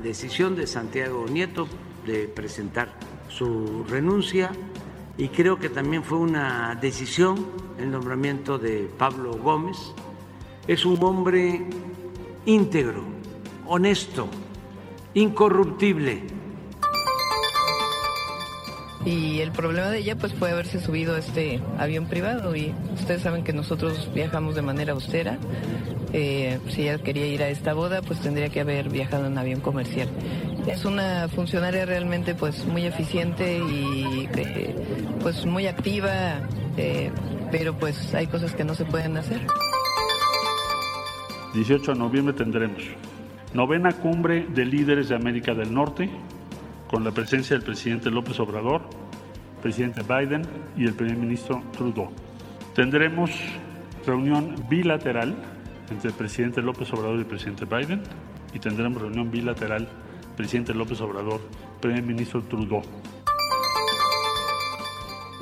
decisión de Santiago Nieto de presentar su renuncia y creo que también fue una decisión el nombramiento de Pablo Gómez. Es un hombre íntegro, honesto, incorruptible. Y el problema de ella pues fue haberse subido a este avión privado y ustedes saben que nosotros viajamos de manera austera. Eh, si ella quería ir a esta boda pues tendría que haber viajado en avión comercial. Es una funcionaria realmente pues muy eficiente y eh, pues muy activa, eh, pero pues hay cosas que no se pueden hacer. 18 de noviembre tendremos novena cumbre de líderes de América del Norte con la presencia del presidente López Obrador, presidente Biden y el primer ministro Trudeau. Tendremos reunión bilateral entre el presidente López Obrador y el presidente Biden y tendremos reunión bilateral presidente López Obrador, primer ministro Trudeau.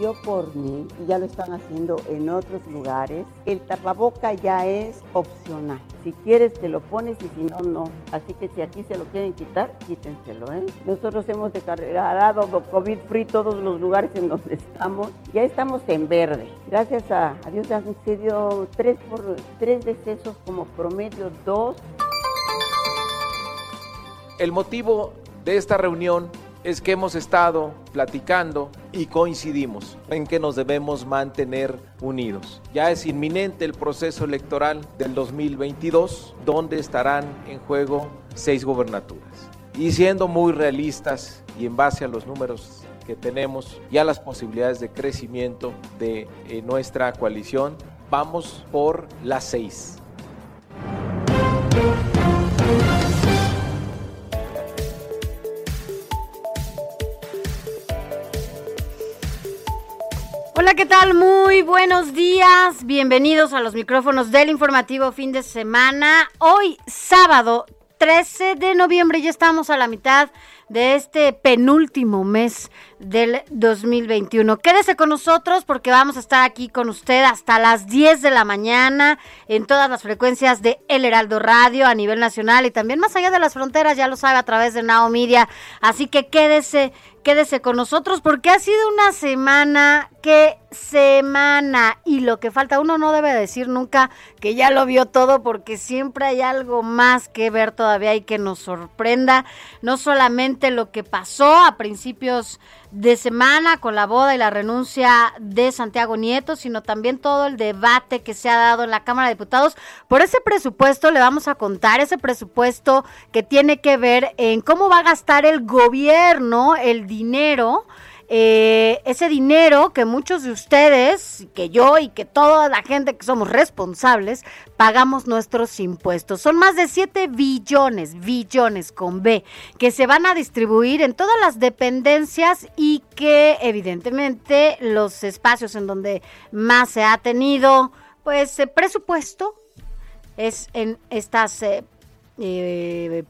Yo por mí, y ya lo están haciendo en otros lugares, el tapaboca ya es opcional. Si quieres te lo pones y si no, no. Así que si aquí se lo quieren quitar, quítenselo. ¿eh? Nosotros hemos declarado COVID free todos los lugares en donde estamos. Ya estamos en verde. Gracias a, a Dios han sido tres, por, tres decesos como promedio, dos. El motivo de esta reunión es que hemos estado platicando y coincidimos en que nos debemos mantener unidos. Ya es inminente el proceso electoral del 2022, donde estarán en juego seis gobernaturas. Y siendo muy realistas y en base a los números que tenemos y a las posibilidades de crecimiento de eh, nuestra coalición, vamos por las seis. Hola, ¿qué tal? Muy buenos días. Bienvenidos a los micrófonos del informativo fin de semana. Hoy, sábado 13 de noviembre, ya estamos a la mitad de este penúltimo mes del 2021. Quédese con nosotros porque vamos a estar aquí con usted hasta las 10 de la mañana en todas las frecuencias de El Heraldo Radio a nivel nacional y también más allá de las fronteras, ya lo sabe, a través de Now Media. Así que quédese, quédese con nosotros porque ha sido una semana, qué semana. Y lo que falta, uno no debe decir nunca que ya lo vio todo porque siempre hay algo más que ver todavía y que nos sorprenda. No solamente lo que pasó a principios de semana con la boda y la renuncia de Santiago Nieto, sino también todo el debate que se ha dado en la Cámara de Diputados. Por ese presupuesto le vamos a contar, ese presupuesto que tiene que ver en cómo va a gastar el gobierno el dinero eh, ese dinero que muchos de ustedes, que yo y que toda la gente que somos responsables, pagamos nuestros impuestos. Son más de 7 billones, billones con B, que se van a distribuir en todas las dependencias y que evidentemente los espacios en donde más se ha tenido, pues, eh, presupuesto es en estas eh, eh,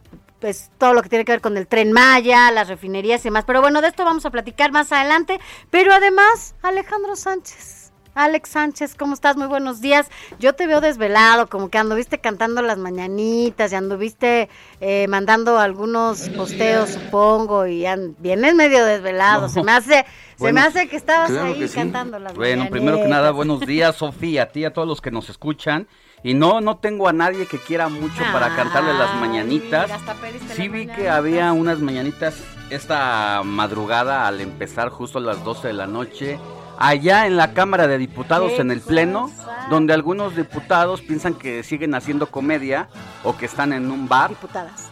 pues todo lo que tiene que ver con el tren Maya, las refinerías y demás. Pero bueno, de esto vamos a platicar más adelante. Pero además, Alejandro Sánchez. Alex Sánchez, ¿cómo estás? Muy buenos días. Yo te veo desvelado, como que anduviste cantando las mañanitas y anduviste eh, mandando algunos posteos, supongo, y vienes medio desvelado. Se me hace, se me hace que estabas ahí cantando las Bueno, primero que nada, buenos días, Sofía, a ti, a todos los que nos escuchan. Y no, no tengo a nadie que quiera mucho para cantarle las mañanitas. mira, Sí vi que había unas mañanitas esta madrugada al empezar justo a las 12 de la noche. Allá en la Cámara de Diputados en el Pleno, donde algunos diputados piensan que siguen haciendo comedia o que están en un bar Diputadas.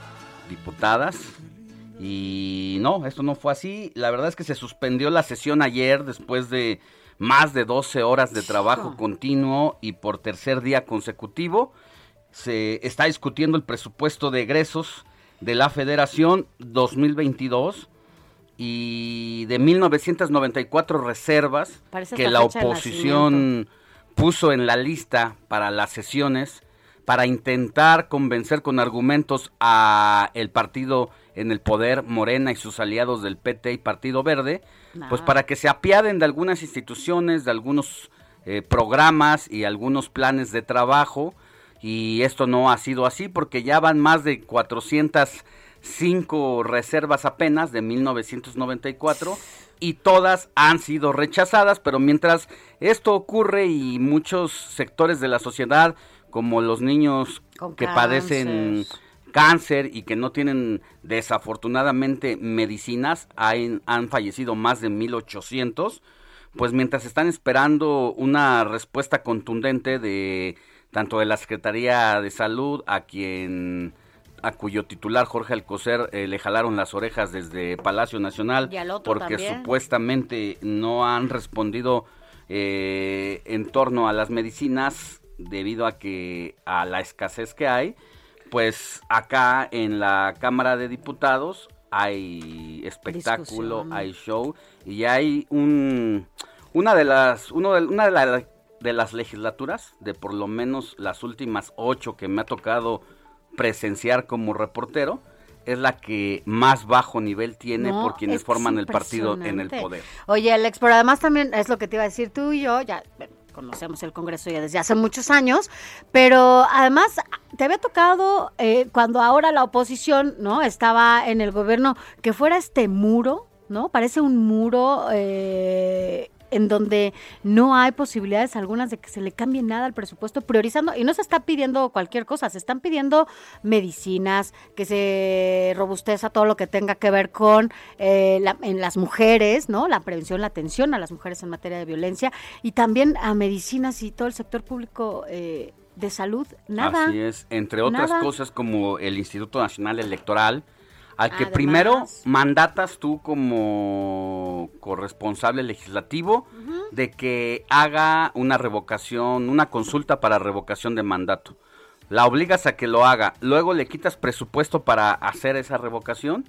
diputadas. Y no, esto no fue así. La verdad es que se suspendió la sesión ayer después de más de 12 horas de trabajo continuo y por tercer día consecutivo. Se está discutiendo el presupuesto de egresos de la Federación 2022 y de 1994 reservas Parece que la oposición puso en la lista para las sesiones para intentar convencer con argumentos a el partido en el poder Morena y sus aliados del PT y Partido Verde, pues para que se apiaden de algunas instituciones, de algunos eh, programas y algunos planes de trabajo. Y esto no ha sido así porque ya van más de 405 reservas apenas de 1994 y todas han sido rechazadas, pero mientras esto ocurre y muchos sectores de la sociedad como los niños Con que padecen cáncer y que no tienen desafortunadamente medicinas, hay- han fallecido más de 1800, pues mientras están esperando una respuesta contundente de tanto de la Secretaría de Salud a quien a cuyo titular Jorge Alcocer eh, le jalaron las orejas desde Palacio Nacional porque también. supuestamente no han respondido eh, en torno a las medicinas debido a que a la escasez que hay pues acá en la Cámara de Diputados hay espectáculo, Discusión. hay show y hay un una de las uno de, una de, la- de las legislaturas de por lo menos las últimas ocho que me ha tocado presenciar como reportero es la que más bajo nivel tiene No, por quienes forman el partido en el poder. Oye, Alex, pero además también es lo que te iba a decir tú y yo, ya conocemos el Congreso ya desde hace muchos años, pero además te había tocado eh, cuando ahora la oposición, ¿no? Estaba en el gobierno, que fuera este muro, ¿no? Parece un muro eh, en donde no hay posibilidades algunas de que se le cambie nada al presupuesto, priorizando, y no se está pidiendo cualquier cosa, se están pidiendo medicinas, que se robusteza todo lo que tenga que ver con eh, la- en las mujeres, ¿no? La prevención, la atención a las mujeres en materia de violencia, y también a medicinas y todo el sector público eh, de salud, nada. Así es, entre otras Nada. cosas como el Instituto Nacional Electoral, al que Además. primero mandatas tú como corresponsable legislativo de que haga una revocación, una consulta para revocación de mandato. La obligas a que lo haga, luego le quitas presupuesto para hacer esa revocación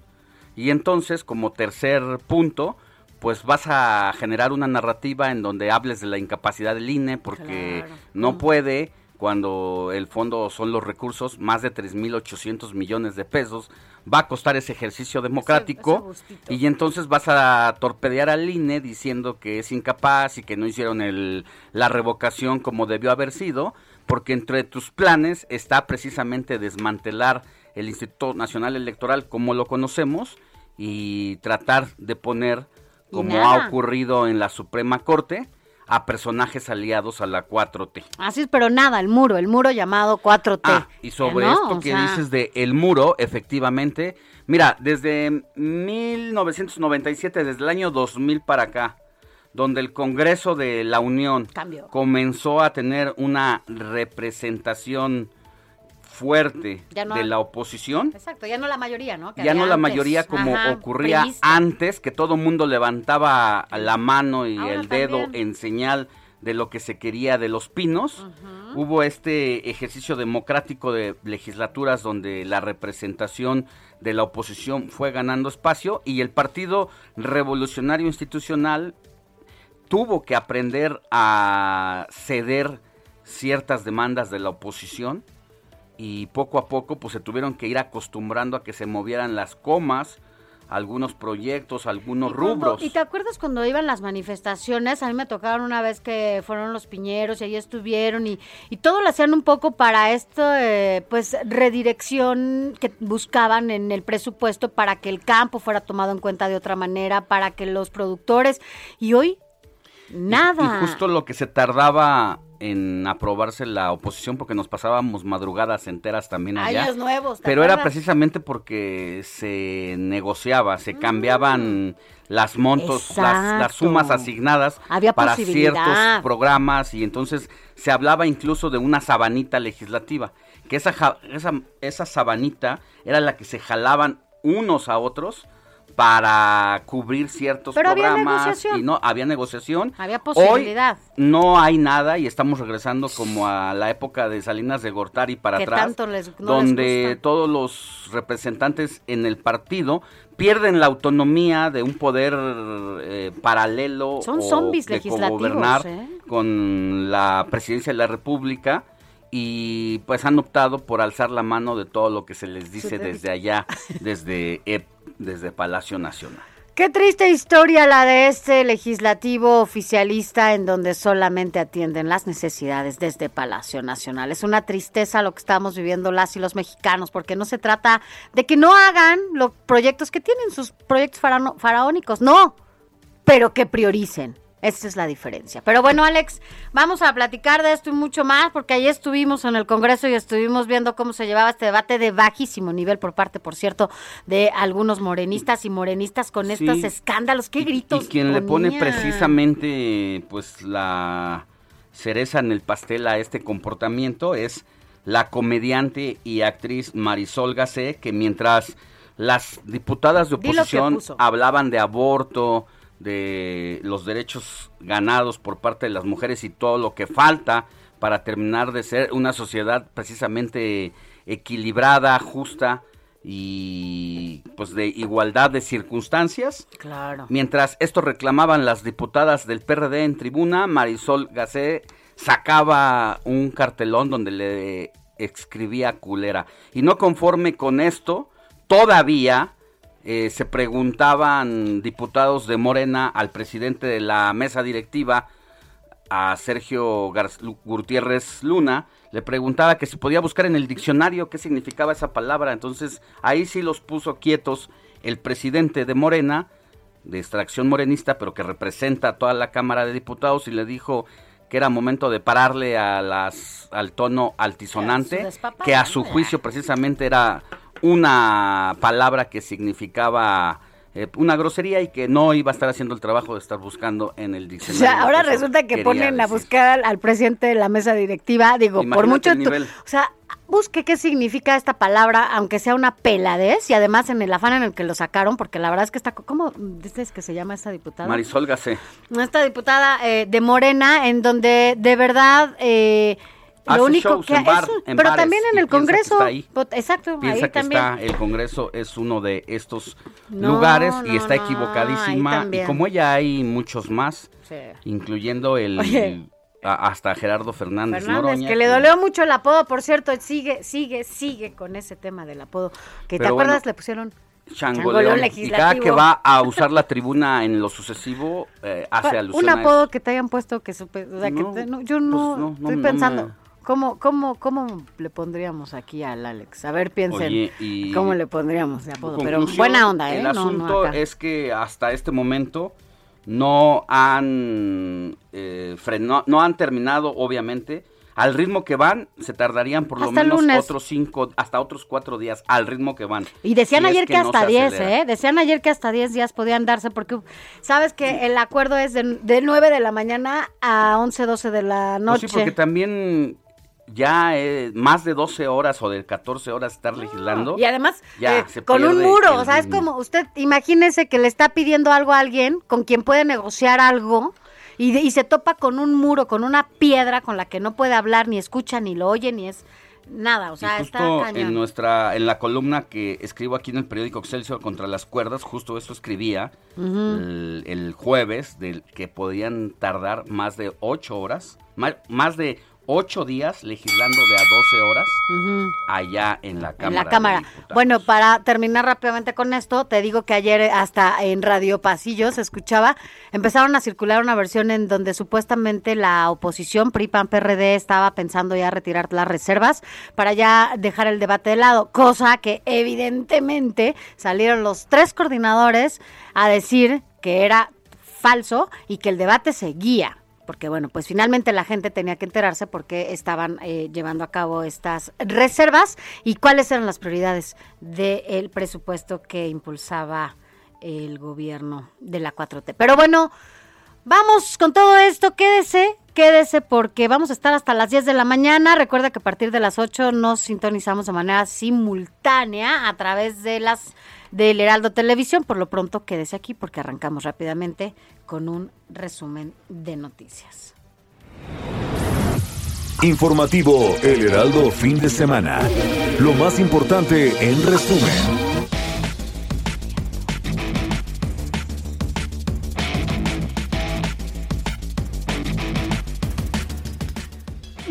y entonces como tercer punto, pues vas a generar una narrativa en donde hables de la incapacidad del INE porque Claro. no puede cuando el fondo son los recursos, más de 3.800 millones de pesos, va a costar ese ejercicio democrático ese y entonces vas a torpedear al INE diciendo que es incapaz y que no hicieron el, la revocación como debió haber sido, porque entre tus planes está precisamente desmantelar el Instituto Nacional Electoral como lo conocemos y tratar de poner, como ha ocurrido en la Suprema Corte, a personajes aliados a la 4T. Así es, pero nada, el muro, el muro llamado 4T. Ah, y sobre ¿no? esto O que sea, dices de el muro, efectivamente, mira, desde 1997, desde el año 2000 para acá, donde el Congreso de la Unión comenzó a tener una representación fuerte no de la oposición, Exacto, ya no la mayoría, ¿no? Que ya no la mayoría como Ajá, ocurría antes, que todo mundo levantaba la mano y Ahora el dedo también. en señal de lo que se quería de los pinos. Hubo este ejercicio democrático de legislaturas donde la representación de la oposición fue ganando espacio y el Partido Revolucionario Institucional tuvo que aprender a ceder ciertas demandas de la oposición y poco a poco pues se tuvieron que ir acostumbrando a que se movieran las comas, algunos proyectos, algunos Y cuando- rubros. ¿Y te acuerdas cuando iban las manifestaciones? A mí me tocaron una vez que fueron los piñeros y ahí estuvieron y, y todo lo hacían un poco para esto, eh, pues redirección que buscaban en el presupuesto para que el campo fuera tomado en cuenta de otra manera, para que los productores... Y hoy, Y- nada. Y, justo lo que se tardaba en aprobarse la oposición porque nos pasábamos madrugadas enteras también allá. Años nuevos. ¿te Pero era acuerdas? precisamente precisamente porque se negociaba, se cambiaban las montos, las, sumas asignadas Había para ciertos programas y entonces se hablaba incluso de una sabanita legislativa, que esa, esa, esa sabanita era la que se jalaban unos a otros para cubrir ciertos Pero había programas negociación. y no había negociación. Había posibilidad. Hoy no hay nada y estamos regresando como a la época de Salinas de Gortari para Que atrás, tanto les- no donde todos los representantes en el partido pierden la autonomía de un poder eh, paralelo Son o zombis de legislativos, gobernar ¿eh? con la presidencia de la República y pues han optado por alzar la mano de todo lo que se les dice desde allá, desde desde Palacio Nacional. Qué triste historia la de este legislativo oficialista en donde solamente atienden las necesidades desde Palacio Nacional. Es una tristeza lo que estamos viviendo las y los mexicanos, porque no se trata de que no hagan los proyectos que tienen, sus proyectos faraónicos, no, pero que prioricen. Esa es la diferencia. Pero bueno, Alex, vamos a platicar de esto y mucho más, porque ayer estuvimos en el Congreso y estuvimos viendo cómo se llevaba este debate de bajísimo nivel por parte, por cierto, de algunos morenistas y morenistas con Sí. estos escándalos. ¿Qué gritos? Y quien le pone precisamente pues la cereza en el pastel a este comportamiento es la comediante y actriz Marisol Gacé, que mientras las diputadas de oposición hablaban de aborto, de los derechos ganados por parte de las mujeres y todo lo que falta para terminar de ser una sociedad precisamente equilibrada, justa y pues de igualdad de circunstancias. Claro. Mientras esto reclamaban las diputadas del PRD en tribuna, Marisol Gacé sacaba un cartelón donde le escribía culera. Y no conforme con esto, todavía eh, se preguntaban diputados de Morena al presidente de la mesa directiva, a Sergio Gar- Gutiérrez Luna, le preguntaba que si podía buscar en el diccionario qué significaba esa palabra. Entonces ahí sí los puso quietos el presidente de Morena, de extracción morenista, pero que representa a toda la Cámara de Diputados, y le dijo que era momento de pararle a las, al tono altisonante, que a su juicio precisamente era una palabra que significaba eh, una grosería y que no iba a estar haciendo el trabajo de estar buscando en el O diccionario. sea, ahora resulta que ponen a decir. buscar al, presidente de la mesa directiva, digo, por mucho... tu- o sea, busque qué significa esta palabra, aunque sea una peladez, y además en el afán en el que lo sacaron, porque la verdad es que está... ¿Cómo dices que se llama esta diputada? Marisol Gacé. esta diputada eh, de Morena, en donde de verdad eh, Hace lo único shows que en bar- es en pero bares también en y el que Congreso, ahí. Exacto, Piensa ahí que también. está el Congreso es uno de estos No, lugares y no, está no, equivocadísima. Y como ella hay muchos más, Sí. incluyendo el a- hasta Gerardo Fernández, Fernández, Noroña, que le dolió mucho el apodo, por cierto, sigue, sigue, sigue con ese tema del apodo. Que te acuerdas, bueno, le pusieron Changoleón. Y cada que va a usar la tribuna en lo sucesivo, eh, hace alusión un a apodo eso. que te hayan puesto que supe, o sea, que No, te- no, yo pues no, no, no, estoy pensando. me- ¿Cómo, cómo, ¿Cómo le pondríamos aquí al Alex? A ver, piensen. Oye, y- ¿Cómo le pondríamos de apodo? Pero buena onda, ¿eh? El No, no asunto es que hasta este momento no han eh, freno- no han terminado, obviamente. Al ritmo que van, se tardarían por lo Hasta menos lunes. otros cinco, hasta otros cuatro días, al ritmo que van. Y decían ayer que, hasta se 10, acelera. ¿eh? Decían ayer que hasta 10 días podían darse porque sabes que el acuerdo es de, de 9 de la mañana a 11, 12 de la Pues noche. sí, porque también ya eh, más de 12 horas o de 14 horas estar legislando. Y además, Ya, eh, se con un muro, o sea, es como usted, imagínese que le está pidiendo algo a alguien con quien puede negociar algo y, se topa con un muro, con una piedra con la que no puede hablar, ni escucha, ni lo oye, ni es nada, o sea, y está cañón. en nuestra en la columna que escribo aquí en el periódico Excelsior contra las cuerdas, justo eso escribía el, el jueves del que podían tardar más de ocho horas, ma- más, de ocho días legislando de a 12 horas allá en la cámara. en la cámara. Bueno, para terminar rápidamente con esto, te digo que ayer hasta en Radio Pasillo se escuchaba, empezaron a circular una versión en donde supuestamente la oposición, PRI, PAN, PRD, estaba pensando ya retirar las reservas para ya dejar el debate de lado, cosa que evidentemente salieron los tres coordinadores a decir que era falso y que el debate seguía. Porque bueno, pues finalmente la gente tenía que enterarse porque estaban eh, llevando a cabo estas reservas y cuáles eran las prioridades del presupuesto que impulsaba el gobierno de la 4T. Pero bueno, vamos con todo esto, quédese, quédese porque vamos a estar hasta las 10 de la mañana. Recuerda que a partir de las 8 nos sintonizamos de manera simultánea a través de las del Heraldo Televisión. Por lo pronto, quédese aquí porque arrancamos rápidamente con un resumen de noticias. Informativo El Heraldo Fin de Semana. Lo más importante en resumen.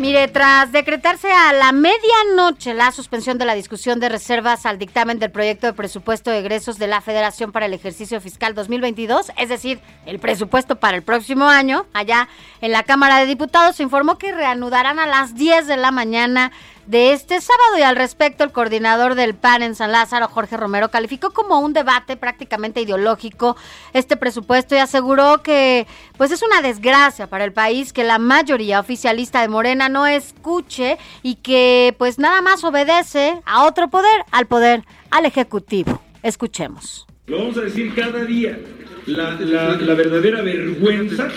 Mire, tras decretarse a la medianoche la suspensión de la discusión de reservas al dictamen del proyecto de presupuesto de egresos de la Federación para el ejercicio fiscal 2022, es decir, el presupuesto para el próximo año, allá en la Cámara de Diputados se informó que reanudarán a las 10 de la mañana de este sábado y al respecto el coordinador del PAN en San Lázaro, Jorge Romero, calificó como un debate prácticamente ideológico este presupuesto y aseguró que pues es una desgracia para el país que la mayoría oficialista de Morena no escuche y que pues nada más obedece a otro poder, al poder, al ejecutivo. Escuchemos. Lo vamos a decir cada día. La, la verdadera vergüenza,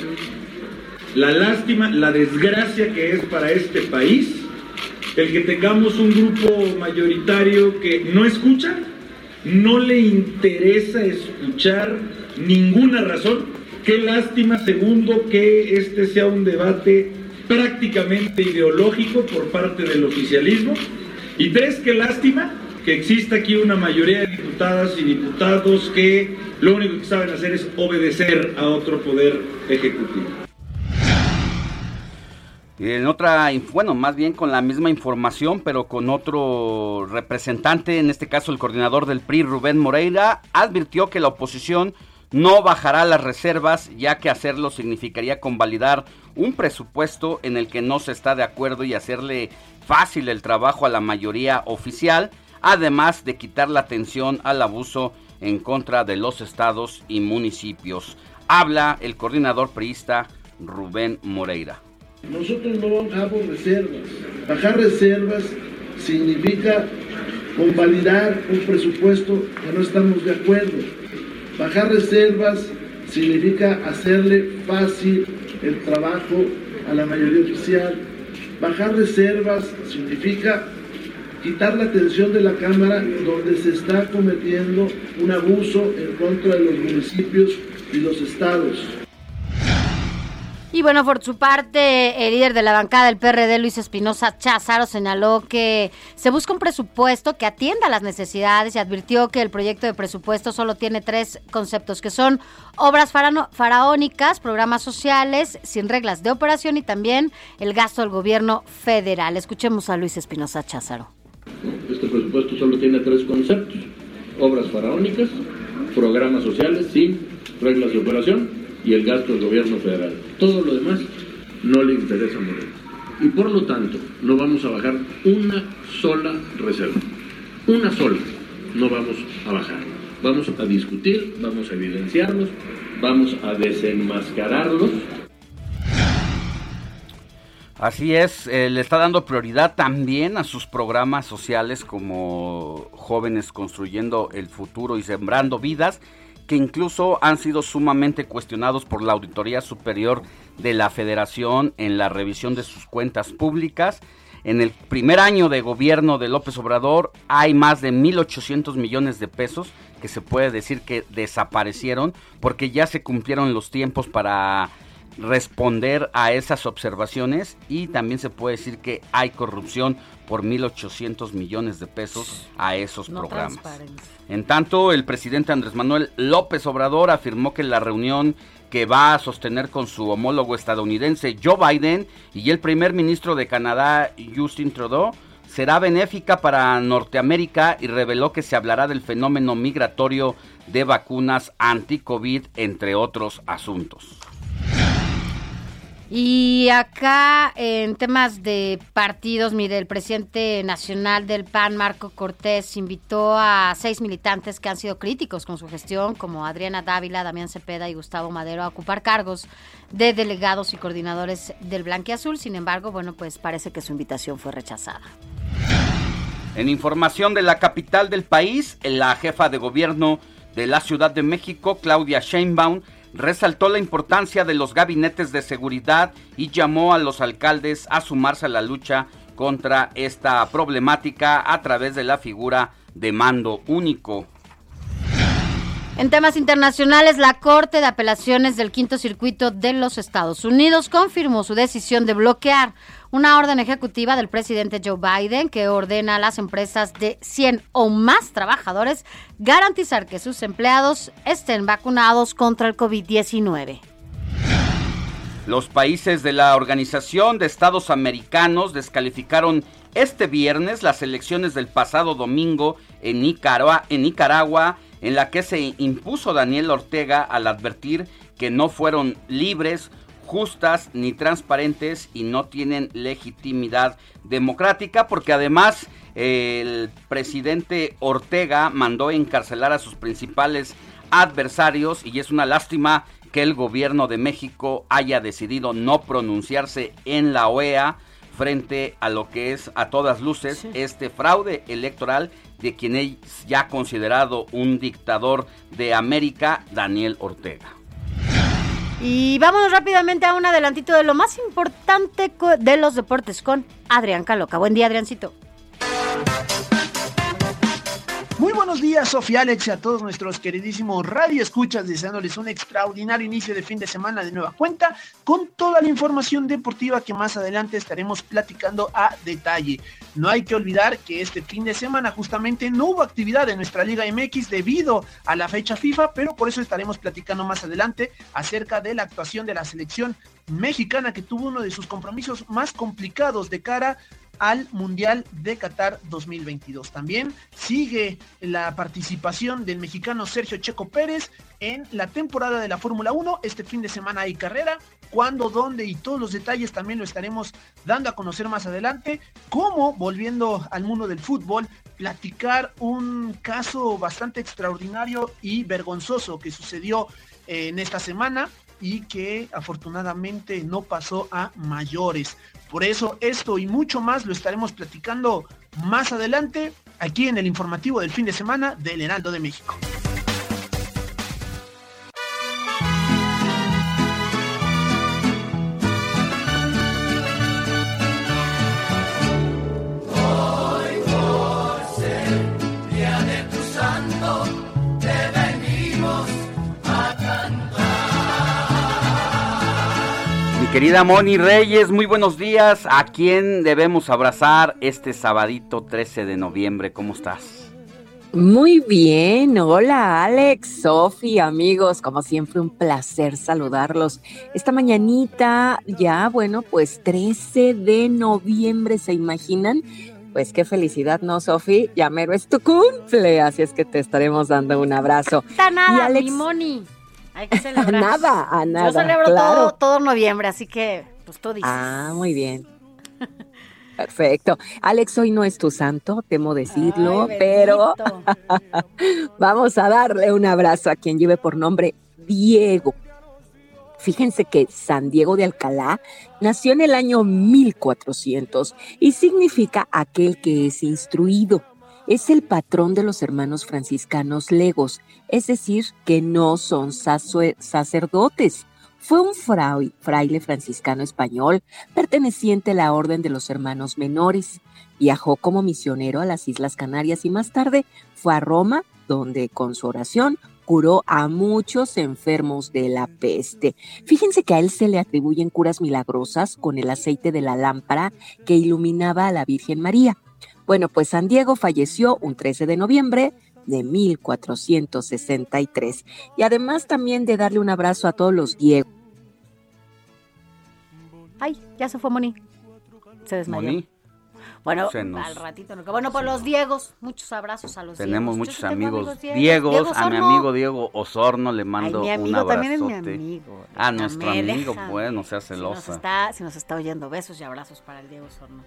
la lástima, la desgracia que es para este país el que tengamos un grupo mayoritario que no escucha, no le interesa escuchar ninguna razón. Qué lástima, segundo, que este sea un debate prácticamente ideológico por parte del oficialismo. Y tres, qué lástima que exista aquí una mayoría de diputadas y diputados que lo único que saben hacer es obedecer a otro poder ejecutivo. En otra, bueno, más bien con la misma información, pero con otro representante, en este caso el coordinador del PRI, Rubén Moreira, advirtió que la oposición no bajará las reservas, ya que hacerlo significaría convalidar un presupuesto en el que no se está de acuerdo y hacerle fácil el trabajo a la mayoría oficial, además de quitar la atención al abuso en contra de los estados y municipios. Habla el coordinador priista Rubén Moreira. Nosotros no bajamos reservas. Bajar reservas significa convalidar un presupuesto que no estamos de acuerdo. Bajar reservas significa hacerle fácil el trabajo a la mayoría oficial. Bajar reservas significa quitar la atención de la Cámara donde se está cometiendo un abuso en contra de los municipios y los estados. Y bueno, por su parte, el líder de la bancada del PRD, Luis Espinosa Cházaro, señaló que se busca un presupuesto que atienda las necesidades y advirtió que el proyecto de presupuesto solo tiene tres conceptos, que son obras faraónicas, programas sociales, sin reglas de operación y también el gasto del gobierno federal. Escuchemos a Luis Espinosa Cházaro. Este presupuesto solo tiene tres conceptos, obras faraónicas, programas sociales sin reglas de operación y el gasto del gobierno federal. Todo lo demás no le interesa a Moreno. Y por lo tanto, no vamos a bajar una sola reserva. Una sola no vamos a bajar. Vamos a discutir, vamos a evidenciarlos, vamos a desenmascararlos. Así es, eh, le está dando prioridad también a sus programas sociales como Jóvenes Construyendo el Futuro y Sembrando Vidas que incluso han sido sumamente cuestionados por la Auditoría Superior de la Federación en la revisión de sus cuentas públicas. En el primer año de gobierno de López Obrador hay más de 1.800 millones de pesos que se puede decir que desaparecieron porque ya se cumplieron los tiempos para responder a esas observaciones y también se puede decir que hay corrupción por 1.800 millones de pesos a esos programas. En tanto, el presidente Andrés Manuel López Obrador afirmó que la reunión que va a sostener con su homólogo estadounidense Joe Biden y el primer ministro de Canadá Justin Trudeau será benéfica para Norteamérica y reveló que se hablará del fenómeno migratorio de vacunas anti-COVID, entre otros asuntos. Y acá en temas de partidos, mire, el presidente nacional del PAN, Marco Cortés, invitó a seis militantes que han sido críticos con su gestión, como Adriana Dávila, Damián Cepeda y Gustavo Madero, a ocupar cargos de delegados y coordinadores del Blanquiazul. Sin embargo, bueno, pues parece que su invitación fue rechazada. En información de la capital del país, la jefa de gobierno de la Ciudad de México, Claudia Sheinbaum, resaltó la importancia de los gabinetes de seguridad y llamó a los alcaldes a sumarse a la lucha contra esta problemática a través de la figura de mando único. En temas internacionales, la Corte de Apelaciones del Quinto Circuito de los Estados Unidos confirmó su decisión de bloquear una orden ejecutiva del presidente Joe Biden que ordena a las empresas de 100 o más trabajadores garantizar que sus empleados estén vacunados contra el COVID-19. Los países de la Organización de Estados Americanos descalificaron este viernes las elecciones del pasado domingo en Nicaragua, en, Nicaragua, en la que se impuso Daniel Ortega al advertir que no fueron libres, justas ni transparentes y no tienen legitimidad democrática porque además el presidente Ortega mandó encarcelar a sus principales adversarios y es una lástima que el gobierno de México haya decidido no pronunciarse en la OEA frente a lo que es a todas luces este fraude electoral de quien es ya considerado un dictador de América, Daniel Ortega. Y vámonos rápidamente a un adelantito de lo más importante de los deportes con Adrián Caloca. Buen día, Adriancito. Muy buenos días, Sofía Alex y a todos nuestros queridísimos radio escuchas, deseándoles un extraordinario inicio de fin de semana de nueva cuenta, con toda la información deportiva que más adelante estaremos platicando a detalle. No hay que olvidar que este fin de semana justamente no hubo actividad en nuestra Liga MX debido a la fecha FIFA, pero por eso estaremos platicando más adelante acerca de la actuación de la selección mexicana que tuvo uno de sus compromisos más complicados de cara al Mundial de Qatar 2022. También sigue la participación del mexicano Sergio Checo Pérez en la temporada de la Fórmula 1. Este fin de semana hay carrera. Cuándo, dónde y todos los detalles también lo estaremos dando a conocer más adelante. Como, volviendo al mundo del fútbol, platicar un caso bastante extraordinario y vergonzoso que sucedió eh, en esta semana y que afortunadamente no pasó a mayores. Por eso esto y mucho más lo estaremos platicando más adelante aquí en el informativo del fin de semana del Heraldo de México. Querida Moni Reyes, muy buenos días. ¿A quién debemos abrazar este sabadito 13 de noviembre? ¿Cómo estás? Muy bien, hola Alex, Sofi, amigos, como siempre un placer saludarlos. Esta mañanita ya, bueno, pues 13 de noviembre, ¿se imaginan? Pues qué felicidad, ¿no, Sofi? Ya mero es tu cumple, así es que te estaremos dando un abrazo. nada, mi Moni. Hay que celebrar. nada, a nada. Yo celebro todo, todo noviembre, así que, pues tú dices. Ah, muy bien. Perfecto. Alex, hoy no es tu santo, temo decirlo, pero vamos a darle un abrazo a quien lleve por nombre Diego. Fíjense que San Diego de Alcalá nació en el año 1400 y significa aquel que es instruido es el patrón de los hermanos franciscanos legos, es decir, que no son sacerdotes. Fue un fraile franciscano español perteneciente a la Orden de los Hermanos Menores. Viajó como misionero a las Islas Canarias y más tarde fue a Roma, donde con su oración curó a muchos enfermos de la peste. Fíjense que a él se le atribuyen curas milagrosas con el aceite de la lámpara que iluminaba a la Virgen María. Bueno, pues San Diego falleció un 13 de noviembre de 1463. Y además también de darle un abrazo a todos los Diego. Ay, ya se fue Moni. Se desmayó. Bueno, nos- al ratito. no- Bueno, pues los Diegos, muchos abrazos a los Tenemos Diegos. muchos sí tengo amigos Diegos. Diegos, Diego a mi Osorno. amigo Diego Osorno le mando mi un amigo abrazote. también es mi amigo. Ah, No nuestro amigo, deja. bueno, sea Si nos, celosa. está, si nos está oyendo, besos y abrazos para el Diego Sorno.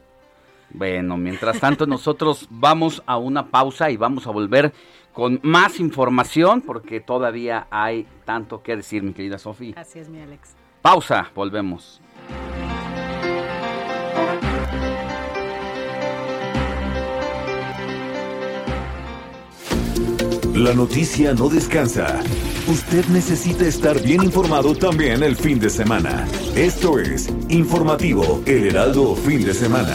Bueno, mientras tanto nosotros vamos a una pausa y vamos a volver con más información porque todavía hay tanto que decir, mi querida Sofía. Así es, mi Alex. Pausa, volvemos. La noticia no descansa. Usted necesita estar bien informado también el fin de semana. Esto es Informativo El Heraldo Fin de Semana.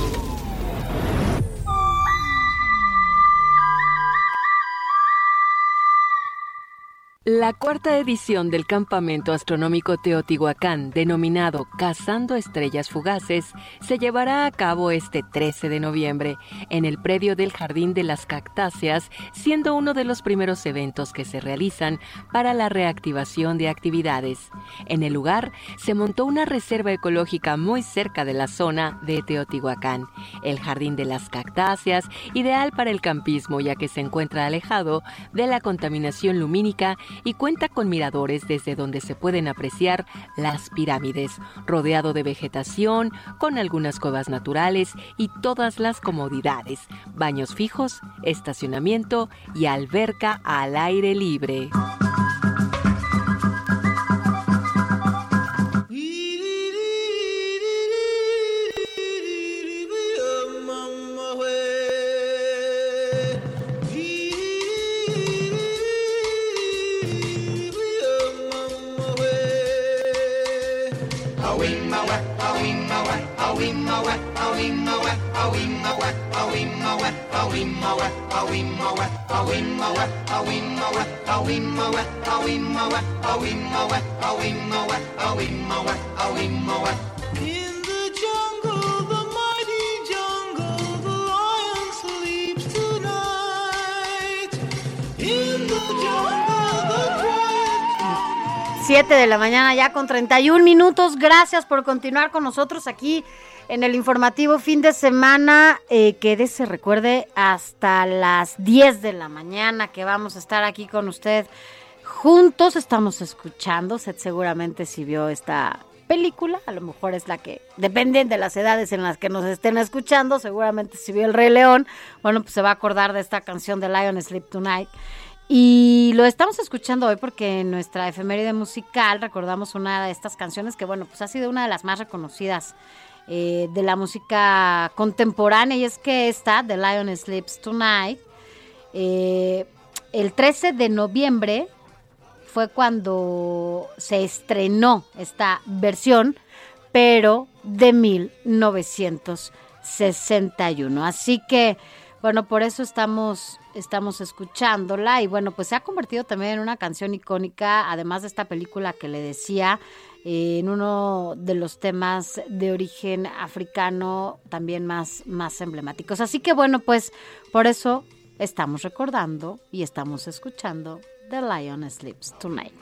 La cuarta edición del Campamento Astronómico Teotihuacán, denominado Cazando Estrellas Fugaces, se llevará a cabo este 13 de noviembre en el predio del Jardín de las Cactáceas, siendo uno de los primeros eventos que se realizan para la reactivación de actividades. En el lugar se montó una reserva ecológica muy cerca de la zona de Teotihuacán, el Jardín de las Cactáceas, ideal para el campismo ya que se encuentra alejado de la contaminación lumínica y cuenta con miradores desde donde se pueden apreciar las pirámides, rodeado de vegetación, con algunas cuevas naturales y todas las comodidades, baños fijos, estacionamiento y alberca al aire libre. 7 de la mañana ya con 31 minutos. Gracias por continuar con nosotros aquí en el informativo fin de semana. Eh, quédese, recuerde, hasta las 10 de la mañana que vamos a estar aquí con usted juntos. Estamos escuchando. Usted seguramente si vio esta película, a lo mejor es la que, depende de las edades en las que nos estén escuchando, seguramente si vio El Rey León, bueno, pues se va a acordar de esta canción de Lion Sleep Tonight. Y lo estamos escuchando hoy porque en nuestra efeméride musical recordamos una de estas canciones que, bueno, pues ha sido una de las más reconocidas eh, de la música contemporánea y es que esta, The Lion Sleeps Tonight, eh, el 13 de noviembre fue cuando se estrenó esta versión, pero de 1961. Así que, bueno, por eso estamos, estamos escuchándola y bueno, pues se ha convertido también en una canción icónica, además de esta película que le decía, en uno de los temas de origen africano también más, más emblemáticos. Así que bueno, pues por eso estamos recordando y estamos escuchando The Lion Sleeps Tonight.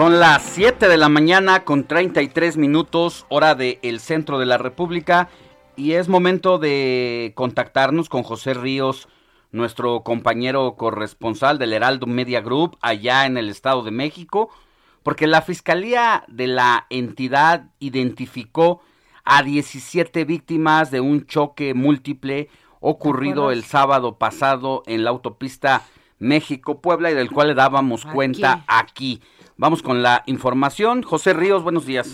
Son las 7 de la mañana con 33 minutos, hora del centro de la República, y es momento de contactarnos con José Ríos, nuestro compañero corresponsal del Heraldo Media Group, allá en el Estado de México, porque la Fiscalía de la entidad identificó a 17 víctimas de un choque múltiple ocurrido el sábado pasado en la autopista México-Puebla y del cual le dábamos Aquí. cuenta aquí. Vamos con la información. José Ríos, buenos días.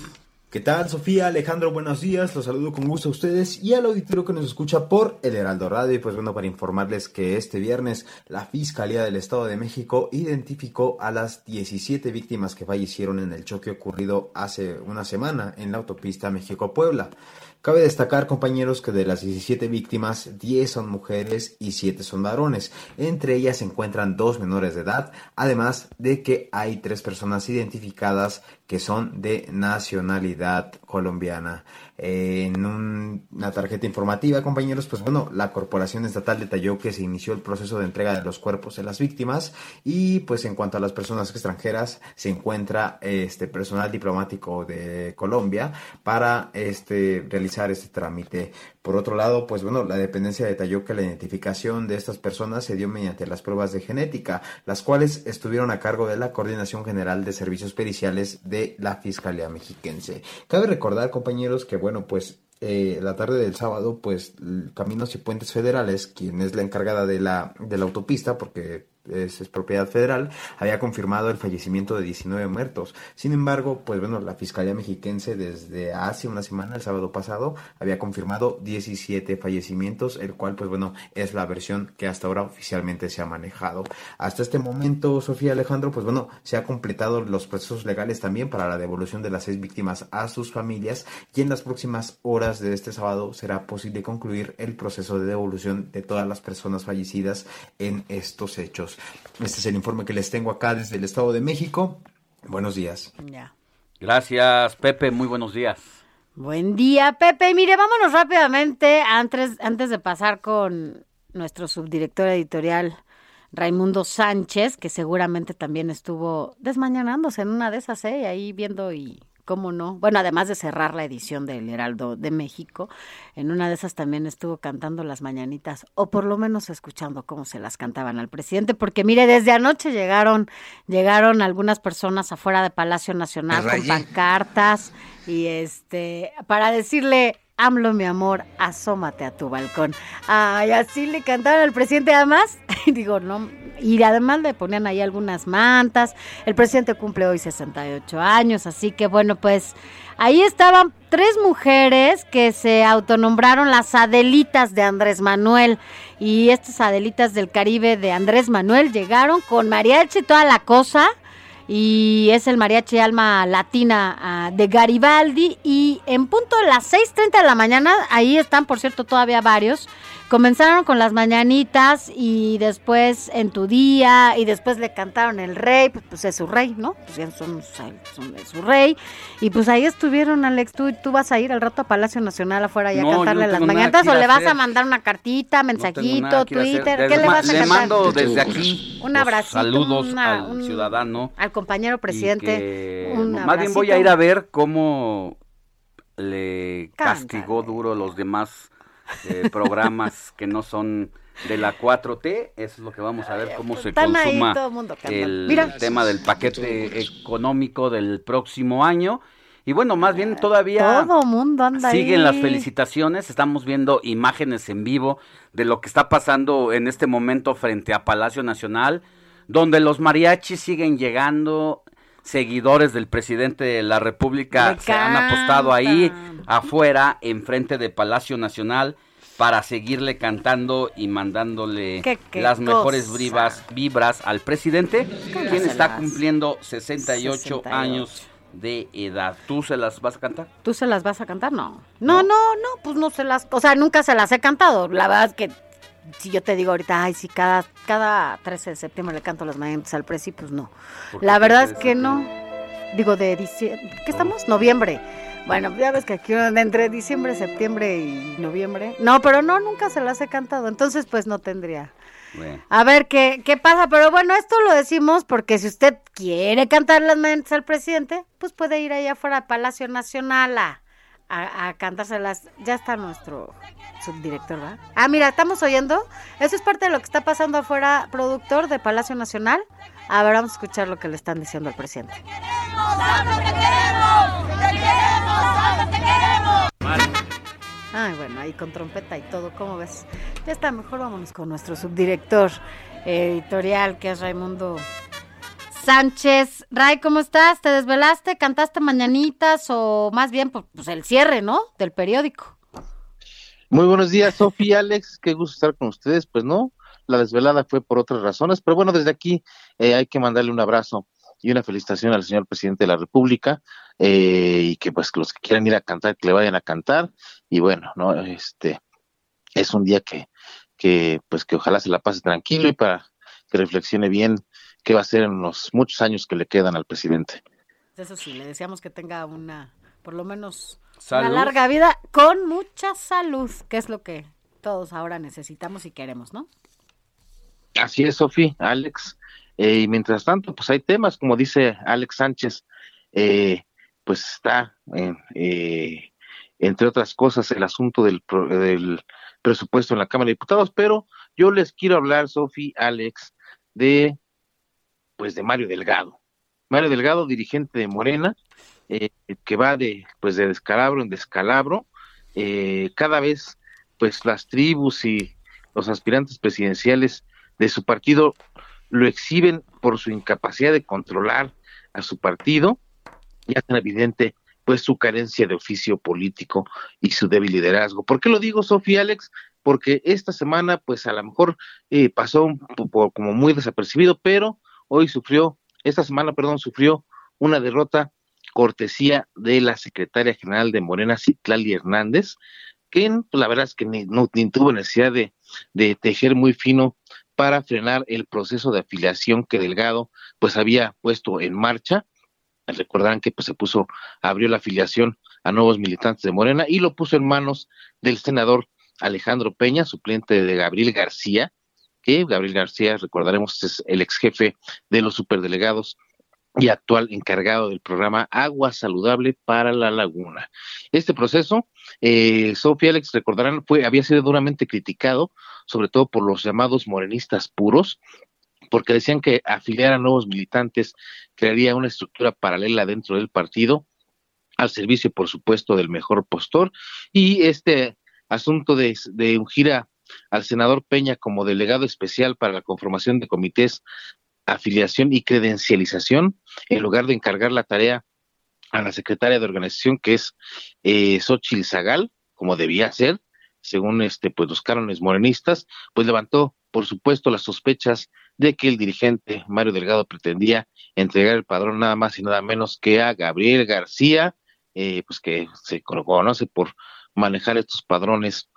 ¿Qué tal, Sofía? Alejandro, buenos días. Los saludo con gusto a ustedes y al auditorio que nos escucha por El Heraldo Radio. Y pues bueno, para informarles que este viernes la Fiscalía del Estado de México identificó a las 17 víctimas que fallecieron en el choque ocurrido hace una semana en la autopista México-Puebla. Cabe destacar, compañeros, que de las 17 víctimas, 10 son mujeres y 7 son varones. Entre ellas se encuentran dos menores de edad, además de que hay tres personas identificadas que son de nacionalidad colombiana. Eh, en un- una tarjeta informativa, compañeros, pues bueno, la Corporación Estatal detalló que se inició el proceso de entrega de los cuerpos de las víctimas y pues en cuanto a las personas extranjeras, se encuentra este personal diplomático de Colombia para este realizar este trámite. Por otro lado, pues bueno, la dependencia detalló que la identificación de estas personas se dio mediante las pruebas de genética, las cuales estuvieron a cargo de la Coordinación General de Servicios Periciales de la Fiscalía Mexiquense. Cabe recordar, compañeros, que bueno, pues eh, la tarde del sábado, pues Caminos y Puentes Federales, quien es la encargada de la, de la autopista, porque es, propiedad federal, había confirmado el fallecimiento de 19 muertos. Sin embargo, pues bueno, la Fiscalía Mexiquense desde hace una semana, el sábado pasado, había confirmado 17 fallecimientos, el cual, pues bueno, es la versión que hasta ahora oficialmente se ha manejado. Hasta este momento, Sofía Alejandro, pues bueno, se ha completado los procesos legales también para la devolución de las seis víctimas a sus familias y en las próximas horas de este sábado será posible concluir el proceso de devolución de todas las personas fallecidas en estos hechos. Este es el informe que les tengo acá desde el Estado de México. Buenos días. Ya. Gracias, Pepe. Muy buenos días. Buen día, Pepe. Y mire, vámonos rápidamente antes, antes de pasar con nuestro subdirector editorial Raimundo Sánchez, que seguramente también estuvo desmañanándose en una de esas, ¿eh? Ahí viendo y cómo no. Bueno, además de cerrar la edición del Heraldo de México, en una de esas también estuvo cantando las mañanitas, o por lo menos escuchando cómo se las cantaban al presidente, porque mire, desde anoche llegaron, llegaron algunas personas afuera de Palacio Nacional con pancartas y este para decirle AMLO, mi amor, asómate a tu balcón. Ay, así le cantaron al presidente, además, digo, no, y además le ponían ahí algunas mantas. El presidente cumple hoy 68 años, así que bueno, pues ahí estaban tres mujeres que se autonombraron las Adelitas de Andrés Manuel. Y estas Adelitas del Caribe de Andrés Manuel llegaron con mariachi y toda la cosa y es el mariachi alma latina ah, de Garibaldi y en punto de las 6.30 de la mañana, ahí están por cierto todavía varios, comenzaron con las mañanitas y después en tu día y después le cantaron el rey, pues, pues es su rey, ¿no? Pues ya son, son- es su rey y pues ahí estuvieron Alex, tú, tú vas a ir al rato a Palacio Nacional afuera y a No, cantarle no las mañanitas o a le vas hacer. a mandar una cartita, mensajito, a. Twitter, ¿qué le vas a le cantar? mando desde aquí Un abracito, saludos una- al un- ciudadano. al compañero presidente. que- un más bien voy a ir a ver cómo le Cántale. castigó duro los demás eh, programas que no son de la 4T. Eso es lo que vamos a ver cómo se están ahí consuma todo el mundo el Mira. tema del paquete económico del próximo año. Y bueno, más bien todavía Todo mundo anda siguen ahí. las felicitaciones. Estamos viendo imágenes en vivo de lo que está pasando en este momento frente a Palacio Nacional, donde los mariachis siguen llegando. Seguidores del presidente de la República se han apostado ahí afuera, enfrente de Palacio Nacional, para seguirle cantando y mandándole Qué- qué las mejores vibras, vibras al presidente, ¿Cómo quien está cumpliendo 68, 68. años de edad. ¿Tú se las vas a cantar? ¿Tú se las vas a cantar? No. No, no, no, pues no se las, o sea, nunca se las he cantado. La verdad es que si yo te digo ahorita, ay, si cada, cada 13 de septiembre le canto las mañanitas al presi, pues no. ¿Por qué La verdad es 13 de que no. Digo, de diciembre, ¿qué estamos? Noviembre. Bueno, ya ves que aquí entre diciembre, septiembre y noviembre. No, pero no, nunca se las he cantado. Entonces, pues no tendría. Bueno. A ver qué, qué pasa, pero bueno, esto lo decimos porque si usted quiere cantar las mañanitas al presidente, pues puede ir allá afuera al Palacio Nacional a, a, a cantárselas. Ya está nuestro subdirector, ¿va? Ah, mira, estamos oyendo. Eso es parte de lo que está pasando afuera, productor de Palacio Nacional. A ver, vamos a escuchar lo que le están diciendo al presidente. Ay, bueno, ahí con trompeta y todo, ¿cómo ves? Ya está, mejor vámonos con nuestro subdirector editorial, que es Raimundo Sánchez. Ray, ¿cómo estás? ¿Te desvelaste? ¿Cantaste mañanitas o más bien pues, pues, el cierre, ¿no? Del periódico. Muy buenos días, Sofía, Alex, qué gusto estar con ustedes. Pues no, la desvelada fue por otras razones, pero bueno, desde aquí eh, hay que mandarle un abrazo y una felicitación al señor presidente de la República eh, y que pues los que quieran ir a cantar que le vayan a cantar y bueno, no este es un día que que pues que ojalá se la pase tranquilo y para que reflexione bien qué va a hacer en los muchos años que le quedan al presidente. Eso sí, le deseamos que tenga una, por lo menos, Salud. una larga vida con mucha salud, que es lo que todos ahora necesitamos y queremos, ¿no? Así es, Sofi, Alex. Eh, y mientras tanto, pues hay temas, como dice Alex Sánchez, eh, pues está, eh, eh, entre otras cosas, el asunto del, pro- del presupuesto en la Cámara de Diputados, pero yo les quiero hablar, Sofi, Alex, de, pues, de Mario Delgado. Mario Delgado, dirigente de Morena, eh, que va de, pues, de descalabro en descalabro, eh, cada vez, pues, las tribus y los aspirantes presidenciales de su partido lo exhiben por su incapacidad de controlar a su partido y hacen evidente pues su carencia de oficio político y su débil liderazgo. ¿Por qué lo digo, Sofía Alex? Porque esta semana pues a lo mejor eh, pasó como muy desapercibido, pero hoy sufrió, esta semana, perdón, sufrió una derrota cortesía de la secretaria general de Morena, Citlali Hernández, que pues, la verdad es que ni, no, tuvo necesidad de tejer muy fino para frenar el proceso de afiliación que Delgado pues había puesto en marcha. Recordarán que pues se puso, abrió la afiliación a nuevos militantes de Morena y lo puso en manos del senador Alejandro Peña, suplente de Gabriel García, que Gabriel García, recordaremos, es el ex jefe de los superdelegados y actual encargado del programa Agua Saludable para la Laguna. Este proceso, eh, Sofía Alex, recordarán, fue, había sido duramente criticado, sobre todo por los llamados morenistas puros, porque decían que afiliar a nuevos militantes crearía una estructura paralela dentro del partido, al servicio, por supuesto, del mejor postor, y este asunto de, de ungir al senador Peña como delegado especial para la conformación de comités afiliación y credencialización, en lugar de encargar la tarea a la secretaria de organización, que es eh, Xochitl Zagal, como debía ser, según este, pues los cánones morenistas, pues levantó, por supuesto, las sospechas de que el dirigente Mario Delgado pretendía entregar el padrón nada más y nada menos que a Gabriel García, eh, pues que se conoce por manejar estos padrones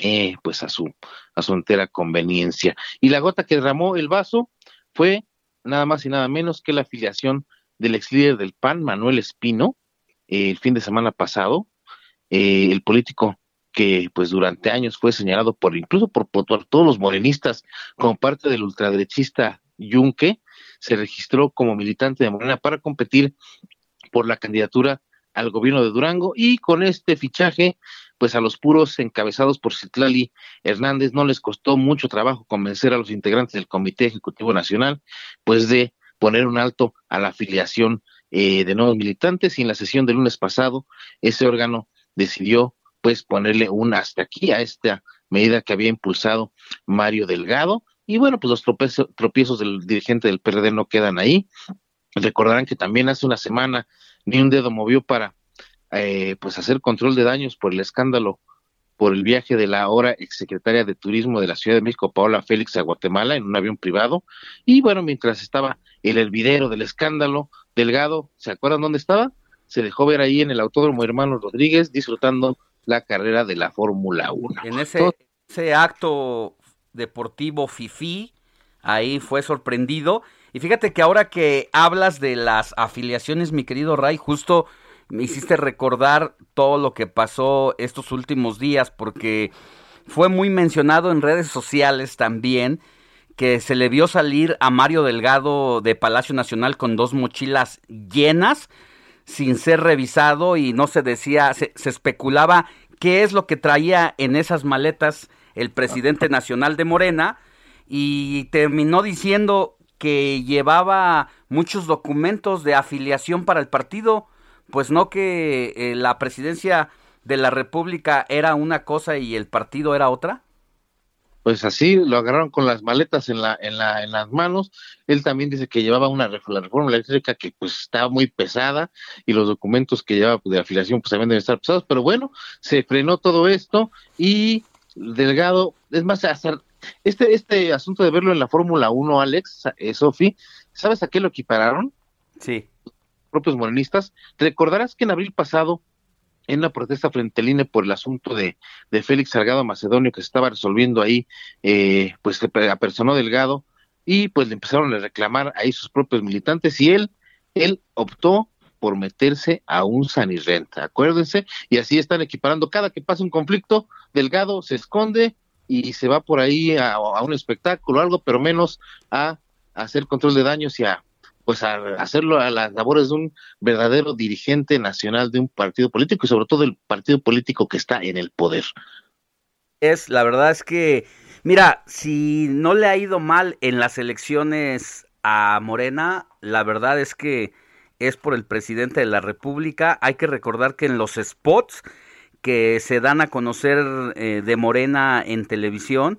eh, pues a su a su entera conveniencia. Y la gota que derramó el vaso fue nada más y nada menos que la afiliación del ex líder del PAN, Manuel Espino, eh, el fin de semana pasado, eh, el político que pues durante años fue señalado por incluso por, por todos los morenistas como parte del ultraderechista Yunque, se registró como militante de Morena para competir por la candidatura al gobierno de Durango y con este fichaje, pues a los puros encabezados por Citlali Hernández no les costó mucho trabajo convencer a los integrantes del Comité Ejecutivo Nacional, pues de poner un alto a la afiliación eh, de nuevos militantes y en la sesión del lunes pasado ese órgano decidió pues ponerle un hasta aquí a esta medida que había impulsado Mario Delgado. Y bueno pues los tropiezos, tropiezos del dirigente del PRD no quedan ahí. Recordarán que también hace una semana ni un dedo movió para eh, pues hacer control de daños por el escándalo por el viaje de la ahora exsecretaria de Turismo de la Ciudad de México, Paola Félix, a Guatemala en un avión privado. Y bueno, mientras estaba el hervidero del escándalo, Delgado, ¿se acuerdan dónde estaba? Se dejó ver ahí en el Autódromo Hermano Rodríguez disfrutando la carrera de la Fórmula 1. En ese, ese acto deportivo FIFI, ahí fue sorprendido. Y fíjate que ahora que hablas de las afiliaciones, mi querido Ray, justo me hiciste recordar todo lo que pasó estos últimos días, porque fue muy mencionado en redes sociales también que se le vio salir a Mario Delgado de Palacio Nacional con dos mochilas llenas sin ser revisado y no se decía, se, se especulaba qué es lo que traía en esas maletas el presidente nacional de Morena y terminó diciendo que llevaba muchos documentos de afiliación para el partido, pues no que eh, la presidencia de la República era una cosa y el partido era otra. Pues así lo agarraron con las maletas en la en la en las manos. Él también dice que llevaba una la reforma eléctrica que pues estaba muy pesada y los documentos que llevaba de afiliación pues también deben estar pesados, pero bueno, se frenó todo esto y Delgado, es más, hasta este, este asunto de verlo en la Fórmula 1, Alex, eh, Sofi, ¿sabes a qué lo equipararon? Sí. Propios morenistas. Te recordarás que en abril pasado, en la protesta frente al INE por el asunto de, de Félix Salgado Macedonio que se estaba resolviendo ahí, eh, pues se apersonó Delgado y pues le empezaron a reclamar ahí sus propios militantes y él, él optó por meterse a un sanirrenta, acuérdense, y así están equiparando cada que pasa un conflicto, Delgado se esconde y se va por ahí a, un espectáculo o algo, pero menos a hacer control de daños y a pues a hacerlo a las labores de un verdadero dirigente nacional de un partido político y sobre todo el partido político que está en el poder. Es, la verdad es que, mira, si no le ha ido mal en las elecciones a Morena, la verdad es que es por el presidente de la República. Hay que recordar que en los spots que se dan a conocer eh, de Morena en televisión,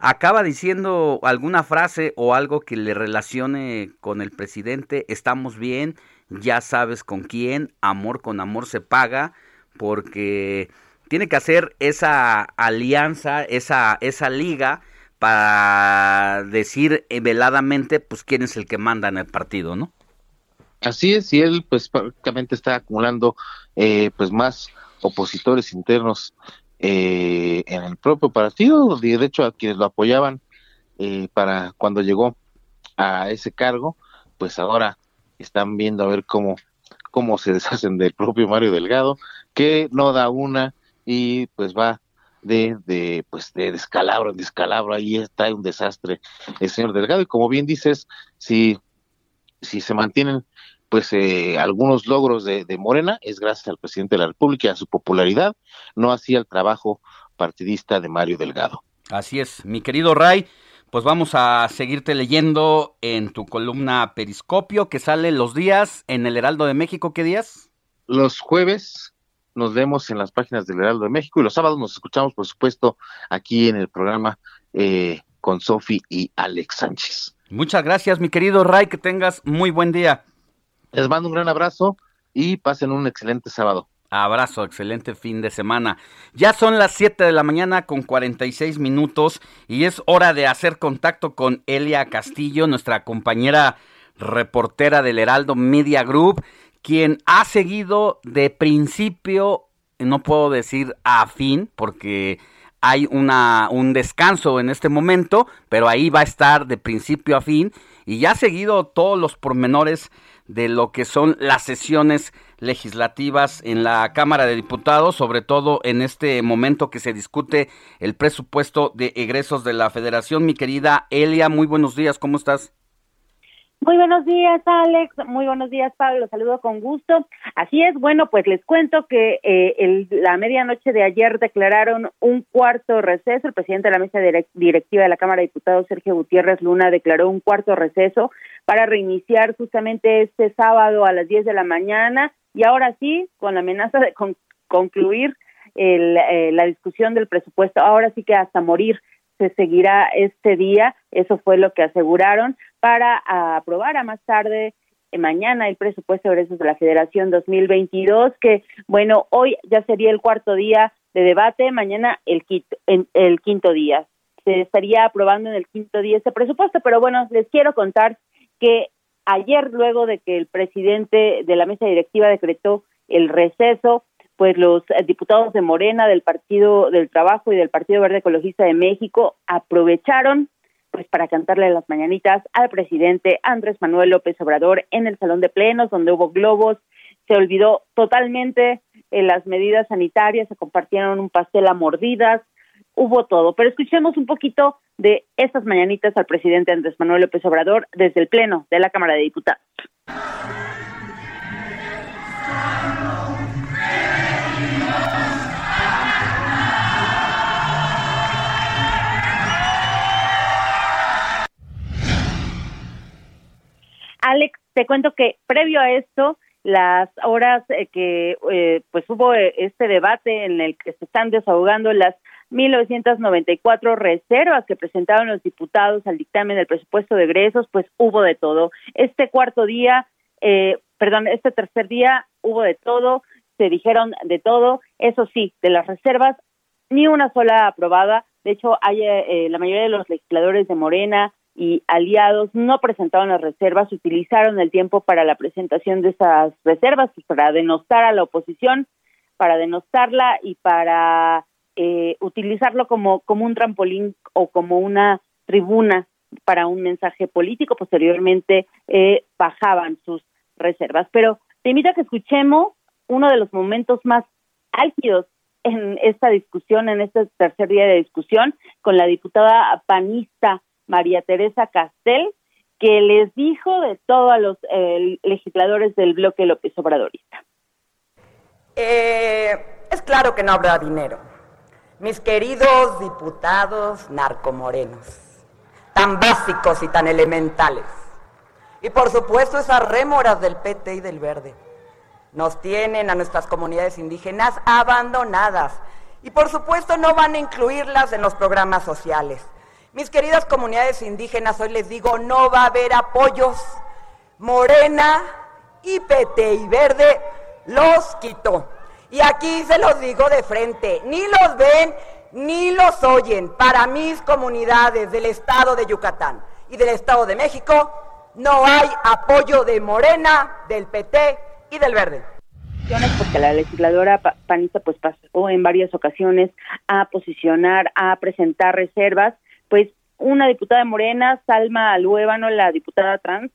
acaba diciendo alguna frase o algo que le relacione con el presidente, estamos bien, ya sabes con quién, amor con amor se paga, porque tiene que hacer esa alianza, esa, esa liga para decir veladamente pues quién es el que manda en el partido, ¿no? Así es, y él pues prácticamente está acumulando eh, pues más opositores internos eh, en el propio partido, de hecho a quienes lo apoyaban eh, para cuando llegó a ese cargo, pues ahora están viendo a ver cómo, cómo se deshacen del propio Mario Delgado, que no da una y pues va de, de pues de descalabro en descalabro, ahí está un desastre el señor Delgado, y como bien dices, si, si se mantienen pues eh, algunos logros de, de, Morena es gracias al presidente de la República y a su popularidad, no así al trabajo partidista de Mario Delgado. Así es, mi querido Ray, pues vamos a seguirte leyendo en tu columna Periscopio que sale los días en el Heraldo de México, ¿qué días? Los jueves nos vemos en las páginas del Heraldo de México y los sábados nos escuchamos, por supuesto, aquí en el programa eh, con Sofi y Alex Sánchez. Muchas gracias, mi querido Ray, que tengas muy buen día. Les mando un gran abrazo y pasen un excelente sábado. Abrazo, excelente fin de semana. Ya son las 7 de la mañana con 46 minutos y es hora de hacer contacto con Elia Castillo, nuestra compañera reportera del Heraldo Media Group, quien ha seguido de principio, no puedo decir a fin, porque hay una, un descanso en este momento, pero ahí va a estar de principio a fin y ya ha seguido todos los pormenores de lo que son las sesiones legislativas en la Cámara de Diputados, sobre todo en este momento que se discute el presupuesto de egresos de la Federación. Mi querida Elia, muy buenos días, ¿cómo estás? Muy buenos días, Alex. Muy buenos días, Pablo. Saludo con gusto. Así es, bueno, pues les cuento que eh, el, la medianoche de ayer declararon un cuarto receso. El presidente de la mesa directiva de la Cámara de Diputados, Sergio Gutiérrez Luna, declaró un cuarto receso para reiniciar justamente este sábado a las 10 de la mañana y ahora sí, con la amenaza de con, concluir el, eh, la discusión del presupuesto, ahora sí que hasta morir se seguirá este día, eso fue lo que aseguraron, para aprobar a más tarde eh, mañana el presupuesto de egresos de la Federación 2022, que bueno, hoy ya sería el cuarto día de debate, mañana el quinto, el quinto día. Se estaría aprobando en el quinto día este presupuesto, pero bueno, les quiero contar que ayer, luego de que el presidente de la mesa directiva decretó el receso, pues los diputados de Morena, del Partido del Trabajo y del Partido Verde Ecologista de México aprovecharon pues para cantarle las mañanitas al presidente Andrés Manuel López Obrador en el salón de plenos donde hubo globos, se olvidó totalmente eh, las medidas sanitarias, se compartieron un pastel a mordidas, hubo todo. Pero escuchemos un poquito de estas mañanitas al presidente Andrés Manuel López Obrador desde el pleno de la Cámara de Diputados. Alex, te cuento que previo a esto, las horas eh, que eh, pues hubo eh, este debate en el que se están desahogando las 1994 reservas que presentaron los diputados al dictamen del presupuesto de egresos, pues hubo de todo. Este cuarto día, eh, perdón, este tercer día hubo de todo, se dijeron de todo. Eso sí, de las reservas, ni una sola aprobada. De hecho, hay eh, la mayoría de los legisladores de Morena y aliados no presentaron las reservas, utilizaron el tiempo para la presentación de esas reservas, para denostar a la oposición, para denostarla y para eh, utilizarlo como, como un trampolín o como una tribuna para un mensaje político. Posteriormente eh, bajaban sus reservas. Pero te invito a que escuchemos uno de los momentos más álgidos en esta discusión, en este tercer día de discusión, con la diputada panista María Teresa Castel, que les dijo de todo a los eh, legisladores del bloque López Obradorista. Eh, es claro que no habrá dinero. Mis queridos diputados narcomorenos, tan básicos y tan elementales. Y por supuesto esas rémoras del PT y del Verde. Nos tienen a nuestras comunidades indígenas abandonadas. Y por supuesto no van a incluirlas en los programas sociales. Mis queridas comunidades indígenas, hoy les digo, no va a haber apoyos. Morena y PT y Verde los quitó. Y aquí se los digo de frente, ni los ven ni los oyen. Para mis comunidades del estado de Yucatán y del estado de México, no hay apoyo de Morena, del PT y del Verde porque la legisladora pa- panista pues pasó en varias ocasiones a posicionar, a presentar reservas, pues una diputada de Morena, Salma Aluébano, la diputada trans,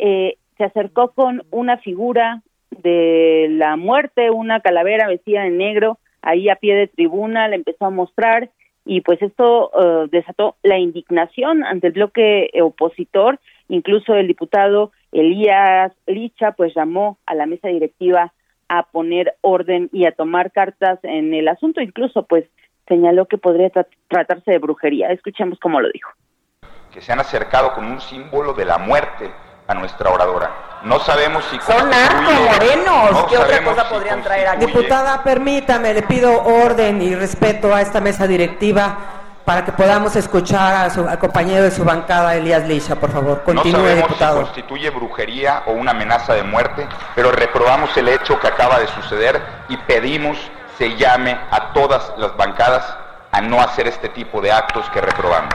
eh, se acercó con una figura de la muerte, una calavera vestida de negro, ahí a pie de tribuna, le empezó a mostrar y pues esto eh, desató la indignación ante el bloque opositor, incluso el diputado Elías Licha pues llamó a la mesa directiva a poner orden y a tomar cartas en el asunto, incluso pues señaló que podría tra- tratarse de brujería. Escuchemos cómo lo dijo. que se han acercado con un símbolo de la muerte a nuestra oradora. No sabemos si Son narcomorenos. no ¿Qué otra sabemos cosa si podrían traer aquí? Diputada, permítame, le pido orden y respeto a esta mesa directiva para que podamos escuchar a su, al compañero de su bancada, Elías Lisha, por favor. No Continúe, sabemos si diputado. constituye brujería o una amenaza de muerte, pero reprobamos el hecho que acaba de suceder y pedimos se llame a todas las bancadas a no hacer este tipo de actos que reprobamos.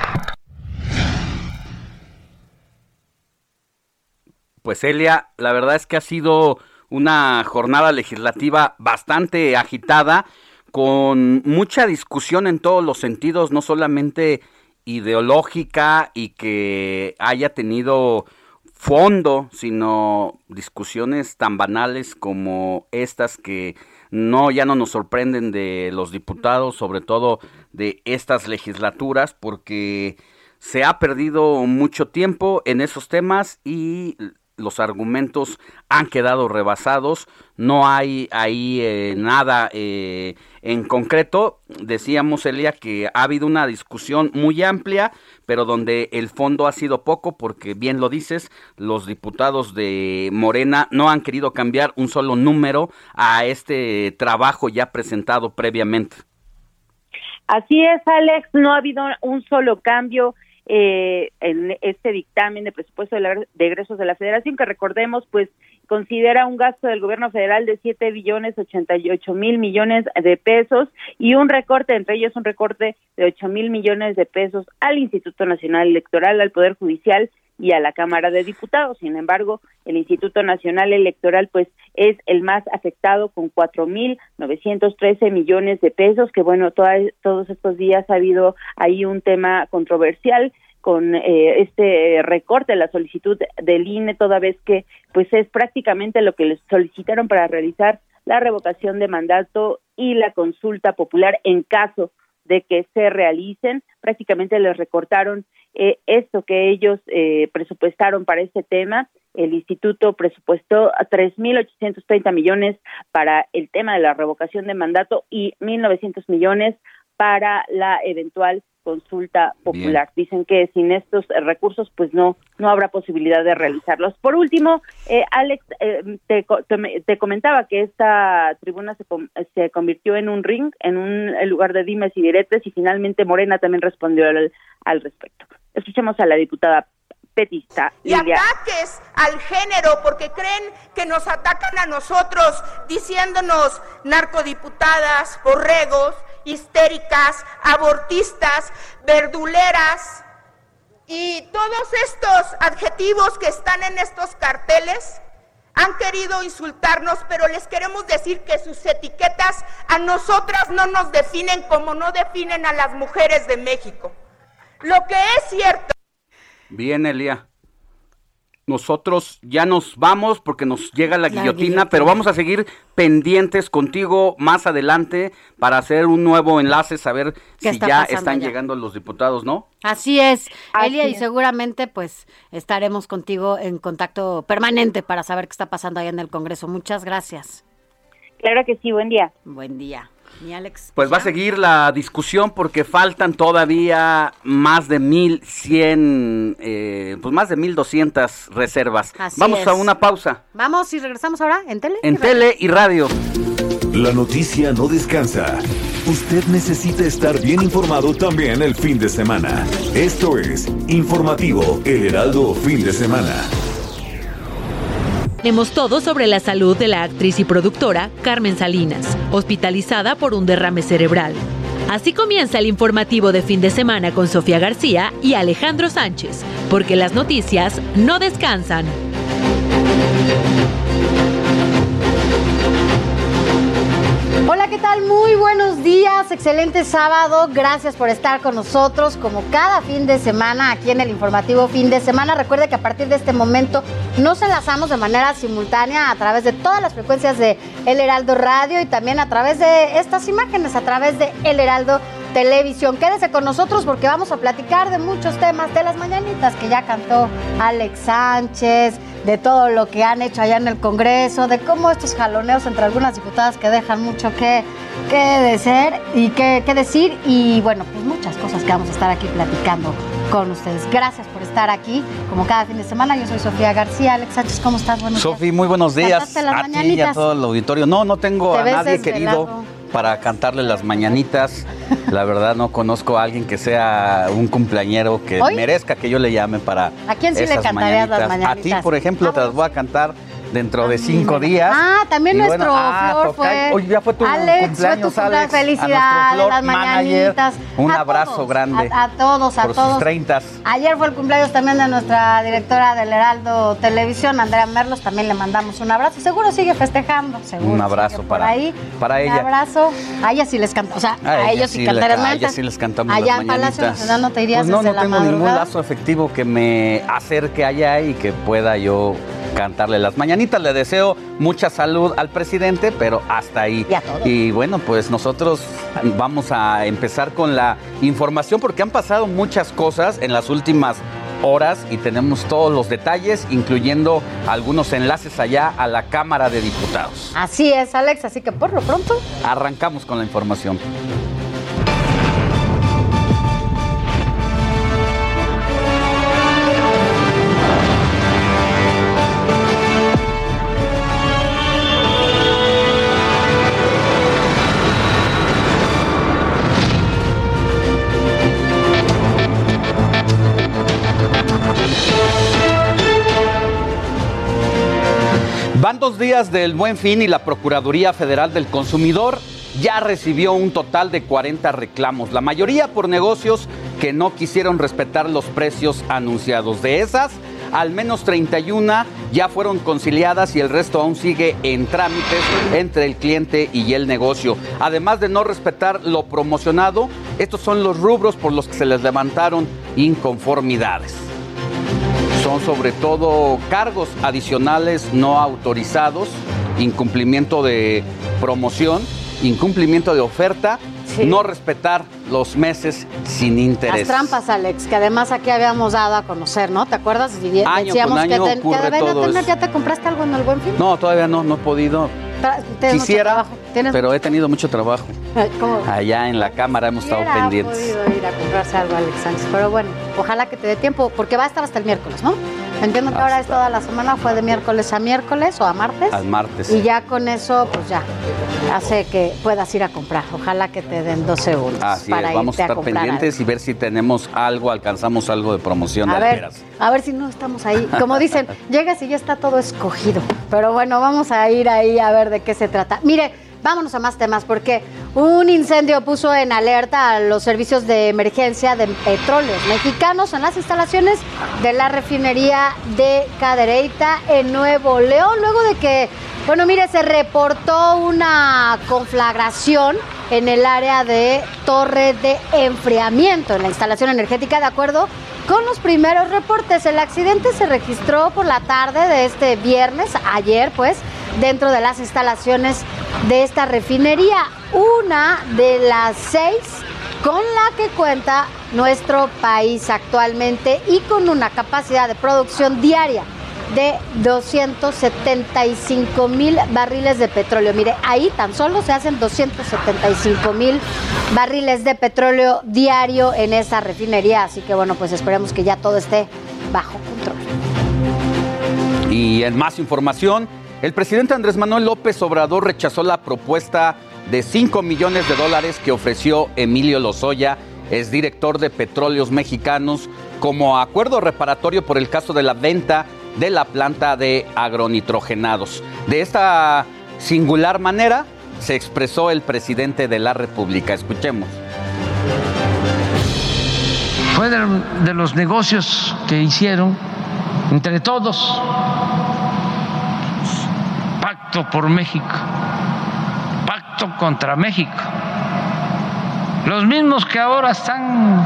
Pues Elia, la verdad es que ha sido una jornada legislativa bastante agitada, con mucha discusión en todos los sentidos, no solamente ideológica y que haya tenido fondo, sino discusiones tan banales como estas que no ya no nos sorprenden de los diputados, sobre todo de estas legislaturas, porque se ha perdido mucho tiempo en esos temas y los argumentos han quedado rebasados, no hay ahí eh, nada eh, en concreto. Decíamos, Elia, que ha habido una discusión muy amplia, pero donde el fondo ha sido poco, porque bien lo dices, los diputados de Morena no han querido cambiar un solo número a este trabajo ya presentado previamente. Así es, Alex, no ha habido un solo cambio eh, en este dictamen de presupuesto de, la- de de la Federación, que recordemos, pues considera un gasto del gobierno federal de 7 billones 88 mil millones de pesos y un recorte, entre ellos un recorte de 8 mil millones de pesos al Instituto Nacional Electoral, al Poder Judicial y a la Cámara de Diputados. Sin embargo, el Instituto Nacional Electoral pues es el más afectado con 4.913 millones de pesos, que bueno, toda- todos estos días ha habido ahí un tema controversial con eh, este recorte, la solicitud del INE, toda vez que pues es prácticamente lo que les solicitaron para realizar la revocación de mandato y la consulta popular en caso de que se realicen, prácticamente les recortaron eh, esto que ellos eh, presupuestaron para este tema. El instituto presupuestó a 3.830 millones para el tema de la revocación de mandato y 1.900 millones para la eventual consulta popular. Dicen que sin estos eh, recursos, pues no no habrá posibilidad de realizarlos. Por último, eh, Alex, eh, te, co- te me- te comentaba que esta tribuna se, com- se convirtió en un ring, en un lugar de dimes y diretes, y finalmente Morena también respondió al, al respecto. Escuchemos a la diputada petista y Lilia ataques al género porque creen que nos atacan a nosotros diciéndonos narcodiputadas, borregos, histéricas, abortistas, verduleras. Y todos estos adjetivos que están en estos carteles han querido insultarnos, pero les queremos decir que sus etiquetas a nosotras no nos definen como no definen a las mujeres de México. Lo que es cierto Bien, Elia. Nosotros ya nos vamos porque nos llega la, La guillotina, guillotina. pero vamos a seguir pendientes contigo más adelante para hacer un nuevo enlace, saber ¿Qué si está ya están llegando los diputados, ¿no? Así es, Elia, y seguramente pues estaremos contigo en contacto permanente para saber qué está pasando allá en el Congreso. Muchas gracias. Claro que sí, buen día. Buen día. Mi Alex. Pues va a seguir la discusión porque faltan todavía más de 1100, eh, pues más de 1200 reservas. Así Vamos es. a una pausa Vamos y regresamos ahora en tele. en tele y radio. La noticia no descansa. Usted necesita estar bien informado también el fin de semana. Esto es Informativo El Heraldo Fin de Semana. Tenemos todo sobre la salud de la actriz y productora Carmen Salinas, hospitalizada por un derrame cerebral. Así comienza el informativo de fin de semana con Sofía García y Alejandro Sánchez, porque las noticias no descansan. ¿Qué tal? Muy buenos días, excelente sábado. Gracias por estar con nosotros como cada fin de semana aquí en el informativo fin de semana. Recuerde que a partir de este momento nos enlazamos de manera simultánea a través de todas las frecuencias de El Heraldo Radio y también a través de estas imágenes, a través de El Heraldo Televisión. Quédese con nosotros porque vamos a platicar de muchos temas, de las mañanitas que ya cantó Alex Sánchez, de todo lo que han hecho allá en el Congreso, de cómo estos jaloneos entre algunas diputadas que dejan mucho que, que desear y que, que decir. Y bueno, pues muchas cosas que vamos a estar aquí platicando con ustedes. Gracias por estar aquí, como cada fin de semana. Yo soy Sofía García. Alex Sánchez, ¿cómo estás? Buenos días. Sofi, muy buenos días ¿Cantaste las a ti y a todo el auditorio. No, no tengo Te a nadie desvelado. querido para cantarle las mañanitas. La verdad no conozco a alguien que sea un cumpleañero que ¿Hoy? merezca que yo le llame para ¿A quién sí le esas cantarías las A ti, mañanitas? por ejemplo, te las voy a cantar dentro de cinco días. Ah, también Y nuestro bueno, ah, Flor fue. Hoy ya fue tu Alex, cumpleaños, fue tu cumpleaños. Alex. Felicidades, Flor las manager, mañanitas. un A abrazo todos, grande A, a todos, a por todos. sus treintas. Ayer fue el cumpleaños también de nuestra directora del Heraldo Televisión, Andrea Merlos. También le mandamos un abrazo. Seguro sigue festejando. Seguro Un abrazo para- ahí. para Un ella. abrazo. A ella sí les canta. O sea, a, ellos sí, le- a ella sí les cantamos Allá en Palacio. Nacional no te irías Pues no, desde no la tengo ningún lazo efectivo que me acerque allá y que pueda yo cantarle las mañanitas. Le deseo mucha salud al presidente, pero hasta ahí. Y a todos. Y bueno, pues nosotros vamos a empezar con la información porque han pasado muchas cosas en las últimas horas y tenemos todos los detalles, incluyendo algunos enlaces allá a la Cámara de Diputados. Así es, Alex. Así que por lo pronto, Arrancamos con la información. Dos días del Buen Fin y la Procuraduría Federal del Consumidor ya recibió un total de 40 reclamos, la mayoría por negocios que no quisieron respetar los precios anunciados. De esas, al menos 31 ya fueron conciliadas y el resto aún sigue en trámites entre el cliente y el negocio. Además de no respetar lo promocionado, estos son los rubros por los que se les levantaron inconformidades son sobre todo cargos adicionales no autorizados, incumplimiento de promoción, incumplimiento de oferta, no respetar los meses sin interés. las trampas, Alex, que además aquí habíamos dado a conocer, ¿no? ¿Te acuerdas? Año Decíamos con año que, ten- que tener- ya te compraste algo en el Buen Fin. No, todavía no, no he podido. Quisiera, pero he tenido mucho trabajo. ¿Cómo? Allá en la Cámara hemos estado pendientes. podido ir a comprarse algo, Alex Sánchez. Pero bueno, ojalá que te dé tiempo, porque va a estar hasta el miércoles, ¿no? Entiendo que ahora es toda la semana, fue de miércoles a miércoles o a martes. Al martes. Y ya con eso, pues ya, hace que puedas ir a comprar. Ojalá que te den dos segundos Así para es, vamos irte a estar pendientes y ver si tenemos algo, alcanzamos algo de promoción de A ver, alperas. a ver si no estamos ahí. Como dicen, llegas y ya está todo escogido. Pero bueno, vamos a ir ahí a ver de qué se trata. Mire, vámonos a más temas porque un incendio puso en alerta a los servicios de emergencia de petróleos mexicanos en las instalaciones de la refinería de Cadereyta en Nuevo León, luego de que, bueno, mire, se reportó una conflagración en el área de torre de enfriamiento en la instalación energética, de acuerdo con los primeros reportes. El accidente se registró por la tarde de este viernes, ayer pues, dentro de las instalaciones de esta refinería, una de las seis con la que cuenta nuestro país actualmente y con una capacidad de producción diaria de 275 mil barriles de petróleo. Mire, ahí tan solo se hacen 275 mil barriles de petróleo diario en esa refinería. Así que bueno, pues esperemos que ya todo esté bajo control. Y en más información, el presidente Andrés Manuel López Obrador rechazó la propuesta de 5 millones de dólares que ofreció Emilio Lozoya, es director de Petróleos Mexicanos, como acuerdo reparatorio por el caso de la venta de la planta de agronitrogenados. De esta singular manera se expresó el presidente de la República. Escuchemos. Fue de, de los negocios que hicieron entre todos. Pacto por México. Pacto contra México. Los mismos que ahora están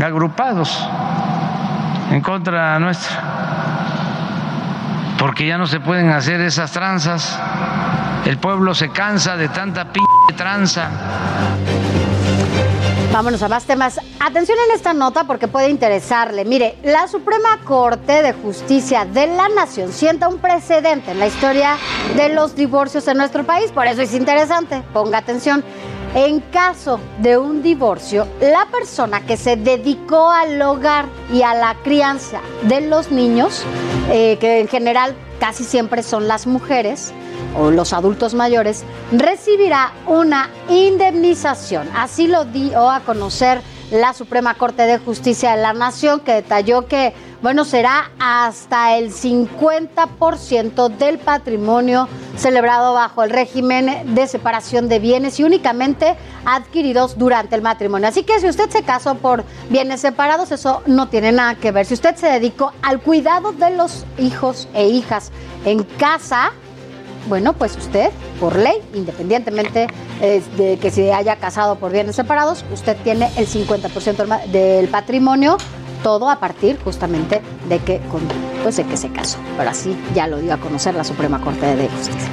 agrupados en contra nuestra. Porque ya no se pueden hacer esas tranzas. El pueblo se cansa de tanta p tranza. Vámonos a más temas. Atención en esta nota porque puede interesarle. Mire, la Suprema Corte de Justicia de la Nación sienta un precedente en la historia de los divorcios en nuestro país. Por eso es interesante. Ponga atención. En caso de un divorcio, la persona que se dedicó al hogar y a la crianza de los niños, eh, que en general casi siempre son las mujeres, o los adultos mayores, recibirá una indemnización. Así lo dio a conocer la Suprema Corte de Justicia de la Nación, que detalló que, bueno, será hasta el 50% del patrimonio celebrado bajo el régimen de separación de bienes y únicamente adquiridos durante el matrimonio. Así que si usted se casó por bienes separados, eso no tiene nada que ver. Si usted se dedicó al cuidado de los hijos e hijas en casa, bueno, pues usted, por ley, independientemente eh, de que se haya casado por bienes separados, usted tiene el 50% del patrimonio, todo a partir justamente de que, con, pues de que se casó. Pero así ya lo dio a conocer la Suprema Corte de Justicia.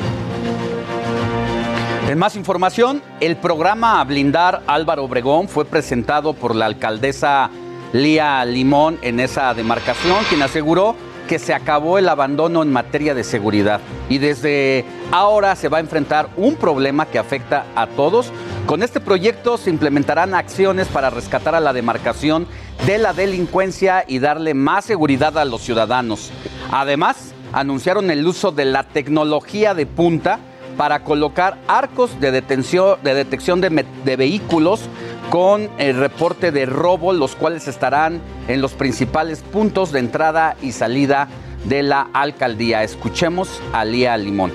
En más información, el programa Blindar Álvaro Obregón fue presentado por la alcaldesa Lía Limón en esa demarcación, quien aseguró que se acabó el abandono en materia de seguridad y desde ahora se va a enfrentar un problema que afecta a todos. Con este proyecto se implementarán acciones para rescatar a la demarcación de la delincuencia y darle más seguridad a los ciudadanos. Además, anunciaron el uso de la tecnología de punta para colocar arcos de detención de detección de, de vehículos con el reporte de robo, los cuales estarán en los principales puntos de entrada y salida de la alcaldía. Escuchemos a Lía Limón.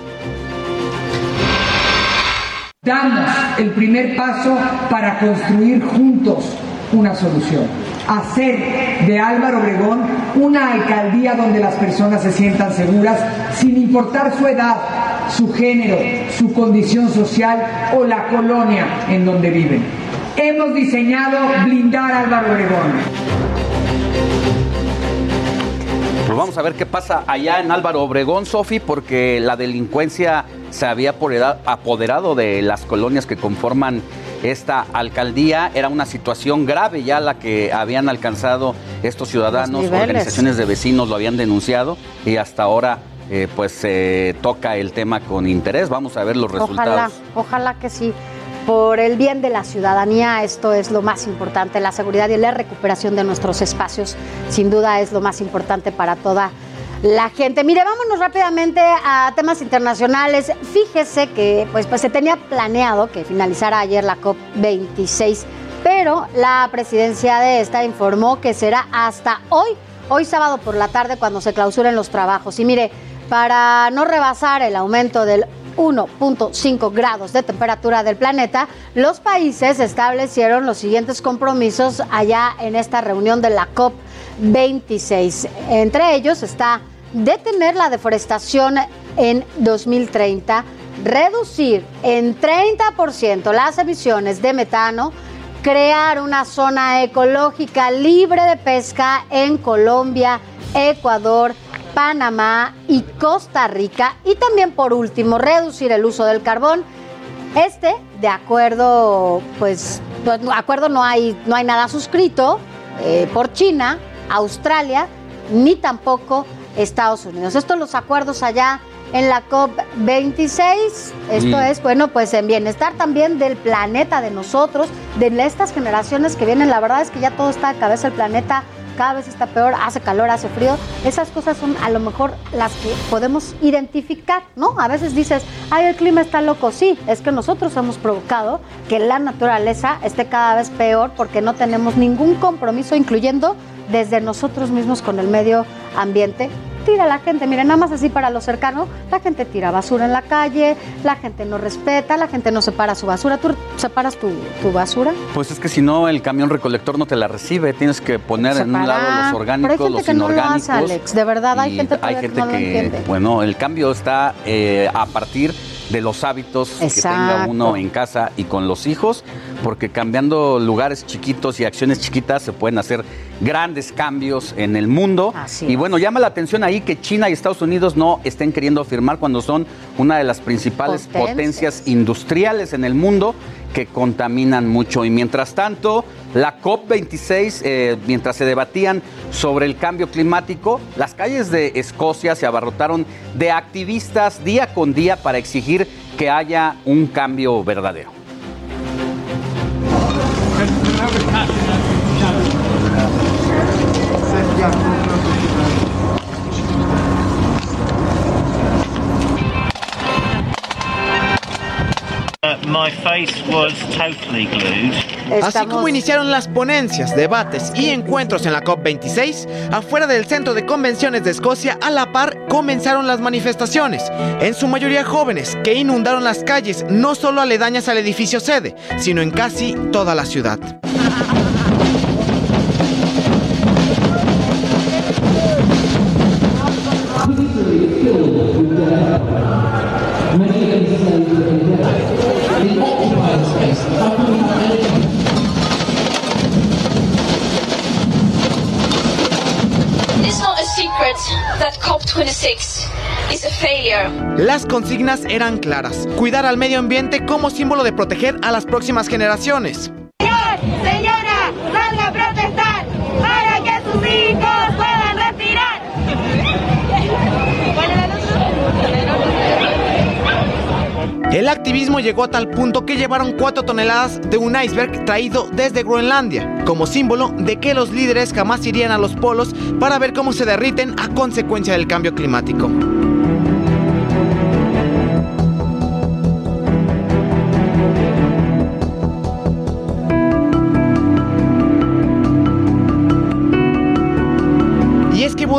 Damos el primer paso para construir juntos una solución. Hacer de Álvaro Obregón una alcaldía donde las personas se sientan seguras sin importar su edad, su género, su condición social o la colonia en donde viven. Hemos diseñado blindar Álvaro Obregón. Pues vamos a ver qué pasa allá en Álvaro Obregón, Sofi, porque la delincuencia se había apoderado, de las colonias que conforman esta alcaldía. Era una situación grave ya la que habían alcanzado estos ciudadanos, organizaciones de vecinos lo habían denunciado y hasta ahora eh, pues se toca el tema con interés. Vamos a ver los Ojalá, resultados. ojalá que sí. Por el bien de la ciudadanía, esto es lo más importante. La seguridad y la recuperación de nuestros espacios, sin duda, es lo más importante para toda la gente. Mire, vámonos rápidamente a temas internacionales. Fíjese que pues, pues se tenía planeado que finalizara ayer la COP26, pero la presidencia de esta informó que será hasta hoy, hoy sábado por la tarde, cuando se clausuren los trabajos. Y mire, para no rebasar el aumento del 1.5 grados de temperatura del planeta, los países establecieron los siguientes compromisos allá en esta reunión de la COP26. Entre ellos está detener la deforestación en 2030, reducir en 30% las emisiones de metano, crear una zona ecológica libre de pesca en Colombia, Ecuador, Panamá y Costa Rica. Y también, por último, reducir el uso del carbón. Este, de acuerdo, pues, acuerdo no hay, no hay nada suscrito eh, por China, Australia, ni tampoco Estados Unidos. Estos los acuerdos allá en la COP26. Esto Mm. es, bueno, pues en bienestar también del planeta, de nosotros, de estas generaciones que vienen. La verdad es que ya todo está de cabeza, el planeta cada vez está peor, hace calor, hace frío. Esas cosas son a lo mejor las que podemos identificar, ¿no? A veces dices, ay, el clima está loco. Sí, es que nosotros hemos provocado que la naturaleza esté cada vez peor porque no tenemos ningún compromiso, incluyendo desde nosotros mismos con el medio ambiente. Tira la gente, miren, nada más así para lo cercano, la gente tira basura en la calle, la gente no respeta, la gente no separa su basura. ¿Tú separas tu, tu basura? Pues es que si no, el camión recolector no te la recibe. Tienes que poner en un lado los Pero hay orgánicos, gente los que no lo inorgánicos. hace, Alex. De verdad, hay gente que no lo entiende. bueno, el cambio está eh, a partir de los hábitos que tenga uno en casa y con los hijos, porque cambiando lugares chiquitos y acciones chiquitas se pueden hacer grandes cambios en el mundo. y bueno, llama la atención ahí que China y Estados Unidos no estén queriendo firmar cuando son una de las principales Potencias. potencias industriales en el mundo que contaminan mucho. Y mientras tanto, la COP26, eh, mientras se debatían sobre el cambio climático, las calles de Escocia se abarrotaron de activistas día con día para exigir que haya un cambio verdadero. My face was totally glued. Así como iniciaron las ponencias, debates y encuentros en la COP26, afuera del centro de convenciones de Escocia, a la par comenzaron las manifestaciones, en su mayoría jóvenes, que inundaron las calles no solo aledañas al edificio sede, sino en casi toda la ciudad. Failure. Las consignas eran claras, cuidar al medio ambiente como símbolo de proteger a las próximas generaciones. Señor, señora, salga a protestar para que sus hijos puedan respirar. El activismo llegó a tal punto que llevaron 4 toneladas de un iceberg traído desde Groenlandia, como símbolo de que los líderes jamás irían a los polos para ver cómo se derriten a consecuencia del cambio climático.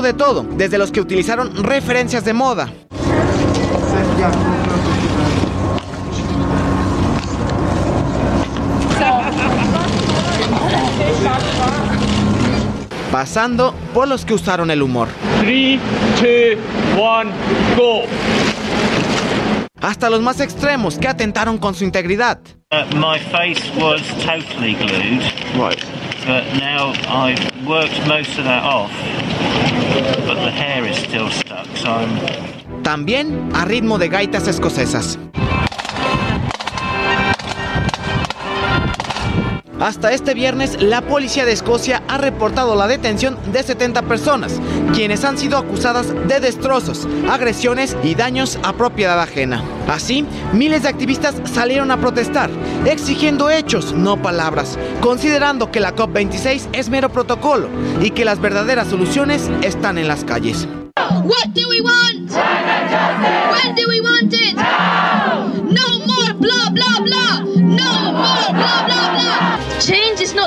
De todo, desde los que utilizaron referencias de moda, pasando por los que usaron el humor. 3, 2, 1, go. Hasta los más extremos que atentaron con su integridad. Uh, my face was totally glued. Right. But now I've worked most of that off. También a ritmo de gaitas escocesas. Hasta este viernes, la policía de Escocia ha reportado la detención de 70 personas, quienes han sido acusadas de destrozos, agresiones y daños a propiedad ajena. Así, miles de activistas salieron a protestar, exigiendo hechos, no palabras, considerando que la COP26 es mero protocolo y que las verdaderas soluciones están en las calles.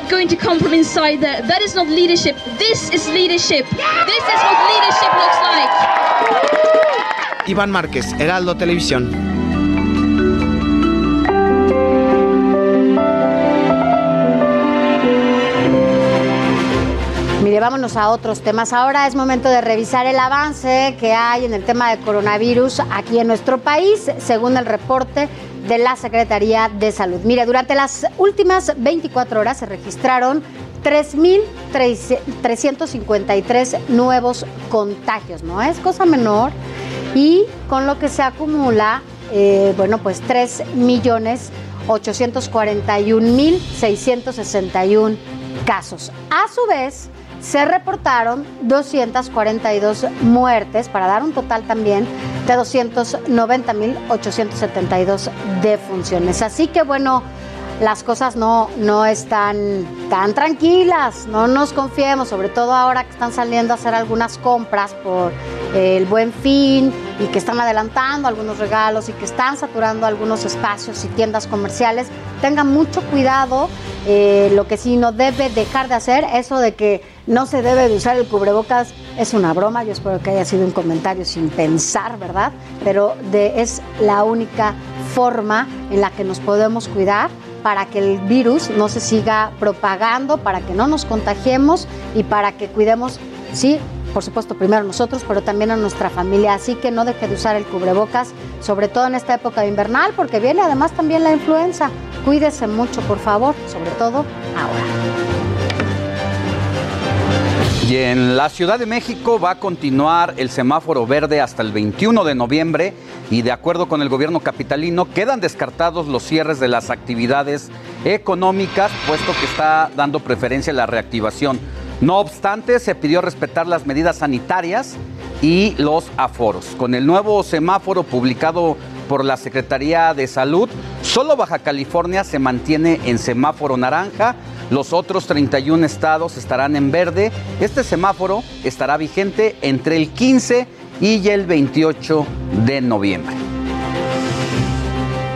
going to come from inside there. That is not leadership. This is leadership. This is what leadership looks like. Iván Márquez, Heraldo Televisión. Mire, vámonos a otros temas. Ahora es momento de revisar el avance que hay en el tema de coronavirus aquí en nuestro país. Según el reporte de la Secretaría de Salud. Mire, durante las últimas 24 horas se registraron 3.353 nuevos contagios, no es cosa menor, y con lo que se acumula, eh, bueno, pues 3.841.661 casos. A su vez, se reportaron 242 muertes para dar un total también de 290.872 defunciones. Así que bueno, las cosas no, no están tan tranquilas, no nos confiemos, sobre todo ahora que están saliendo a hacer algunas compras por el buen fin y que están adelantando algunos regalos y que están saturando algunos espacios y tiendas comerciales. Tengan mucho cuidado, eh, lo que sí no debe dejar de hacer, eso de que no se debe de usar el cubrebocas es una broma, yo espero que haya sido un comentario sin pensar, ¿verdad? Pero es la única forma en la que nos podemos cuidar para que el virus no se siga propagando, para que no nos contagiemos y para que cuidemos, sí, por supuesto, primero nosotros, pero también a nuestra familia. Así que no deje de usar el cubrebocas, sobre todo en esta época invernal, porque viene además también la influenza. Cuídese mucho, por favor, sobre todo ahora. Y en la Ciudad de México va a continuar el semáforo verde hasta el 21 de noviembre y de acuerdo con el gobierno capitalino quedan descartados los cierres de las actividades económicas puesto que está dando preferencia a la reactivación. No obstante, se pidió respetar las medidas sanitarias y los aforos. Con el nuevo semáforo publicado por la Secretaría de Salud, solo Baja California se mantiene en semáforo naranja los otros 31 estados estarán en verde. Este semáforo estará vigente entre el 15 y el 28 de noviembre.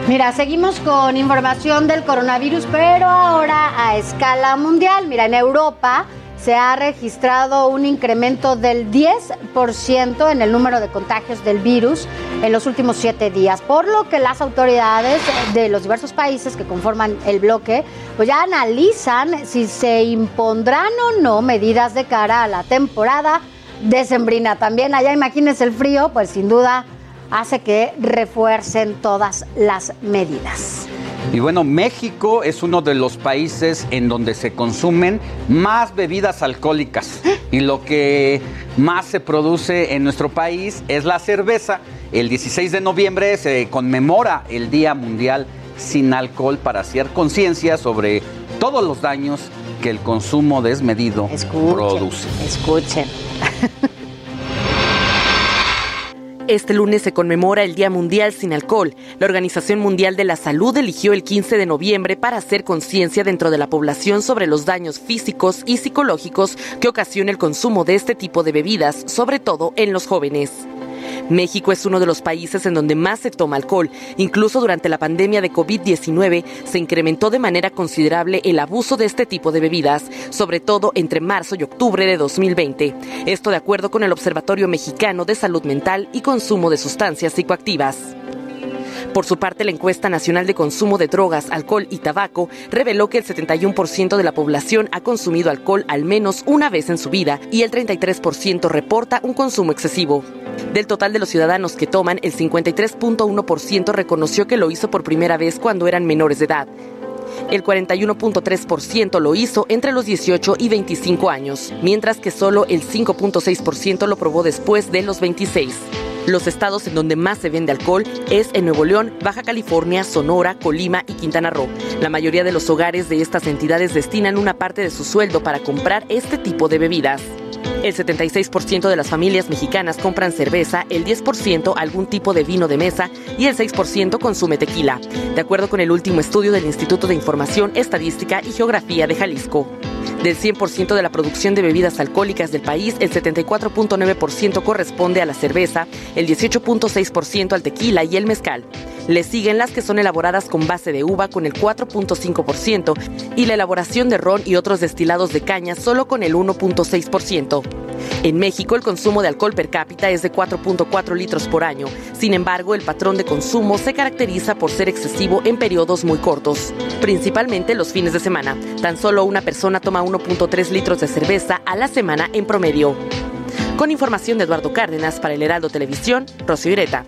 Mira, seguimos con información del coronavirus, pero ahora a escala mundial. Mira, en Europa se ha registrado un incremento del 10% en el número de contagios del virus en los últimos siete días, por lo que las autoridades de los diversos países que conforman el bloque pues ya analizan si se impondrán o no medidas de cara a la temporada decembrina. También allá imagínense el frío, pues sin duda hace que refuercen todas las medidas. Y bueno, México es uno de los países en donde se consumen más bebidas alcohólicas. Y lo que más se produce en nuestro país es la cerveza. El 16 de noviembre se conmemora el Día Mundial sin Alcohol para hacer conciencia sobre todos los daños que el consumo desmedido produce. Escuchen. Este lunes se conmemora el Día Mundial sin Alcohol. La Organización Mundial de la Salud eligió el 15 de noviembre para hacer conciencia dentro de la población sobre los daños físicos y psicológicos que ocasiona el consumo de este tipo de bebidas, sobre todo en los jóvenes. México es uno de los países en donde más se toma alcohol. Incluso durante la pandemia de COVID-19 se incrementó de manera considerable el abuso de este tipo de bebidas, sobre todo entre marzo y octubre de 2020. Esto de acuerdo con el Observatorio Mexicano de Salud Mental y Consumo de Sustancias Psicoactivas. Por su parte, la encuesta nacional de consumo de drogas, alcohol y tabaco reveló que el 71% de la población ha consumido alcohol al menos una vez en su vida y el 33% reporta un consumo excesivo. Del total de los ciudadanos que toman, el 53.1% reconoció que lo hizo por primera vez cuando eran menores de edad. El 41.3% lo hizo entre los 18 y 25 años, mientras que solo el 5.6% lo probó después de los 26. Los estados en donde más se vende alcohol es en Nuevo León, Baja California, Sonora, Colima y Quintana Roo. La mayoría de los hogares de estas entidades destinan una parte de su sueldo para comprar este tipo de bebidas. El 76% de las familias mexicanas compran cerveza, el 10% algún tipo de vino de mesa y el 6% consume tequila, de acuerdo con el último estudio del Instituto de Información, Estadística y Geografía de Jalisco. Del 100% de la producción de bebidas alcohólicas del país, el 74.9% corresponde a la cerveza, el 18.6% al tequila y el mezcal. Le siguen las que son elaboradas con base de uva con el 4.5% y la elaboración de ron y otros destilados de caña solo con el 1.6%. En México el consumo de alcohol per cápita es de 4.4 litros por año. Sin embargo, el patrón de consumo se caracteriza por ser excesivo en periodos muy cortos, principalmente los fines de semana. Tan solo una persona toma 1.3 litros de cerveza a la semana en promedio. Con información de Eduardo Cárdenas para el Heraldo Televisión, Rocío Ireta.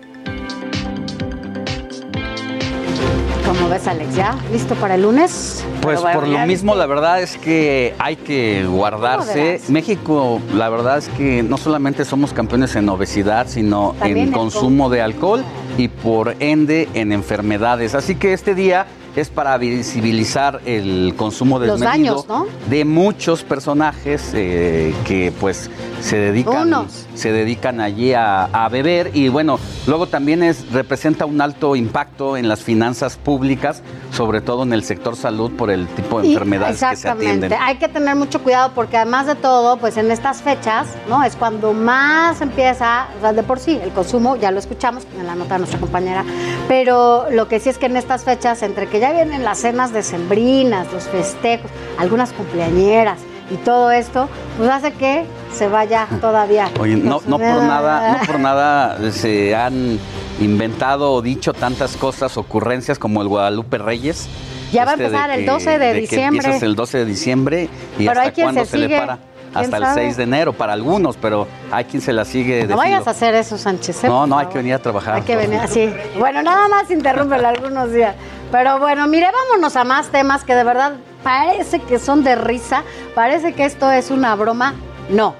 ¿Cómo ves, Alex? ¿Ya listo para el lunes? Pues por lo mismo, la verdad es que hay que guardarse. México, la verdad es que no solamente somos campeones en obesidad, sino También en en consumo de alcohol y por ende en enfermedades. Así que este día es para visibilizar el consumo Los desmedido daños, ¿no? de muchos personajes eh, que pues se dedican Unos. se dedican allí a, a beber y bueno luego también es representa un alto impacto en las finanzas públicas sobre todo en el sector salud por el tipo de Y- enfermedades que se atienden Exactamente. Hay que tener mucho cuidado porque además de todo, pues en estas fechas, ¿no? Es cuando más empieza, o sea, de por sí, el consumo, ya lo escuchamos en la nota de nuestra compañera, pero lo que sí es que en estas fechas, entre que ya vienen las cenas decembrinas, los festejos, algunas cumpleañeras y todo esto, pues hace que se vaya todavía. Oye, no, no por nada, no por nada se han inventado o dicho tantas cosas, ocurrencias como el Guadalupe Reyes. Ya va a Este de empezar el que- 12 de que diciembre. el 12 de diciembre y Pero hay hasta quien cuándo se se, le para. ¿Quién Hasta el sabe? 6 de enero para algunos, pero hay quien se la sigue de No vayas filo. a hacer eso, Sánchez. ¿eh? No, no, hay que venir a trabajar. Hay que venir así. Bueno, nada más interrúmpelo algunos días. Pero bueno, mire, vámonos a más temas que de verdad parece que son de risa. Parece que esto es una broma. No.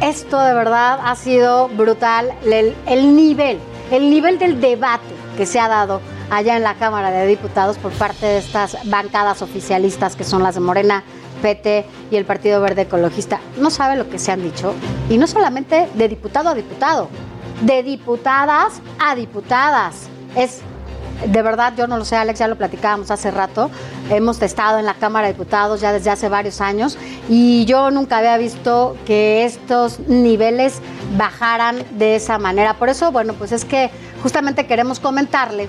Esto de verdad ha sido brutal. El, el nivel, el nivel del debate que se ha dado allá en la Cámara de Diputados por parte de estas bancadas oficialistas que son las de Morena, PT y el Partido Verde Ecologista. No sabe lo que se han dicho. Y no solamente de diputado a diputado, de diputadas a diputadas. Es de verdad, yo no lo sé, Alex, ya lo platicábamos hace rato. Hemos testado en la Cámara de Diputados ya desde hace varios años y yo nunca había visto que estos niveles bajaran de esa manera. Por eso, bueno, pues es que justamente queremos comentarle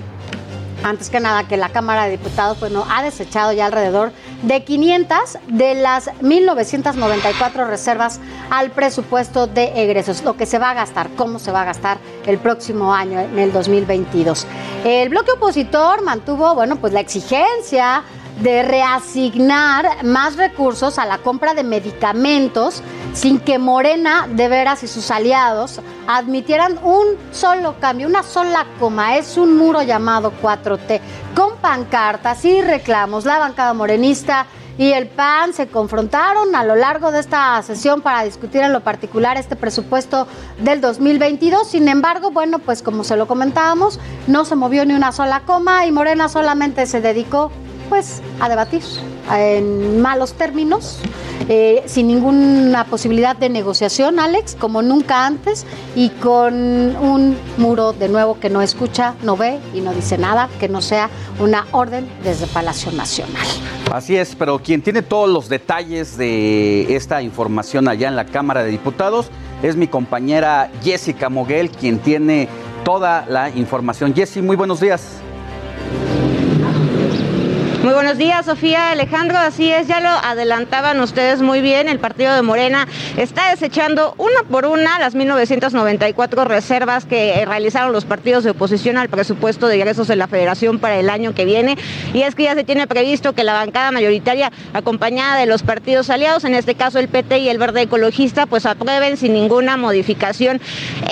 antes que nada que la Cámara de Diputados bueno, ha desechado ya alrededor de 500 de las 1.994 reservas al presupuesto de egresos, lo que se va a gastar, cómo se va a gastar el próximo año, en el 2022. El bloque opositor mantuvo, bueno, pues la exigencia de reasignar más recursos a la compra de medicamentos sin que Morena de veras y sus aliados admitieran un solo cambio, una sola coma. Es un muro llamado 4T, con pancartas y reclamos. La bancada morenista y el PAN se confrontaron a lo largo de esta sesión para discutir en lo particular este presupuesto del 2022. Sin embargo, bueno, pues como se lo comentábamos, no se movió ni una sola coma y Morena solamente se dedicó pues a debatir en malos términos, eh, sin ninguna posibilidad de negociación, Alex, como nunca antes, y con un muro de nuevo que no escucha, no ve y no dice nada, que no sea una orden desde Palacio Nacional. Así es, pero quien tiene todos los detalles de esta información allá en la Cámara de Diputados es mi compañera Jessica Moguel, quien tiene toda la información. Jessy, muy buenos días. Muy buenos días, Sofía Alejandro. Así es, ya lo adelantaban ustedes muy bien. El partido de Morena está desechando una por una las 1994 reservas que realizaron los partidos de oposición al presupuesto de ingresos de la Federación para el año que viene. Y es que ya se tiene previsto que la bancada mayoritaria, acompañada de los partidos aliados, en este caso el PT y el Verde Ecologista, pues aprueben sin ninguna modificación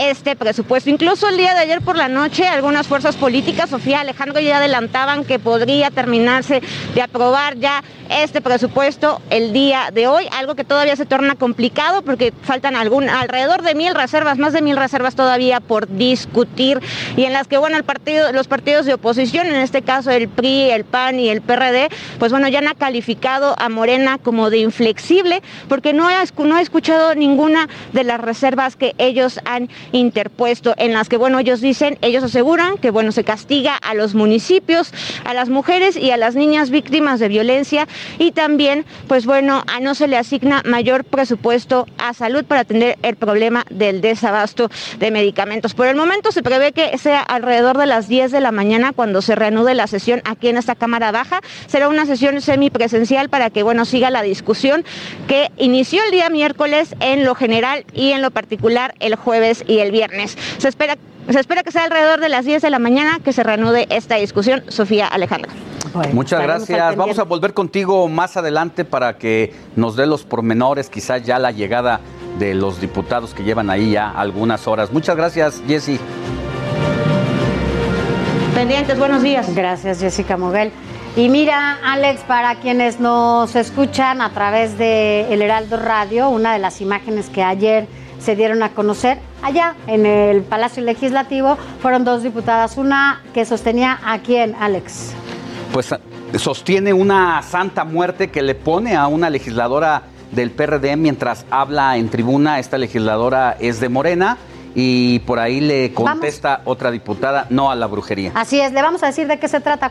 este presupuesto. Incluso el día de ayer por la noche, algunas fuerzas políticas, Sofía Alejandro, ya adelantaban que podría terminarse de aprobar ya este presupuesto el día de hoy, algo que todavía se torna complicado porque faltan algún, alrededor de mil reservas, más de mil reservas todavía por discutir y en las que, bueno, el partido, los partidos de oposición, en este caso el PRI, el PAN y el PRD, pues bueno, ya han calificado a Morena como de inflexible porque no ha, no ha escuchado ninguna de las reservas que ellos han interpuesto, en las que, bueno, ellos dicen, ellos aseguran que, bueno, se castiga a los municipios, a las mujeres y a las niñas víctimas de violencia y también, pues bueno, a no se le asigna mayor presupuesto a salud para atender el problema del desabasto de medicamentos. Por el momento se prevé que sea alrededor de las 10 de la mañana cuando se reanude la sesión aquí en esta Cámara Baja. Será una sesión semipresencial para que, bueno, siga la discusión que inició el día miércoles en lo general general y en lo particular el jueves y el viernes. Se espera, se espera que sea alrededor de las 10 de la mañana que se reanude esta discusión. Sofía Alejandra. Muchas gracias. Vamos a volver contigo más adelante para que nos dé los pormenores, quizás ya la llegada de los diputados que llevan ahí ya algunas horas. Muchas gracias, Jessy. Pendientes, buenos días. Gracias, Jessica Moguel. Y mira, Alex, para quienes nos escuchan a través de El Heraldo Radio, una de las imágenes que ayer se dieron a conocer allá en el Palacio Legislativo fueron dos diputadas. Una que sostenía a quién, Alex. Pues sostiene una santa muerte que le pone a una legisladora del PRD mientras habla en tribuna. Esta legisladora es de Morena y por ahí le contesta otra diputada, no a la brujería. Así es, le vamos a decir de qué se trata.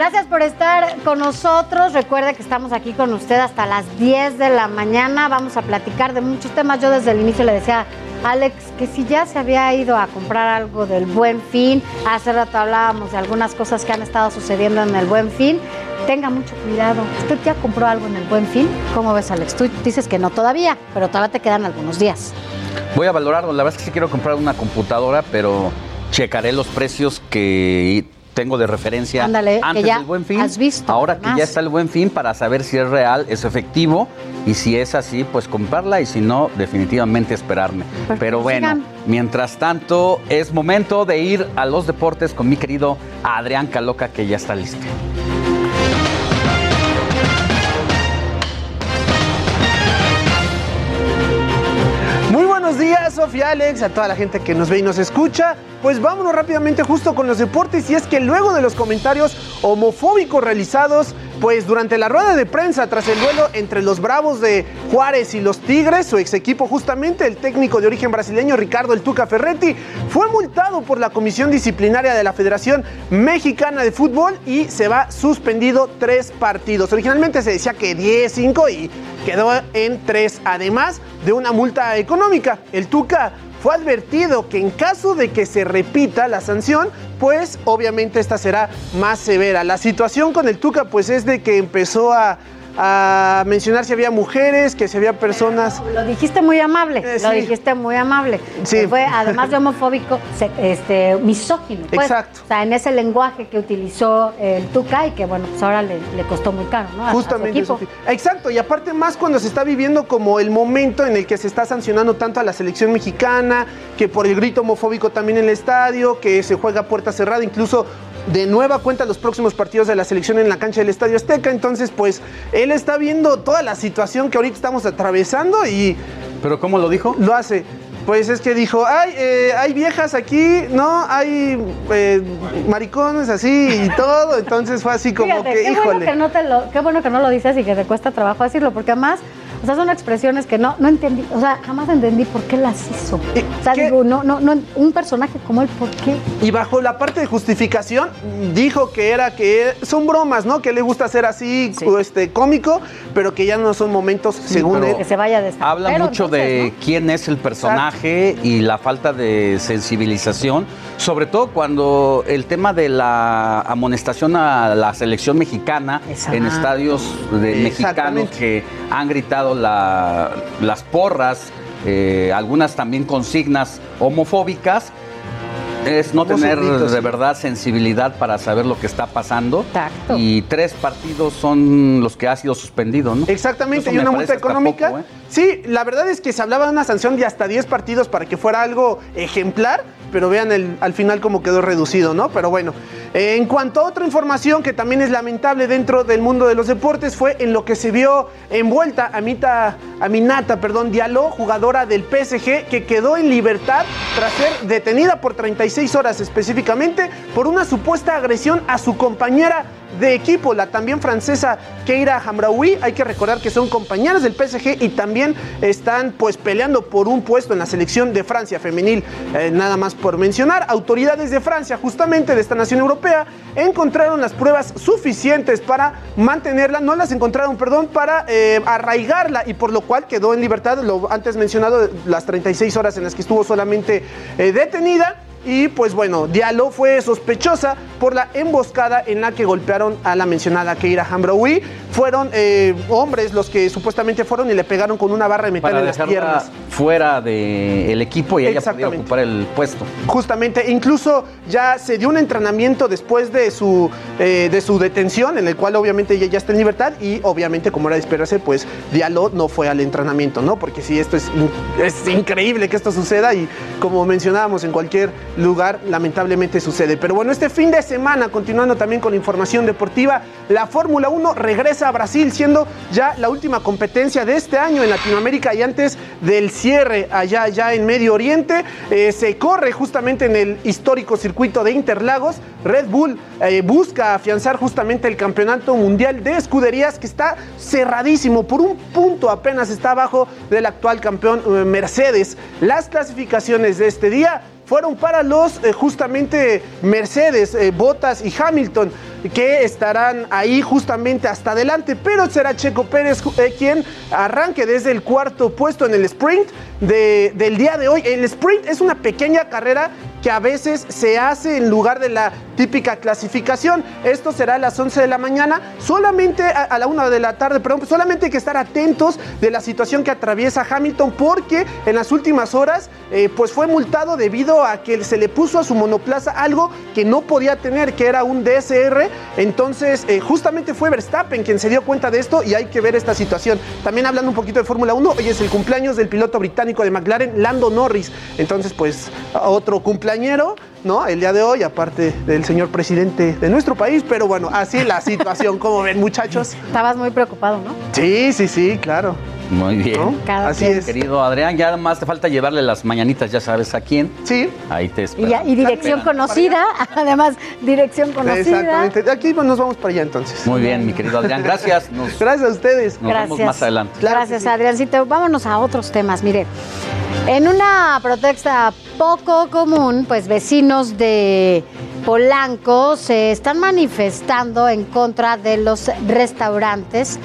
Gracias por estar con nosotros. Recuerde que estamos aquí con usted hasta las 10 de la mañana. Vamos a platicar de muchos temas. Yo desde el inicio le decía a Alex que si ya se había ido a comprar algo del buen fin, hace rato hablábamos de algunas cosas que han estado sucediendo en el buen fin. Tenga mucho cuidado. ¿Usted ya compró algo en el buen fin? ¿Cómo ves, Alex? Tú dices que no todavía, pero todavía te quedan algunos días. Voy a valorarlo. La verdad es que sí quiero comprar una computadora, pero checaré los precios que tengo de referencia Ándale, que antes ya del buen fin. has visto, Ahora que ya está el buen fin para saber si es real, es efectivo y si es así, pues comprarla y si no, definitivamente esperarme. Pero bueno, sigan. mientras tanto, es momento de ir a los deportes con mi querido Adrián Caloca que ya está listo. Muy buenos días, Sofía Alex, a toda la gente que nos ve y nos escucha. Pues vámonos rápidamente justo con los deportes y es que luego de los comentarios homofóbicos realizados, pues durante la rueda de prensa tras el duelo entre los Bravos de Juárez y los Tigres, su ex equipo justamente, el técnico de origen brasileño Ricardo El Tuca Ferretti, fue multado por la Comisión Disciplinaria de la Federación Mexicana de Fútbol y se va suspendido tres partidos. Originalmente se decía que 10, 5 y quedó en 3, además de una multa económica. El Tuca fue advertido que en caso de que se repita la sanción, pues obviamente esta será más severa. La situación con el Tuca pues es de que empezó a, a mencionar si había mujeres, que si había personas... Lo dijiste muy amable, Eh, lo sí. dijiste muy amable. Sí. Que Fue, además de homofóbico, este, misógino. pues. Exacto. O sea, en ese lenguaje que utilizó el Tuca y que, bueno, pues ahora le, le costó muy caro, ¿no? A- a su Justamente, equipo. Sofía. Exacto, y aparte más cuando se está viviendo como el momento en el que se está sancionando tanto a la selección mexicana, que por el grito homofóbico también en el estadio, que se juega a puerta cerrada, incluso de nueva cuenta los próximos partidos de la selección en la cancha del Estadio Azteca. Entonces, pues él está viendo toda la situación que ahorita estamos atravesando y... ¿Pero cómo lo dijo? Lo hace. Pues es que dijo, ay, eh, hay viejas aquí, ¿no? Hay eh, maricones así y todo. Entonces fue así como Fíjate, que, qué híjole. bueno que, no te lo, qué bueno que no lo dices y que te cuesta trabajo decirlo, porque además, o sea, son expresiones que no, no entendí, o sea, jamás entendí por qué las hizo. O sea, digo, no, no, no, un personaje como él, ¿por qué? Y bajo la parte de justificación dijo que era que son bromas, ¿no? Que le gusta ser así, este cómico, pero que ya no son momentos según él. Que se vaya de Habla mucho de quién es el personaje y la falta de sensibilización, sobre todo cuando el tema de la amonestación a la selección mexicana en estadios de mexicanos que han gritado la- las porras, eh, algunas también consignas homofóbicas. Es no tener de sí. verdad sensibilidad para saber lo que está pasando. Y tres partidos son los que ha sido suspendido, ¿no? Exactamente, Eso y una multa económica. poco, ¿eh? Sí, la verdad es que se hablaba de una sanción de hasta 10 partidos para que fuera algo ejemplar, pero vean el, al final cómo quedó reducido, ¿no? Pero bueno, en cuanto a otra información que también es lamentable dentro del mundo de los deportes, fue en lo que se vio envuelta Amita, Aminata, perdón, Diallo, jugadora del PSG, que quedó en libertad tras ser detenida por 36 horas específicamente por una supuesta agresión a su compañera de equipo, la también francesa Keira Hamraoui. Hay que recordar que son compañeras del PSG y también están pues peleando por un puesto en la selección de Francia femenil. Eh, nada más por mencionar, autoridades de Francia, justamente de esta nación europea, encontraron las pruebas suficientes para mantenerla, no las encontraron, perdón, para eh, arraigarla y por lo cual quedó en libertad, lo antes mencionado, las 36 horas en las que estuvo solamente eh, detenida. Y pues bueno, Diallo fue sospechosa por la emboscada en la que golpearon a la mencionada Keira Hambraoui. Fueron eh, hombres los que supuestamente fueron y le pegaron con una barra de metal Para en las piernas. fuera del equipo y ella podía Exactamente. ocupar el puesto. Justamente, incluso ya se dio un entrenamiento después de su, eh, de su detención, en el cual obviamente ella ya está en libertad y obviamente, como era de esperarse, pues Diallo no fue al entrenamiento, ¿no? Porque sí, esto es, in- es increíble que esto suceda y como mencionábamos en cualquier lugar, lamentablemente sucede. Pero bueno, este fin de semana, continuando también con la información deportiva, la Fórmula 1 regresa a Brasil, siendo ya la última competencia de este año en Latinoamérica y antes del cierre allá, allá en Medio Oriente. Eh, se corre justamente en el histórico circuito de Interlagos. Red Bull eh, busca afianzar justamente el campeonato mundial de escuderías que está cerradísimo. Por un punto apenas está abajo del actual campeón eh, Mercedes. Las clasificaciones de este día fueron para los eh, justamente Mercedes, eh, Bottas y Hamilton, que estarán ahí justamente hasta adelante, pero será Checo Pérez eh, quien arranque desde el cuarto puesto en el sprint de- del día de hoy. El sprint es una pequeña carrera que a veces se hace en lugar de la típica clasificación. Esto será a las 11 de la mañana, solamente a, la 1 de la tarde, perdón, solamente hay que estar atentos de la situación que atraviesa Hamilton porque en las últimas horas eh, pues fue multado debido a que se le puso a su monoplaza algo que no podía tener, que era un DSR. Entonces eh, justamente fue Verstappen quien se dio cuenta de esto y hay que ver esta situación. También hablando un poquito de Fórmula 1, hoy es el cumpleaños del piloto británico de McLaren, Lando Norris. Entonces pues otro cumpleañero, ¿no? El día de hoy, aparte del señor presidente de nuestro país, pero bueno, así la situación, como ven muchachos. Estabas muy preocupado, ¿no? Sí, sí, sí, claro. Muy bien. Cada Así quien. es. Querido Adrián, ya más te falta llevarle las mañanitas, ya sabes a quién. Sí. Ahí te Y, espero. ya- y dirección conocida, además, dirección conocida. Exactamente. Aquí nos vamos para allá entonces. Muy bien, mi querido Adrián, gracias. Nos, Gracias a ustedes. nos vemos más adelante. Gracias, Adriancito. Vámonos a otros temas. Mire, en una protesta poco común, pues vecinos de Polanco se están manifestando en contra de los restaurantes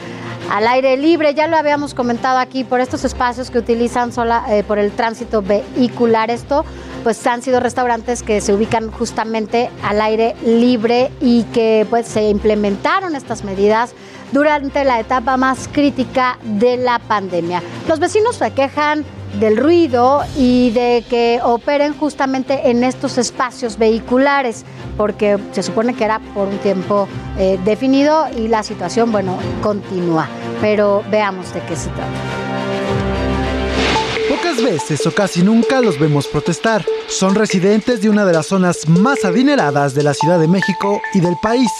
al aire libre. Ya lo habíamos comentado aquí por estos espacios que utilizan eh, por el tránsito vehicular. Esto, pues han sido restaurantes que se ubican justamente al aire libre y que pues se implementaron estas medidas durante la etapa más crítica de la pandemia. Los vecinos se quejan del ruido y de que operen justamente en estos espacios vehiculares, porque se supone que era por un tiempo eh, definido y la situación, bueno, continúa. Pero veamos de qué se trata. Pocas veces o casi nunca los vemos protestar. Son residentes de una de las zonas más adineradas de la Ciudad de México y del país.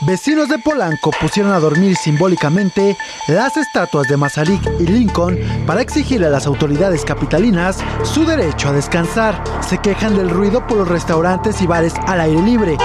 Vecinos de Polanco pusieron a dormir simbólicamente las estatuas de Mazarik y Lincoln para exigirle a las autoridades capitalinas su derecho a descansar. Se quejan del ruido por los restaurantes y bares al aire libre.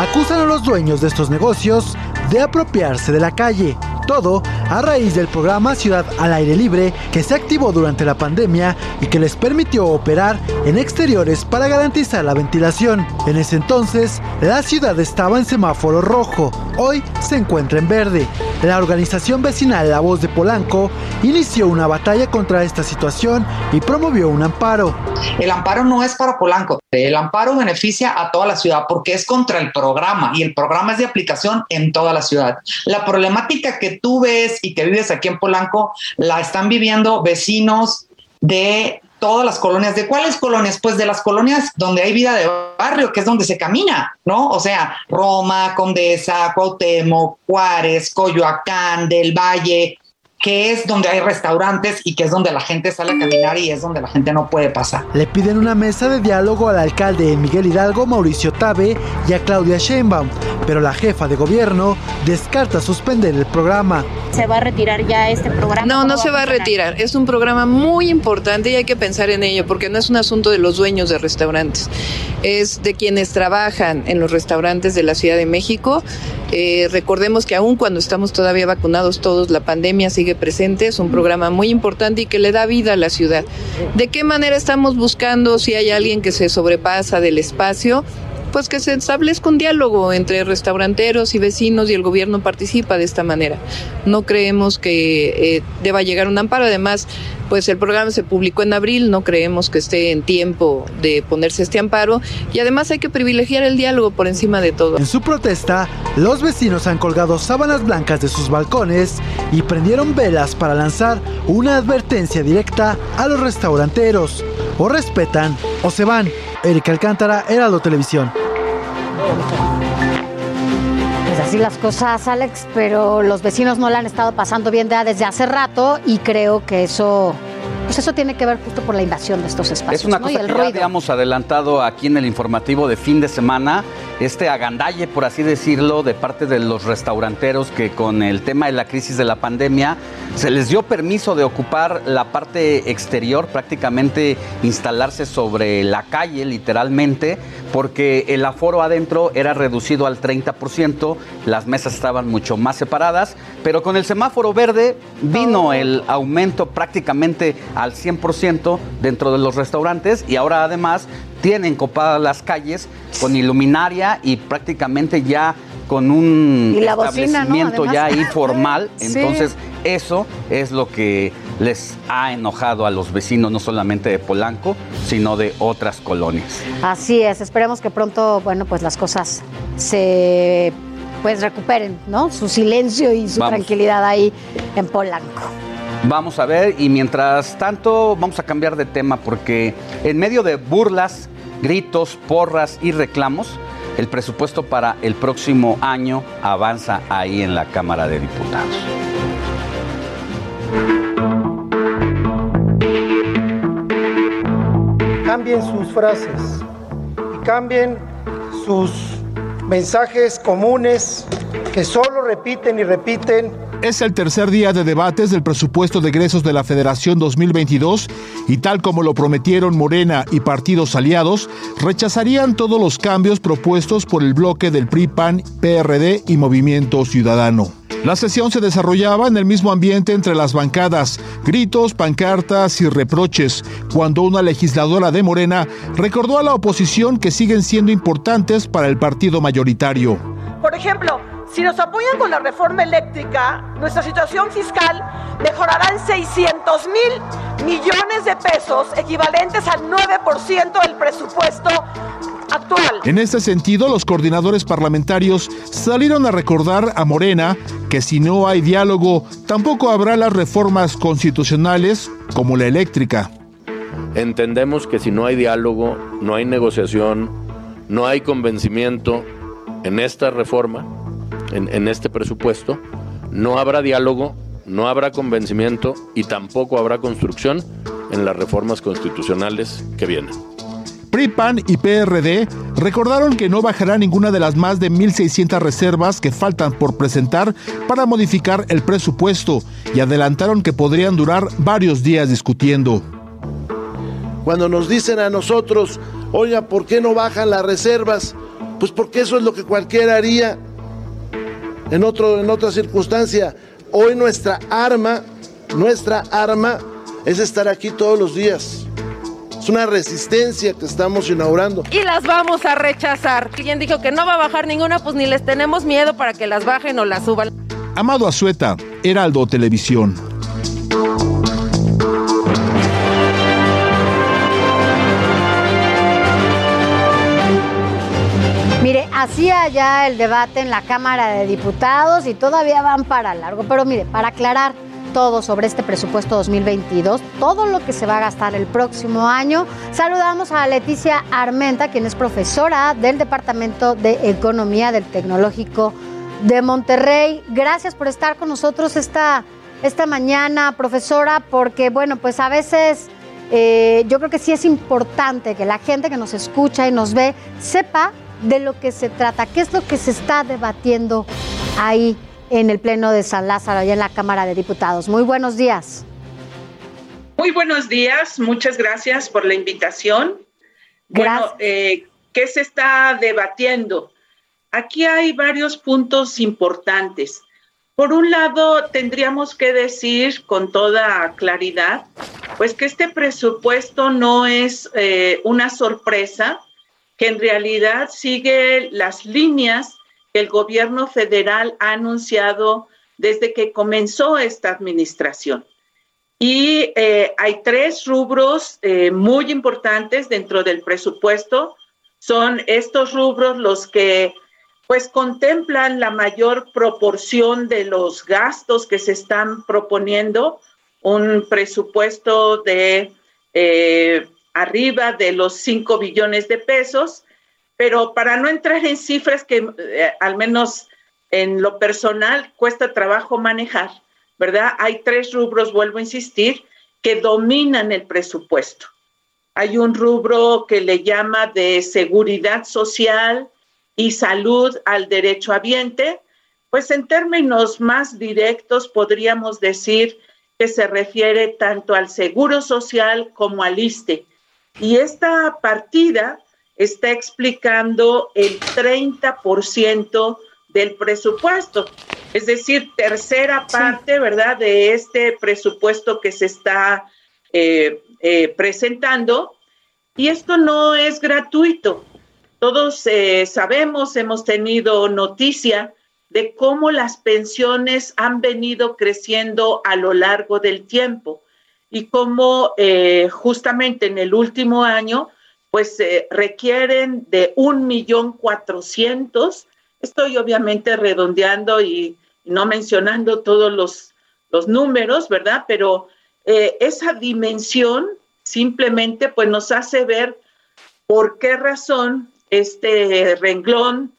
Acusan a los dueños de estos negocios de apropiarse de la calle. Todo a raíz del programa Ciudad al Aire Libre que se activó durante la pandemia y que les permitió operar en exteriores para garantizar la ventilación. En ese entonces, la ciudad estaba en semáforo rojo. Hoy se encuentra en verde. La organización vecinal La Voz de Polanco inició una batalla contra esta situación y promovió un amparo. El amparo no es para Polanco, el amparo beneficia a toda la ciudad porque es contra el programa y el programa es de aplicación en toda la ciudad. La problemática que tú ves y que vives aquí en Polanco la están viviendo vecinos de todas las colonias. ¿De cuáles colonias? Pues de las colonias donde hay vida de barrio, que es donde se camina, ¿no? O sea, Roma, Condesa, Cuauhtémoc, Juárez, Coyoacán, del Valle. Que es donde hay restaurantes y que es donde la gente sale a caminar y es donde la gente no puede pasar. Le piden una mesa de diálogo al alcalde Miguel Hidalgo, Mauricio Tabe y a Claudia Sheinbaum, pero la jefa de gobierno descarta suspender el programa. ¿Se va a retirar ya este programa? No, no se va a retirar. Es un programa muy importante y hay que pensar en ello porque no es un asunto de los dueños de restaurantes, es de quienes trabajan en los restaurantes de la Ciudad de México. Eh, recordemos que aún cuando estamos todavía vacunados todos, la pandemia sigue presente, es un programa muy importante y que le da vida a la ciudad. ¿De qué manera estamos buscando si hay alguien que se sobrepasa del espacio? Pues que se establezca un diálogo entre restauranteros y vecinos y el gobierno participa de esta manera. No creemos que eh, deba llegar un amparo. Además, pues el programa se publicó en abril, no creemos que esté en tiempo de ponerse este amparo y además hay que privilegiar el diálogo por encima de todo. En su protesta, los vecinos han colgado sábanas blancas de sus balcones y prendieron velas para lanzar una advertencia directa a los restauranteros. O respetan o se van. Erika Alcántara, Heraldo Televisión. Pues así las cosas, Alex, pero los vecinos no la han estado pasando bien desde hace rato y creo que eso pues eso tiene que ver justo por la invasión de estos espacios. Es una ¿no? cosa y el que ruido. ya habíamos adelantado aquí en el informativo de fin de semana, este agandalle, por así decirlo, de parte de los restauranteros que con el tema de la crisis de la pandemia se les dio permiso de ocupar la parte exterior, prácticamente instalarse sobre la calle, literalmente, porque el aforo adentro era reducido al 30%, las mesas estaban mucho más separadas, pero con el semáforo verde vino el aumento prácticamente al 100% dentro de los restaurantes y ahora además tienen copadas las calles con iluminaria y prácticamente ya con un establecimiento ya ahí formal. Sí. Entonces, eso es lo que les ha enojado a los vecinos, no solamente de Polanco, sino de otras colonias. Así es, esperemos que pronto, bueno, pues las cosas se pues recuperen, ¿no? Su silencio y su Vamos. tranquilidad ahí en Polanco. Vamos a ver, y mientras tanto vamos a cambiar de tema porque en medio de burlas, gritos, porras y reclamos, el presupuesto para el próximo año avanza ahí en la Cámara de Diputados. cambien sus frases y cambien sus mensajes comunes que solo repiten y repiten Es el tercer día de debates del presupuesto de egresos de la Federación 2022 y tal como lo prometieron Morena y partidos aliados, rechazarían todos los cambios propuestos por el bloque del PRI, PAN, PRD y Movimiento Ciudadano. La sesión se desarrollaba en el mismo ambiente entre las bancadas, gritos, pancartas y reproches, cuando una legisladora de Morena recordó a la oposición que siguen siendo importantes para el partido mayoritario. Por ejemplo, si nos apoyan con la reforma eléctrica, nuestra situación fiscal mejorará en 600 mil millones de pesos, equivalentes al 9% del presupuesto actual. En este sentido, los coordinadores parlamentarios salieron a recordar a Morena que si no hay diálogo, tampoco habrá las reformas constitucionales como la eléctrica. Entendemos que si no hay diálogo, no hay negociación, no hay convencimiento en esta reforma, en, en este presupuesto, no habrá diálogo, no habrá convencimiento y tampoco habrá construcción en las reformas constitucionales que vienen. PRI, PAN y PRD recordaron que no bajará ninguna de las más de 1.600 reservas que faltan por presentar para modificar el presupuesto y adelantaron que podrían durar varios días discutiendo. Cuando nos dicen a nosotros, oiga, ¿por qué no bajan las reservas? Pues porque eso es lo que cualquiera haría en, otro, en otra circunstancia. Hoy nuestra arma, nuestra arma es estar aquí todos los días. Es una resistencia que estamos inaugurando. y las vamos a rechazar. Quien dijo que no va a bajar ninguna, pues ni les tenemos miedo para que las bajen o las suban. Amado Azueta, Heraldo Televisión. Hacía ya el debate en la Cámara de Diputados y todavía van para largo. Pero mire, para aclarar todo sobre este presupuesto 2022, todo lo que se va a gastar el próximo año, saludamos a Leticia Armenta, quien es profesora del Departamento de Economía del Tecnológico de Monterrey. Gracias por estar con nosotros esta esta mañana, profesora, porque bueno, pues a veces eh, yo creo que sí es importante que la gente que nos escucha y nos ve sepa de lo que se trata, qué es lo que se está debatiendo ahí en el Pleno de San Lázaro, allá en la Cámara de Diputados. Muy buenos días. Muy buenos días, muchas gracias por la invitación. Bueno, eh, ¿qué se está debatiendo? Aquí hay varios puntos importantes. Por un lado, tendríamos que decir con toda claridad, pues que este presupuesto no es eh, una sorpresa, que en realidad sigue las líneas que el gobierno federal ha anunciado desde que comenzó esta administración. Y eh, hay tres rubros eh, muy importantes dentro del presupuesto. Son estos rubros los que pues contemplan la mayor proporción de los gastos que se están proponiendo, un presupuesto de eh, arriba de los 5 billones de pesos, pero para no entrar en cifras que al menos en lo personal cuesta trabajo manejar, ¿verdad? Hay tres rubros, vuelvo a insistir, que dominan el presupuesto. Hay un rubro que le llama de seguridad social y salud al derecho habiente, pues en términos más directos podríamos decir que se refiere tanto al seguro social como al ISTE. Y esta partida está explicando el 30% del presupuesto, es decir, tercera parte, ¿verdad?, de este presupuesto que se está eh, eh, presentando. Y esto no es gratuito. Todos eh, sabemos, hemos tenido noticia de cómo las pensiones han venido creciendo a lo largo del tiempo y cómo justamente en el último año, pues requieren de un millón cuatrocientos Estoy obviamente redondeando y no mencionando todos los, números, ¿verdad? Pero eh, esa dimensión simplemente pues nos hace ver por qué razón este renglón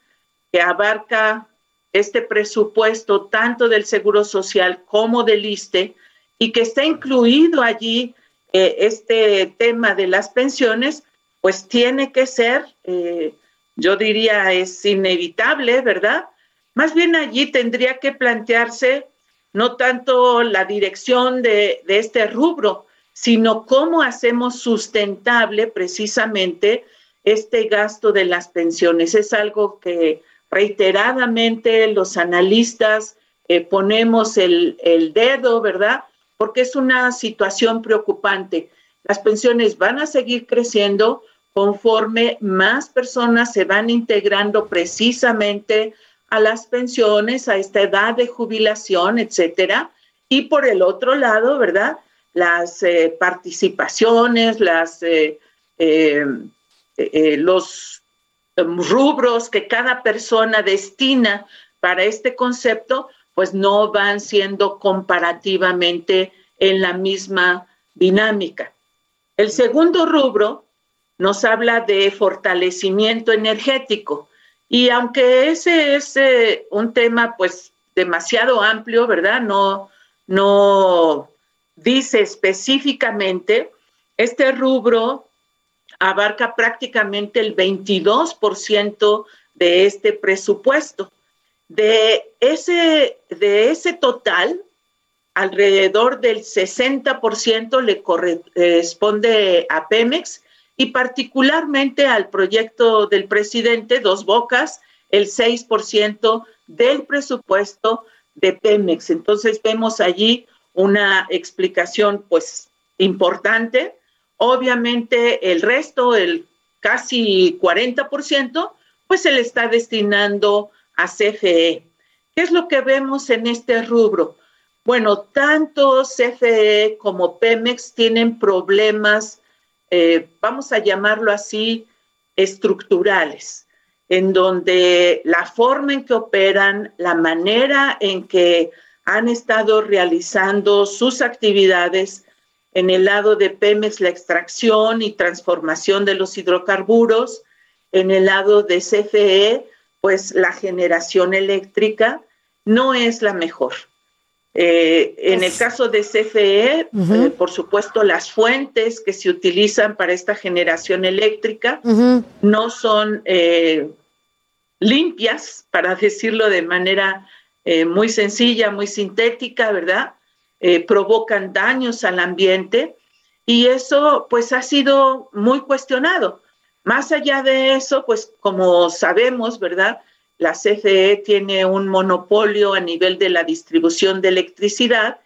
que abarca este presupuesto tanto del Seguro Social como del ISTE y que está incluido allí eh, este tema de las pensiones, pues tiene que ser eh, yo diría es inevitable, ¿verdad? Más bien allí tendría que plantearse no tanto la dirección de, este rubro, sino cómo hacemos sustentable precisamente este gasto de las pensiones. Es algo que reiteradamente los analistas eh, ponemos el, el dedo, ¿verdad? Porque es una situación preocupante. Las pensiones van a seguir creciendo, conforme más personas se van integrando precisamente a las pensiones, a esta edad de jubilación, etcétera. Y por el otro lado, ¿verdad? Las eh, participaciones, las, eh, eh, los em, rubros que cada persona destina para este concepto, pues no van siendo comparativamente en la misma dinámica. El segundo rubro nos habla de fortalecimiento energético. Y aunque ese es eh, un tema pues demasiado amplio, ¿verdad? No, no dice específicamente, este rubro abarca prácticamente el 22% de este presupuesto. De ese, de ese total, alrededor del 60% le corresponde a Pemex y particularmente al proyecto del presidente Dos Bocas, el 6% del presupuesto de Pemex. Entonces vemos allí una explicación pues importante. Obviamente el resto, el casi 40%, pues se le está destinando a CFE. ¿Qué es lo que vemos en este rubro? Bueno, tanto CFE como Pemex tienen problemas eh, vamos a llamarlo así, estructurales, en donde la forma en que operan, la manera en que han estado realizando sus actividades en el lado de Pemex, la extracción y transformación de los hidrocarburos, en el lado de CFE, pues la generación eléctrica no es la mejor. Eh, en el caso de CFE, eh, por supuesto, las fuentes que se utilizan para esta generación eléctrica no son eh, limpias, para decirlo de manera muy sencilla, muy sintética, ¿verdad? provocan daños al ambiente y eso pues ha sido muy cuestionado. Más allá de eso, pues como sabemos, ¿verdad? La CFE tiene un monopolio a nivel de la distribución de electricidad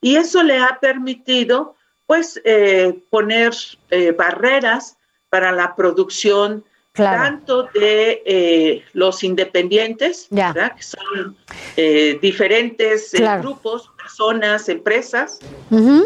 y eso le ha permitido pues eh, poner eh, barreras para la producción tanto de eh, los independientes, que son diferentes grupos, personas, empresas,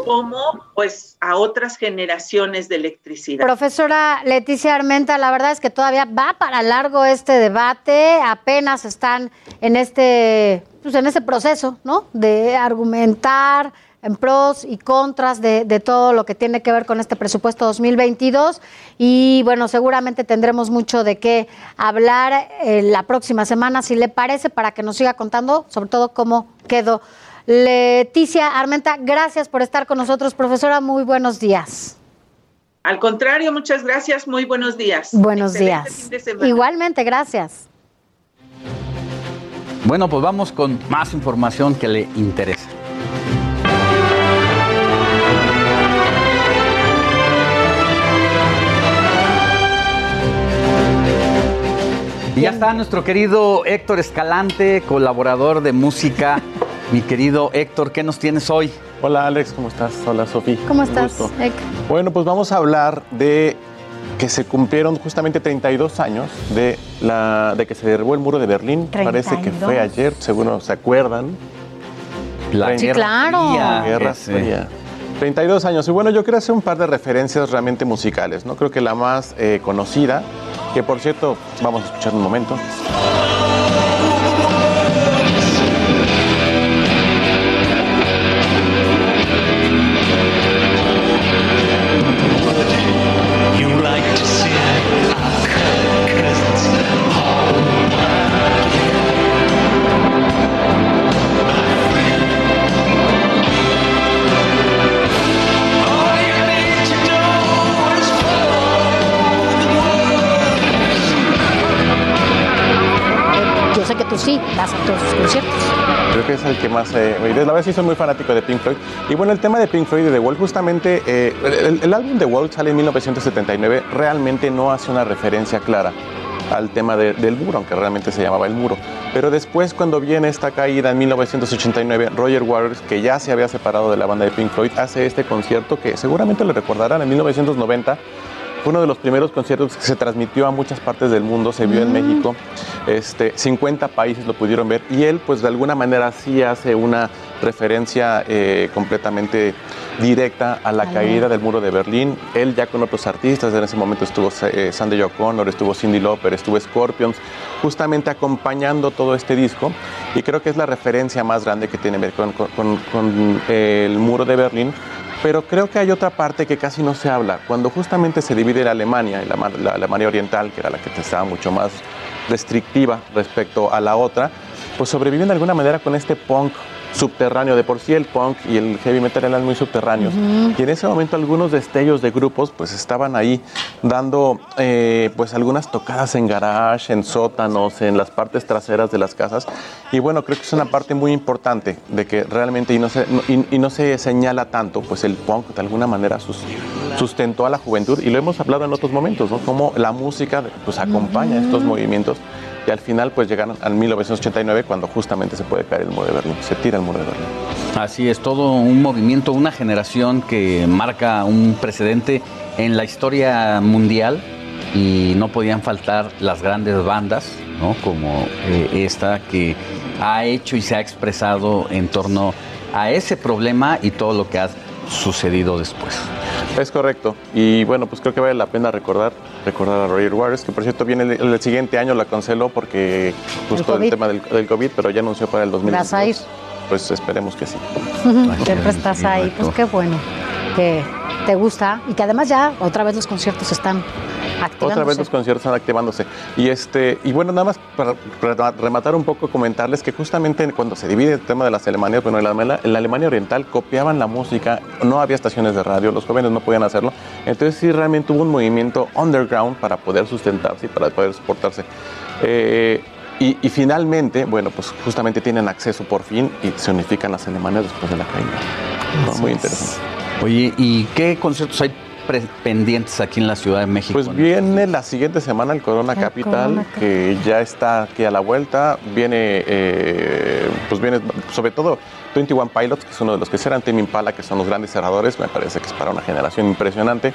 como pues a otras generaciones de electricidad. Profesora Leticia Armenta, la verdad es que todavía va para largo este debate, apenas están en este, pues en ese proceso, ¿no? De argumentar en pros y contras de, todo lo que tiene que ver con este presupuesto 2022 y bueno, seguramente tendremos mucho de qué hablar eh, la próxima semana, si le parece, para que nos siga contando sobre todo cómo quedó Leticia Armenta, gracias por estar con nosotros, profesora. Muy buenos días. Al contrario, muchas gracias. Muy buenos días. Buenos días. Igualmente, gracias. Bueno, pues vamos con más información que le interesa. Y ya está nuestro querido Héctor Escalante, colaborador de música mi querido Héctor, ¿qué nos tienes hoy? Hola Alex, ¿cómo estás? Hola Sofía. ¿Cómo estás? Bueno, pues vamos a hablar de que se cumplieron justamente 32 años de, la, de que se derribó el muro de Berlín. Parece que fue ayer, seguro se acuerdan. La sí, claro. Guerra Fría. 32 años. Y bueno, yo quiero hacer un par de referencias realmente musicales, ¿no? Creo que la más eh, conocida, que por cierto, vamos a escuchar un momento. Sí, vas a todos conciertos. Creo que es el que más... Eh, la verdad sí soy muy fanático de Pink Floyd. Y bueno, el tema de Pink Floyd y The Wall, justamente eh, el, álbum The Wall sale en 1979, realmente no hace una referencia clara al tema del muro, aunque realmente se llamaba el muro. Pero después, cuando viene esta caída en 1989, Roger Waters, que ya se había separado de la banda de Pink Floyd, hace este concierto que seguramente le recordarán en 1990 fue uno de los primeros conciertos que se transmitió a muchas partes del mundo, se vio en mm. México, este, 50 países lo pudieron ver y él pues de alguna manera sí hace una referencia eh, completamente directa a la caída del muro de Berlín. Él ya con otros artistas, en ese momento estuvo eh, Sandy O'Connor, estuvo Cindy Lauper, estuvo Scorpions, justamente acompañando todo este disco y creo que es la referencia más grande que tiene que ver con, con el muro de Berlín pero creo que hay otra parte que casi no se habla. Cuando justamente se divide la Alemania, y la, Alemania Oriental, que era la que estaba mucho más restrictiva respecto a la otra, pues sobreviven de alguna manera con este punk subterráneo. De por sí el punk y el heavy metal eran muy subterráneos. Y en ese momento algunos destellos de grupos pues estaban ahí dando eh, pues algunas tocadas en garage, en sótanos, en las partes traseras de las casas. Y bueno, creo que es una parte muy importante de que realmente y no se, y, no se señala tanto, pues el punk de alguna manera sustentó a la juventud y lo hemos hablado en otros momentos, ¿no? Cómo la música pues acompaña estos movimientos y al final pues llegaron al 1989 cuando justamente se puede caer el muro de Berlín, se tira el muro de Berlín. Así es, todo un movimiento, una generación que marca un precedente en la historia mundial y no podían faltar las grandes bandas, ¿no? como eh, esta que ha hecho y se ha expresado en torno a ese problema y todo lo que ha sucedido después. Es correcto. Y bueno, pues creo que vale la pena recordar, recordar a Roger Waters, que por cierto viene el, siguiente año, la canceló porque justo el, tema del, COVID, pero ya anunció para el 2022. ¿Vas a ir? Pues esperemos que sí. Siempre estás ahí, pues qué bueno que te gusta y que además ya otra vez los conciertos están Otra vez los conciertos están activándose. Y este y bueno, nada más para rematar un poco, comentarles que justamente cuando se divide el tema de las Alemanias, bueno, en la, en la Alemania Oriental copiaban la música, no había estaciones de radio, los jóvenes no podían hacerlo. Entonces sí realmente hubo un movimiento underground para poder sustentarse y para poder soportarse. Eh, y, finalmente, bueno, pues justamente tienen acceso por fin y se unifican las Alemanias después de la caída. Muy interesante. Oye, ¿y qué conciertos hay pendientes aquí en la Ciudad de México? Pues viene la siguiente semana el Corona Capital, que ya está aquí a la vuelta. Viene, eh, pues viene sobre todo 21 Pilots, que es uno de los que serán Tim Impala, que son los grandes cerradores. Me parece que es para una generación impresionante.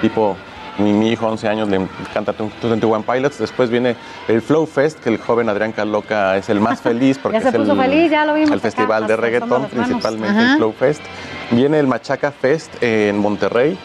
Tipo mi, hijo, 11 años, le encanta 21 Pilots. Después viene el Flow Fest, que el joven Adrián Caloca es el más feliz porque es el, festival de reggaetón, principalmente el Flow Fest. Viene el Machaca Fest en Monterrey.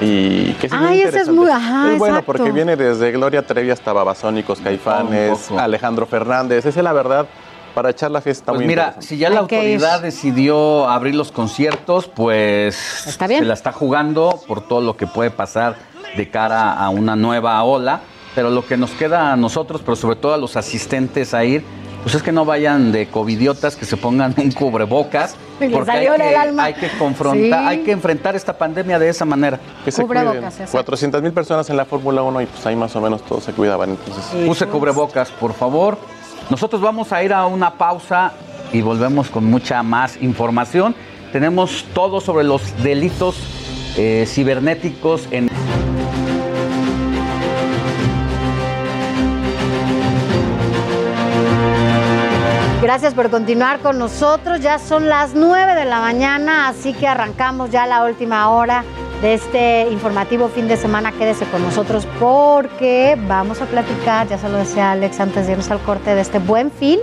Y que Ay, ese es muy, ajá, es bueno porque viene desde Gloria Trevi hasta Babasónicos, Caifanes, Alejandro Fernández. Esa es la verdad para echar la fiesta pues mira, si ya la autoridad decidió abrir los conciertos, pues se la está jugando por todo lo que puede pasar de cara a una nueva ola. Pero lo que nos queda a nosotros, pero sobre todo a los asistentes a ir, pues es que no vayan de covidiotas, que se pongan un cubrebocas, porque hay que, hay que, confrontar, hay que enfrentar esta pandemia de esa manera. Que se cuiden. 400 mil personas en la Fórmula 1 y pues ahí más o menos todos se cuidaban. Entonces. Puse cubrebocas, por favor. Nosotros vamos a ir a una pausa y volvemos con mucha más información. Tenemos todo sobre los delitos eh, cibernéticos en... Gracias por continuar con nosotros. Ya son las 9 de la mañana, así que arrancamos ya la última hora de este informativo fin de semana. Quédese con nosotros porque vamos a platicar, ya se lo decía Alex antes de irnos al corte, de este buen fin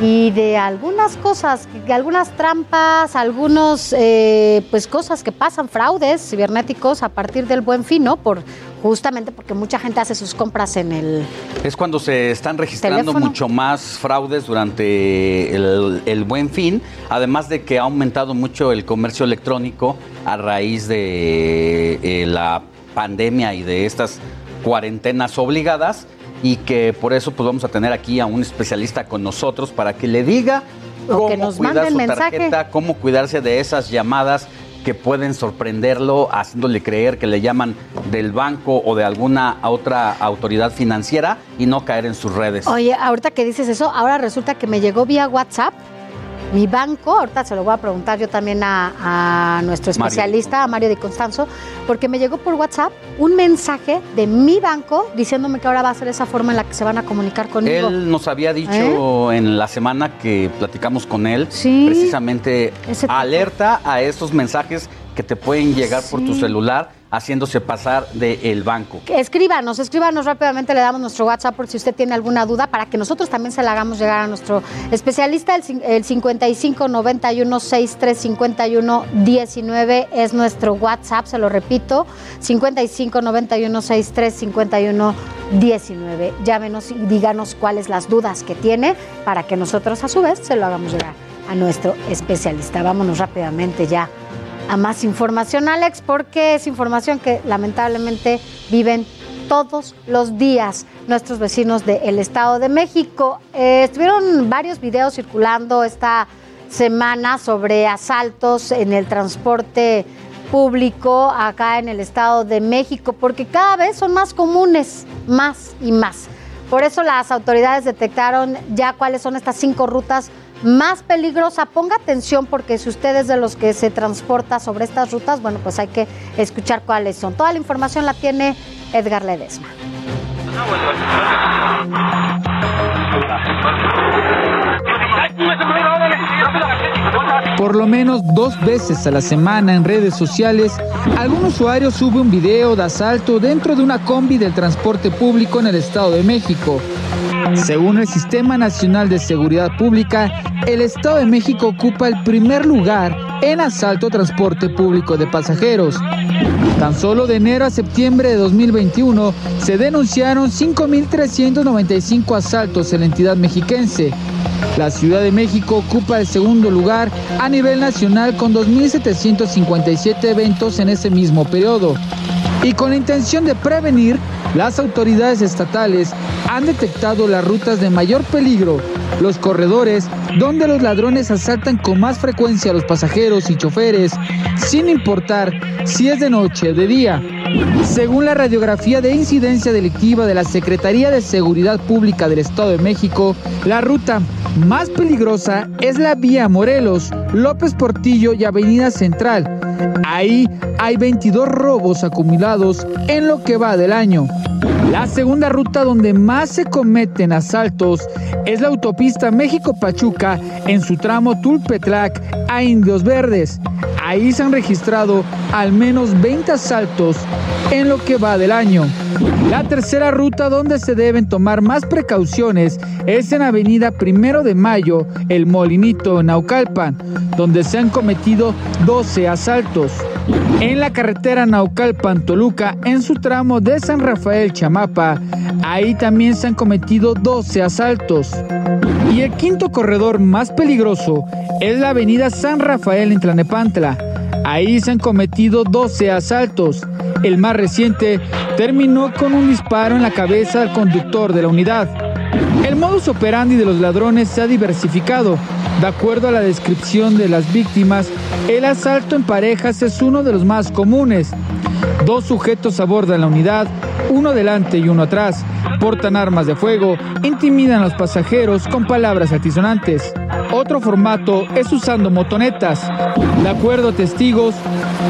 y de algunas cosas, de algunas trampas, algunos eh, pues cosas que pasan, fraudes cibernéticos a partir del buen fin, ¿no? Por justamente porque mucha gente hace sus compras en el es cuando se están registrando mucho más fraudes durante el, buen fin, además de que ha aumentado mucho el comercio electrónico a raíz de eh, la pandemia y de estas cuarentenas obligadas y que por eso pues vamos a tener aquí a un especialista con nosotros para que le diga cómo cuidar su tarjeta, cómo cuidarse de esas llamadas que pueden sorprenderlo haciéndole creer que le llaman del banco o de alguna otra autoridad financiera y no caer en sus redes. Oye, ahorita que dices eso, ahora resulta que me llegó vía WhatsApp mi banco, ahorita se lo voy a preguntar yo también a, nuestro especialista, a Mario Di Constanzo, porque me llegó por WhatsApp un mensaje de mi banco diciéndome que ahora va a ser esa forma en la que se van a comunicar conmigo. Él nos había dicho ¿Eh? en la semana que platicamos con él, precisamente alerta a estos mensajes que te pueden llegar por tu celular haciéndose pasar del banco. Escríbanos, escríbanos rápidamente, le damos nuestro WhatsApp por si usted tiene alguna duda para que nosotros también se la hagamos llegar a nuestro especialista. El, el 55 91 63 51 19 es nuestro WhatsApp, se lo repito, 55 91 63 51 19. Llámenos y díganos cuáles las dudas que tiene para que nosotros a su vez se lo hagamos llegar a nuestro especialista. Vámonos rápidamente ya a más información, Alex, porque es información que lamentablemente viven todos los días nuestros vecinos del Estado de México. Eh, estuvieron varios videos circulando esta semana sobre asaltos en el transporte público acá en el Estado de México, porque cada vez son más comunes, más y más. Por eso las autoridades detectaron ya cuáles son estas cinco rutas más peligrosa. Ponga atención porque si usted es de los que se transporta sobre estas rutas, bueno, pues hay que escuchar cuáles son. Toda la información la tiene Edgar Ledesma. Por lo menos dos veces a la semana en redes sociales, algún usuario sube un video de asalto dentro de una combi del transporte público en el Estado de México. Según el Sistema Nacional de Seguridad Pública, el Estado de México ocupa el primer lugar en asalto a transporte público de pasajeros. Tan solo de enero a septiembre de 2021 se denunciaron 5.395 asaltos en la entidad mexiquense. La Ciudad de México ocupa el segundo lugar a nivel nacional con 2.757 eventos en ese mismo periodo. Y con la intención de prevenir, Las autoridades estatales han detectado las rutas de mayor peligro, los corredores donde los ladrones asaltan con más frecuencia a los pasajeros y choferes, sin importar si es de noche o de día. Según la radiografía de incidencia delictiva de la Secretaría de Seguridad Pública del Estado de México, la ruta más peligrosa es la vía Morelos, López Portillo y Avenida Central. Ahí hay 22 robos acumulados en lo que va del año. La segunda ruta donde más se cometen asaltos es la autopista México-Pachuca en su tramo Tulpetlac a Indios Verdes. Ahí se han registrado al menos 20 asaltos en lo que va del año. La tercera ruta donde se deben tomar más precauciones es en Avenida Primero de Mayo, El Molinito, Naucalpan, donde se han cometido 12 asaltos. En la carretera Naucalpan-Toluca, en su tramo de San Rafael Chamapa, ahí también se han cometido 12 asaltos. Y el quinto corredor más peligroso es la avenida San Rafael en Tlanepantla. Ahí se han cometido 12 asaltos. El más reciente terminó con un disparo en la cabeza al conductor de la unidad. El modus operandi de los ladrones se ha diversificado. De acuerdo a la descripción de las víctimas, el asalto en parejas es uno de los más comunes. Dos sujetos abordan la unidad, uno delante y uno atrás, portan armas de fuego, intimidan a los pasajeros con palabras altisonantes. Otro formato es usando motonetas. De acuerdo a testigos,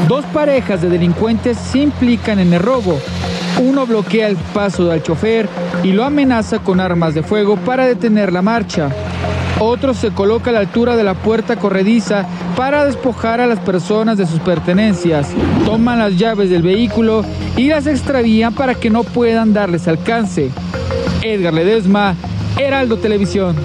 dos parejas de delincuentes se implican en el robo. Uno bloquea el paso del chofer y lo amenaza con armas de fuego para detener la marcha. Otro se coloca a la altura de la puerta corrediza para despojar a las personas de sus pertenencias. Toman las llaves del vehículo y las extravían para que no puedan darles alcance. Edgar Ledesma, Heraldo Televisión.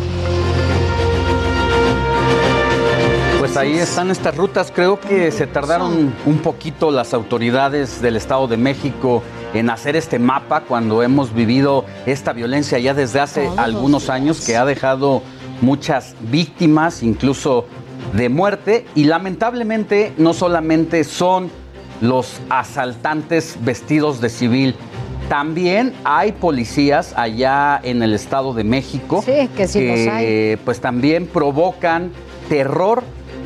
Pues ahí están estas rutas. Creo que se tardaron un poquito las autoridades del Estado de México en hacer este mapa cuando hemos vivido esta violencia ya desde hace algunos años que ha dejado muchas víctimas, incluso de muerte, y lamentablemente no solamente son los asaltantes vestidos de civil, también hay policías allá en el Estado de México que, pues también provocan terror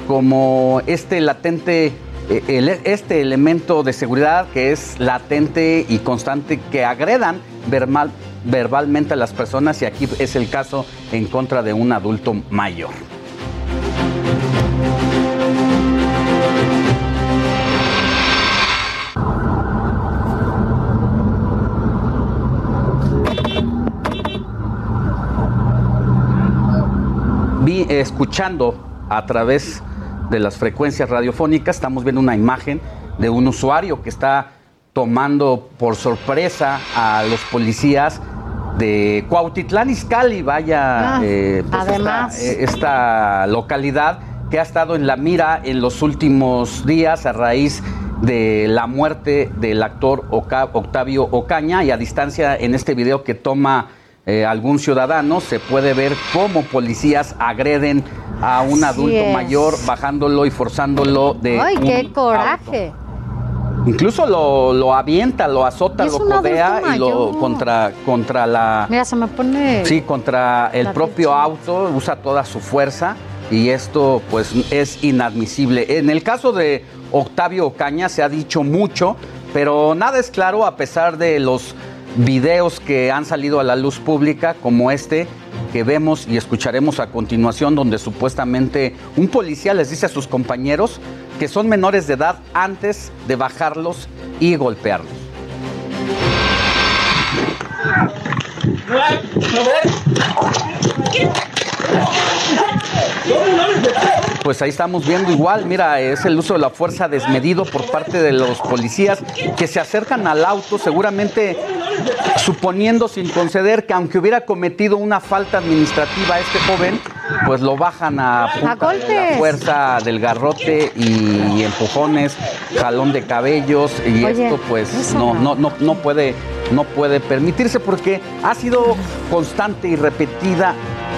como este latente este elemento de seguridad que es latente y constante que agredan verbal, verbalmente a las personas y aquí es el caso en contra de un adulto mayor. Vi escuchando a través las frecuencias radiofónicas estamos viendo una imagen de un usuario que está tomando por sorpresa a los policías de Cuautitlán Izcalli, vaya Ah, eh, pues además. Esta, eh, esta localidad que ha estado en la mira en los últimos días a raíz de la muerte del actor Oca- Octavio Ocaña y a distancia en este video que toma eh, algún ciudadano se puede ver cómo policías agreden a un Así adulto es. mayor bajándolo y forzándolo de ¡Ay, un qué coraje! Incluso lo, lo avienta, lo azota, lo codea y lo contra, contra la. Mira, se me pone. Sí, contra el propio auto, usa toda su fuerza y esto pues es inadmisible. En el caso de Octavio Ocaña se ha dicho mucho, pero nada es claro a pesar de los videos que han salido a la luz pública como este que vemos y escucharemos a continuación donde supuestamente un policía les dice a sus compañeros que son menores de edad antes de bajarlos y golpearlos. Pues ahí estamos viendo igual, mira, es el uso de la fuerza desmedido por parte de los policías que se acercan al auto, seguramente suponiendo sin conceder que aunque hubiera cometido una falta administrativa este joven, pues lo bajan a punta de la fuerza del garrote y empujones, jalón de cabellos y Oye, esto pues no. no, no, no puede, no puede permitirse porque ha sido constante y repetida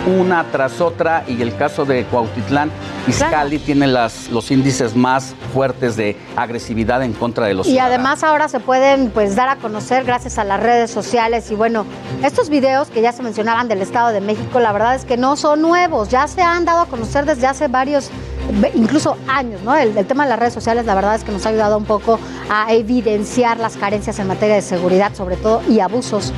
una tras otra y el caso de Cuautitlán Izcalli tiene las, los índices más fuertes de agresividad en contra de los Y además ahora se pueden pues dar a conocer gracias a las redes sociales. Y bueno, estos videos que ya se mencionaban del Estado de México, la verdad es que no son nuevos, ya se han dado a conocer desde hace varios incluso años, ¿no? El, tema de las redes sociales, la verdad es que nos ha ayudado un poco a evidenciar las carencias en materia de seguridad, sobre todo, y abusos,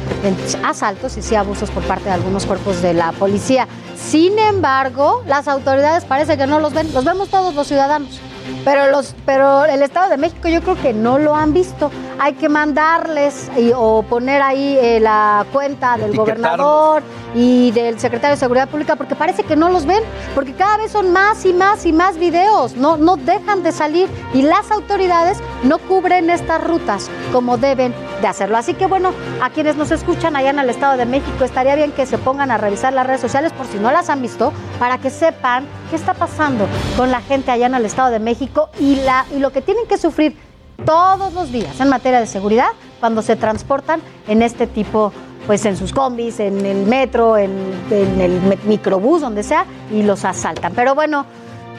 asaltos y sí abusos por parte de algunos cuerpos de la policía. Sin embargo, las autoridades parece que no los ven, los vemos todos los ciudadanos. Pero, los, pero el Estado de México yo creo que no lo han visto. Hay que mandarles o poner ahí eh, la cuenta del gobernador y del secretario de Seguridad Pública porque parece que no los ven, porque cada vez son más y más y más videos, no, no dejan de salir y las autoridades no cubren estas rutas como deben de hacerlo. Así que bueno, a quienes nos escuchan allá en el Estado de México, estaría bien que se pongan a revisar las redes sociales por si no las han visto, para que sepan qué está pasando con la gente allá en el Estado de México y, la, y lo que tienen que sufrir todos los días en materia de seguridad cuando se transportan en este tipo pues en sus combis, en el metro, en, en, el microbús, donde sea, y los asaltan. Pero bueno,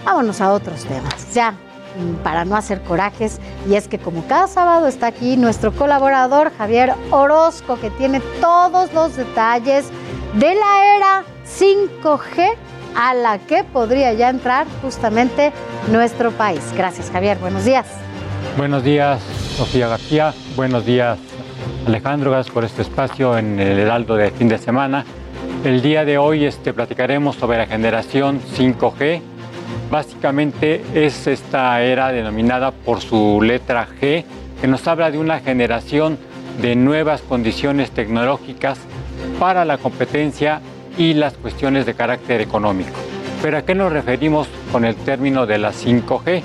vámonos a otros temas. Ya, para no hacer corajes. Y es que como cada sábado está aquí nuestro colaborador Javier Orozco, que tiene todos los detalles de la era 5G a la que podría ya entrar justamente nuestro país. Gracias Javier, buenos días. Buenos días Sofía García, buenos días Alejandro, gracias por este espacio en el Heraldo de fin de semana. El día de hoy este, platicaremos sobre la generación 5G, Básicamente es esta era denominada por su letra G, que nos habla de una generación de nuevas condiciones tecnológicas para la competencia y las cuestiones de carácter económico. ¿Pero a qué nos referimos con el término de la 5G?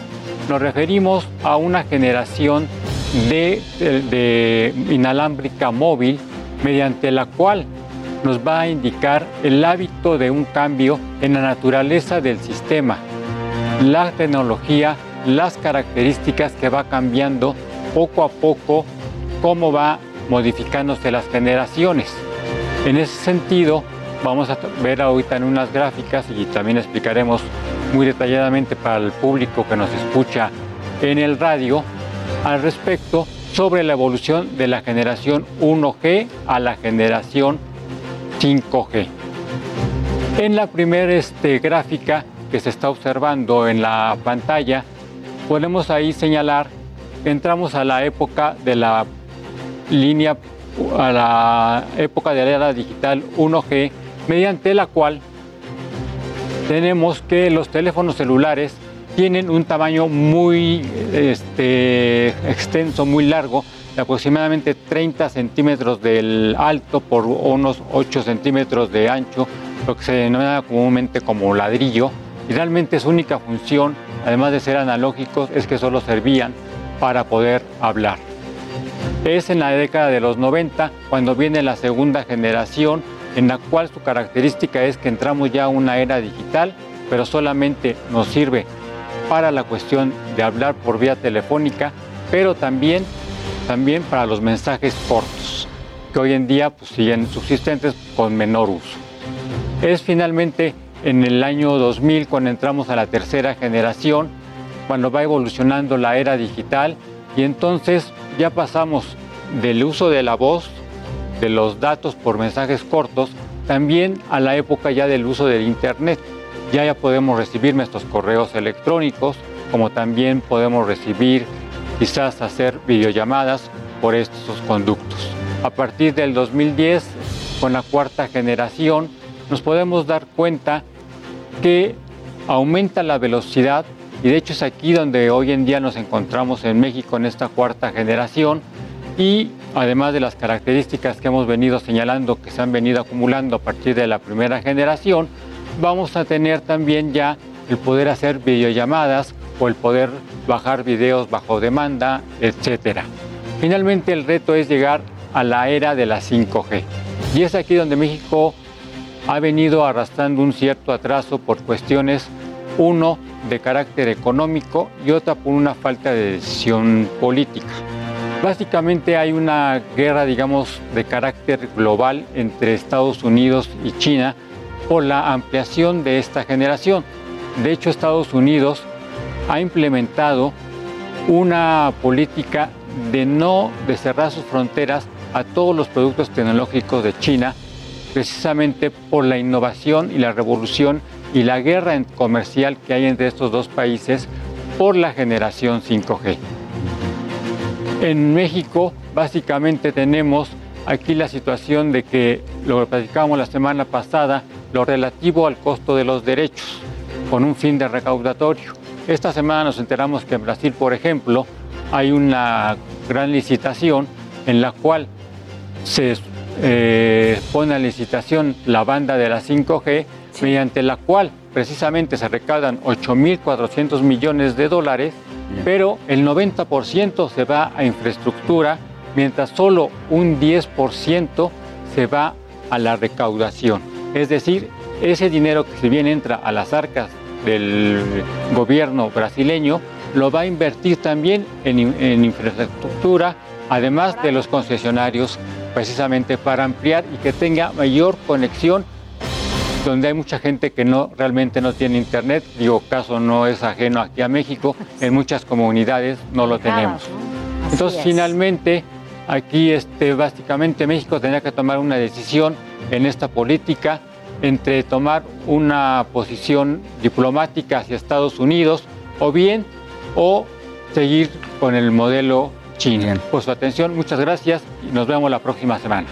Nos referimos a una generación de, de, inalámbrica móvil mediante la cual nos va a indicar el hábito de un cambio en la naturaleza del sistema la tecnología, las características que va cambiando poco a poco, cómo va modificándose las generaciones. En ese sentido, vamos a ver ahorita en unas gráficas y también explicaremos muy detalladamente para el público que nos escucha en el radio al respecto sobre la evolución de la generación 1G a la generación 5G. En la primera este, gráfica que se está observando en la pantalla, podemos ahí señalar que entramos a la época de la línea, a la época de la era digital 1G, mediante la cual tenemos que los teléfonos celulares tienen un tamaño muy este, extenso, muy largo, de aproximadamente 30 centímetros del alto por unos 8 centímetros de ancho, lo que se denomina comúnmente como ladrillo y realmente su única función, además de ser analógicos, es que solo servían para poder hablar. Es en la década de los 90 cuando viene la segunda generación en la cual su característica es que entramos ya a una era digital, pero solamente nos sirve para la cuestión de hablar por vía telefónica, pero también, también para los mensajes cortos, que hoy en día pues, siguen subsistentes con menor uso. Es finalmente en el año 2000 cuando entramos a la tercera generación, cuando va evolucionando la era digital y entonces ya pasamos del uso de la voz, de los datos por mensajes cortos, también a la época ya del uso del Internet. Ya ya podemos recibir nuestros correos electrónicos, como también podemos recibir, quizás hacer videollamadas por estos conductos. A partir del 2010, con la cuarta generación, nos podemos dar cuenta que aumenta la velocidad y de hecho es aquí donde hoy en día nos encontramos en México en esta cuarta generación y además de las características que hemos venido señalando que se han venido acumulando a partir de la primera generación, vamos a tener también ya el poder hacer videollamadas o el poder bajar videos bajo demanda, etc. Finalmente el reto es llegar a la era de la 5G. Y es aquí donde México ha venido arrastrando un cierto atraso por cuestiones, uno, de carácter económico y otra por una falta de decisión política. Básicamente hay una guerra, digamos, de carácter global entre Estados Unidos y China por la ampliación de esta generación. De hecho, Estados Unidos ha implementado una política de no de cerrar sus fronteras a todos los productos tecnológicos de China, precisamente por la innovación y la revolución y la guerra comercial que hay entre estos dos países por la generación 5G. En México básicamente tenemos aquí la situación de que lo que platicábamos la semana pasada, lo relativo al costo de los derechos, con un fin de recaudatorio. Esta semana nos enteramos que en Brasil, por ejemplo, hay una gran licitación en la cual se eh, pone a licitación la banda de la 5G, mediante la cual precisamente se recaudan 8.400 millones de dólares, pero el 90% se va a infraestructura, mientras solo un 10% se va a la recaudación. Es decir, ese dinero que si bien entra a las arcas del gobierno brasileño, lo va a invertir también en, infraestructura, además de los concesionarios, precisamente para ampliar y que tenga mayor conexión donde hay mucha gente que no realmente no tiene internet, digo, caso no es ajeno aquí a México, en muchas comunidades no lo tenemos. Entonces, finalmente, aquí este, básicamente México tenía que tomar una decisión en esta política entre tomar una posición diplomática hacia Estados Unidos o bien o seguir con el modelo chino. Por su atención, muchas gracias y nos vemos la próxima semana.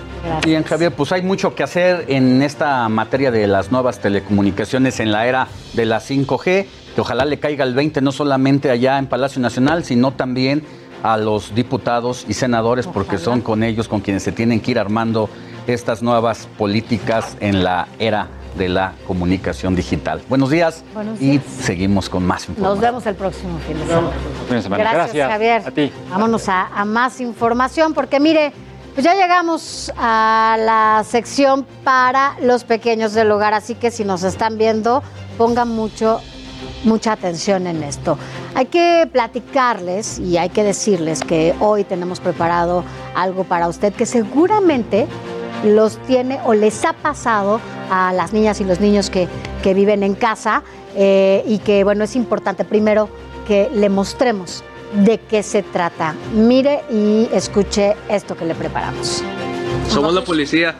Bien, Javier, pues hay mucho que hacer en esta materia de las nuevas telecomunicaciones en la era de la 5G, que ojalá le caiga el 20 no solamente allá en Palacio Nacional, sino también a los diputados y senadores, porque son con ellos con quienes se tienen que ir armando estas nuevas políticas en la era de la comunicación digital. Buenos días, y seguimos con más información. Nos vemos el próximo fin de semana. Gracias, Javier. A ti. Vámonos a, a más información porque mire, pues ya llegamos a la sección para los pequeños del hogar, así que si nos están viendo, pongan mucho mucha atención en esto. Hay que platicarles y hay que decirles que hoy tenemos preparado algo para usted que seguramente los tiene o les ha pasado a las niñas y los niños que, viven en casa eh, y que, bueno, es importante primero que le mostremos de qué se trata. Mire y escuche esto que le preparamos. Somos la policía.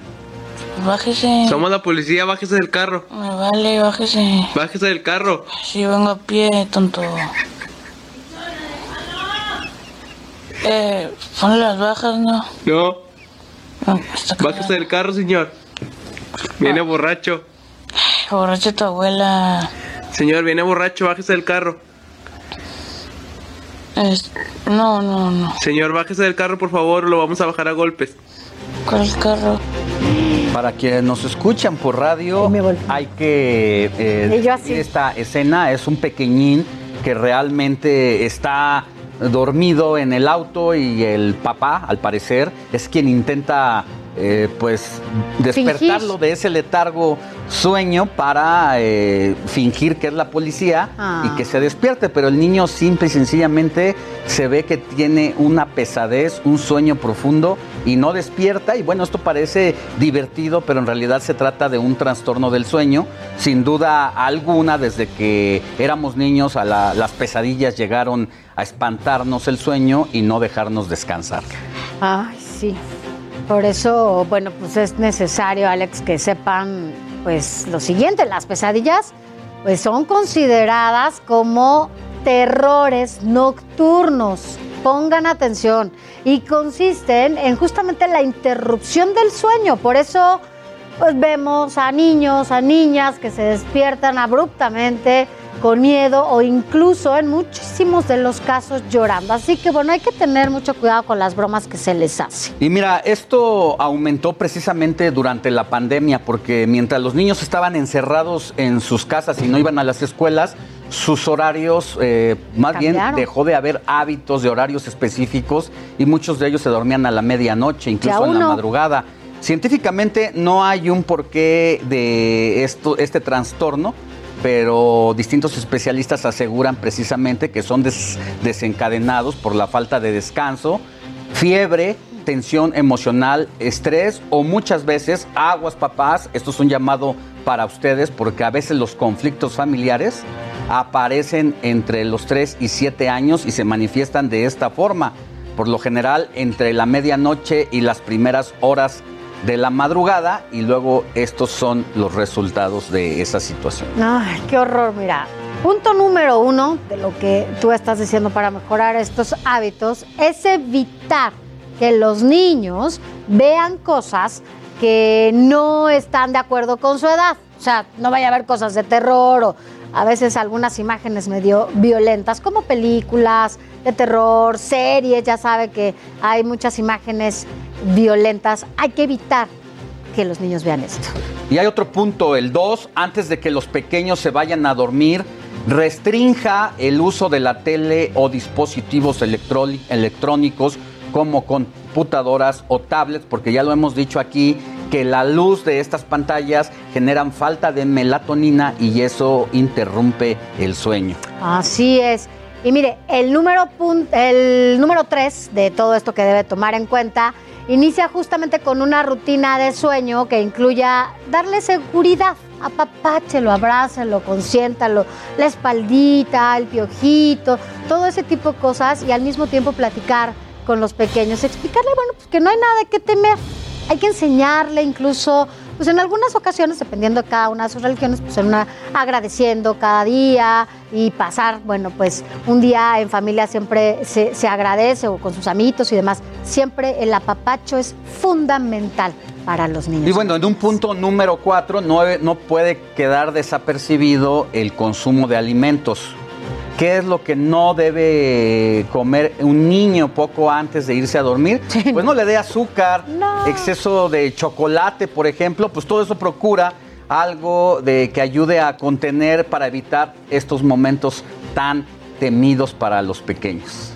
Bájese. Somos la policía, bájese del carro. Me vale, bájese. Bájese del carro. Sí, vengo a pie, tonto. Eh, ponle las bajas, ¿no? No. Bájese del carro, señor. Viene ah. borracho. Borracho tu abuela. Señor, viene borracho, bájese del carro. no, no, no. Señor, bájese del carro, por favor, lo vamos a bajar a golpes. ¿Cuál carro? Para quienes nos escuchan por radio, hay que eh, esta escena. Es un pequeñín que realmente está dormido en el auto y el papá, al parecer, es quien intenta eh, pues despertarlo de ese letargo sueño para eh, fingir que es la policía y que ah. se despierte, pero el niño simple y sencillamente se ve que tiene una pesadez, un sueño profundo y no despierta y bueno, esto parece divertido, pero en realidad se trata de un trastorno del sueño, sin duda alguna desde que éramos niños a las pesadillas llegaron a espantarnos el sueño y no dejarnos descansar. Ay, sí. Por eso, bueno, pues es necesario, Alex, que sepan pues lo siguiente, las pesadillas pues son consideradas como terrores nocturnos. Pongan atención y consisten en justamente la interrupción del sueño. Por eso pues vemos a niños, a niñas que se despiertan abruptamente con miedo o incluso en muchísimos de los casos llorando. Así que bueno, hay que tener mucho cuidado con las bromas que se les hace. Y mira, esto aumentó precisamente durante la pandemia porque mientras los niños estaban encerrados en sus casas y no iban a las escuelas, sus horarios, eh, más bien dejó de haber hábitos de horarios específicos y muchos de ellos se dormían a la medianoche, incluso en la madrugada. Científicamente no hay un porqué de esto, este trastorno, pero distintos especialistas aseguran precisamente que son desencadenados por la falta de descanso, fiebre, tensión emocional, estrés o muchas veces aguas papás, esto es un llamado para ustedes porque a veces los conflictos familiares aparecen entre los 3 y 7 años y se manifiestan de esta forma. Por lo general entre la medianoche y las primeras horas de la madrugada y luego estos son los resultados de esa situación. Ay, qué horror, mira. Punto número uno de lo que tú estás diciendo para mejorar estos hábitos es evitar que los niños vean cosas que no están de acuerdo con su edad. O sea, no vaya a ver cosas de terror o a veces algunas imágenes medio violentas, como películas de terror, series, ya sabe que hay muchas imágenes violentas. Hay que evitar que los niños vean esto. Y hay otro punto, el 2, antes de que los pequeños se vayan a dormir, restrinja el uso de la tele o dispositivos electrónicos como computadoras o tablets, porque ya lo hemos dicho aquí, que la luz de estas pantallas generan falta de melatonina y eso interrumpe el sueño. Así es. Y mire, el número, el número 3 de todo esto que debe tomar en cuenta inicia justamente con una rutina de sueño que incluya darle seguridad. Apapáchelo, abrácelo, consiéntalo, la espaldita, el piojito, todo ese tipo de cosas y al mismo tiempo platicar con los pequeños, explicarle, bueno, pues que no hay nada que temer. Hay que enseñarle incluso, pues en algunas ocasiones, dependiendo de cada una de sus religiones, pues en una agradeciendo cada día y pasar, bueno, pues un día en familia siempre se, se agradece o con sus amitos y demás. Siempre el apapacho es fundamental para los niños. Y bueno, en un punto número cuatro, no, no puede quedar desapercibido el consumo de alimentos. ¿Qué es lo que no debe comer un niño poco antes de irse a dormir? Pues no le dé azúcar, exceso de chocolate, por ejemplo, pues todo eso procura algo de que ayude a contener para evitar estos momentos tan temidos para los pequeños.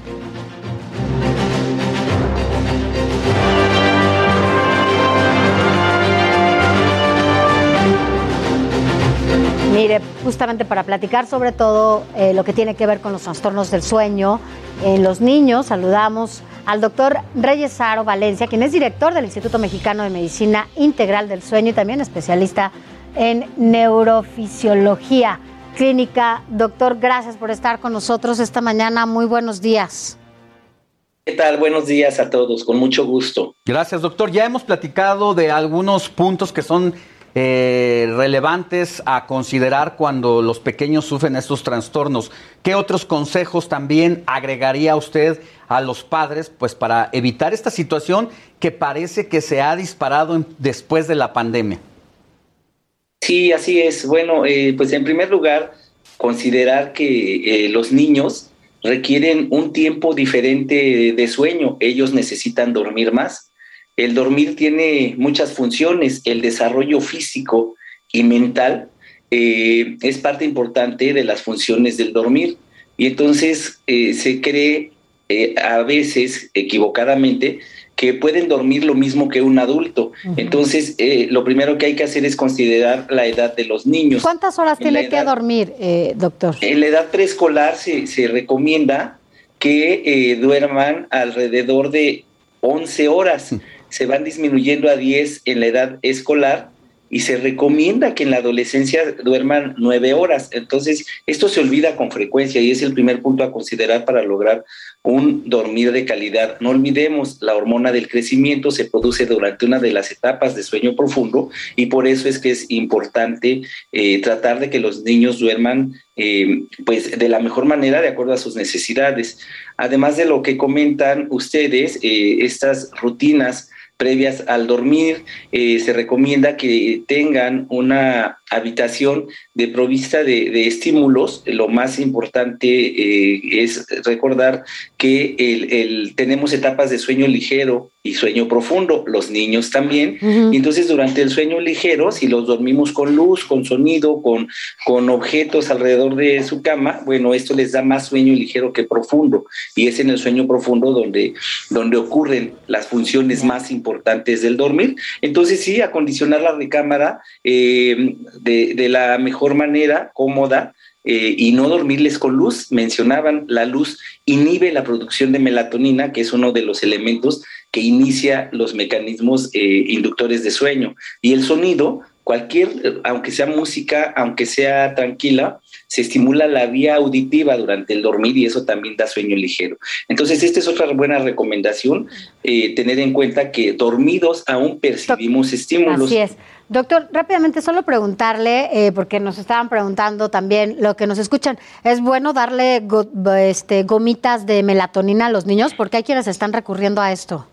Mire, justamente para platicar sobre todo eh, lo que tiene que ver con los trastornos del sueño en los niños, saludamos al doctor Reyes Saro Valencia, quien es director del Instituto Mexicano de Medicina Integral del Sueño y también especialista en neurofisiología clínica. Doctor, gracias por estar con nosotros esta mañana. Muy buenos días. ¿Qué tal? Buenos días a todos, con mucho gusto. Gracias, doctor. Ya hemos platicado de algunos puntos que son eh, relevantes a considerar cuando los pequeños sufren estos trastornos. ¿Qué otros consejos también agregaría usted a los padres pues para evitar esta situación que parece que se ha disparado después de la pandemia? Sí, así es. Bueno, eh, pues en primer lugar, considerar que eh, los niños requieren un tiempo diferente de sueño. Ellos necesitan dormir más el dormir tiene muchas funciones, el desarrollo físico y mental eh, es parte importante de las funciones del dormir. Y entonces eh, se cree eh, a veces equivocadamente que pueden dormir lo mismo que un adulto. Entonces, lo primero que hay que hacer es considerar la edad de los niños. ¿Cuántas horas tiene que dormir, doctor? En la edad preescolar se, se recomienda que duerman alrededor de 11 horas se van disminuyendo a 10 en la edad escolar y se recomienda que en la adolescencia duerman nueve horas. Entonces, esto se olvida con frecuencia y es el primer punto a considerar para lograr un dormir de calidad. No olvidemos, la hormona del crecimiento se produce durante una de las etapas de sueño profundo y por eso es que es importante eh, tratar de que los niños duerman eh, pues de la mejor manera de acuerdo a sus necesidades. Además de lo que comentan ustedes, eh, estas rutinas previas al dormir. Eh, se recomienda que tengan una habitación de provista de, estímulos. Lo más importante eh, es recordar que el, tenemos etapas de sueño ligero y sueño profundo, los niños también. Y entonces durante el sueño ligero, si los dormimos con luz, con sonido, con, con objetos alrededor de su cama, bueno, esto les da más sueño ligero que profundo. Y es en el sueño profundo donde, donde ocurren las funciones más importantes del dormir. Entonces sí, acondicionar la recámara eh, de, de la mejor manera, cómoda, eh, y no dormirles con luz. Mencionaban, la luz inhibe la producción de melatonina, que es uno de los elementos que inicia los mecanismos eh, inductores de sueño. Y el sonido cualquier, aunque sea música, aunque sea tranquila, se estimula la vía auditiva durante el dormir y eso también da sueño ligero. Entonces, esta es otra buena recomendación, eh, tener en cuenta que dormidos aún percibimos estímulos. Así es. Doctor, rápidamente solo preguntarle, eh, porque nos estaban preguntando también lo que nos escuchan, ¿es bueno darle este, gomitas de melatonina a los niños? Porque hay quienes están recurriendo a esto.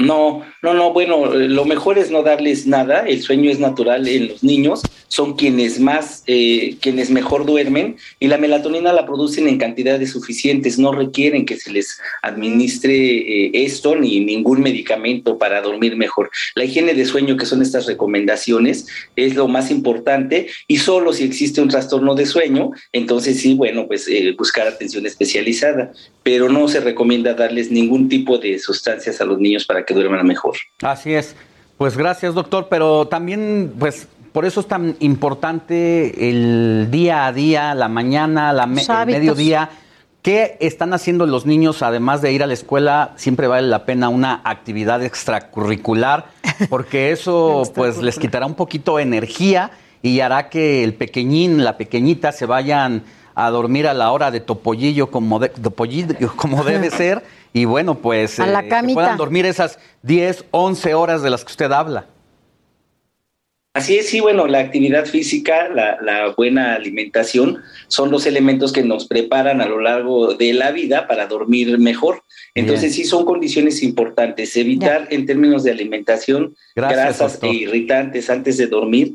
No, no, no, bueno, lo mejor es no darles nada, el sueño es natural en los niños, son quienes más, eh, quienes mejor duermen y la melatonina la producen en cantidades suficientes, no requieren que se les administre eh, esto ni ningún medicamento para dormir mejor. La higiene de sueño, que son estas recomendaciones, es lo más importante y solo si existe un trastorno de sueño, entonces sí, bueno, pues eh, buscar atención especializada, pero no se recomienda darles ningún tipo de sustancias a los niños para que que duerman mejor. Así es. Pues gracias, doctor, pero también, pues, por eso es tan importante el día a día, la mañana, la el mediodía. ¿Qué están haciendo los niños, además de ir a la escuela? Siempre vale la pena una actividad extracurricular, porque eso pues les quitará un poquito de energía y hará que el pequeñín, la pequeñita se vayan a dormir a la hora de topollillo como, topollillo, como debe ser y bueno, pues a la eh, puedan dormir esas 10, 11 horas de las que usted habla. Así es, sí, bueno, la actividad física, la, buena alimentación son los elementos que nos preparan a lo largo de la vida para dormir mejor. Entonces sí son condiciones importantes. Evitar en términos de alimentación grasas e irritantes antes de dormir.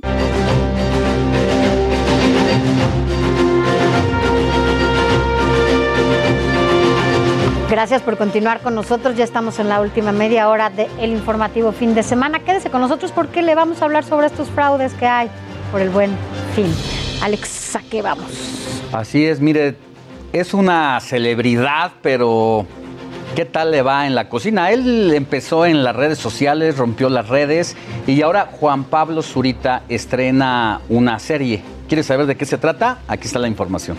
Gracias por continuar con nosotros. Ya estamos en la última media hora del informativo fin de semana. Quédese con nosotros porque le vamos a hablar sobre estos fraudes que hay por el buen fin. Alex, ¿a qué vamos? Así es, mire, es una celebridad, pero ¿qué tal le va en la cocina? Él empezó en las redes sociales, rompió las redes y ahora Juan Pablo Zurita estrena una serie. ¿Quieres saber de qué se trata? Aquí está la información.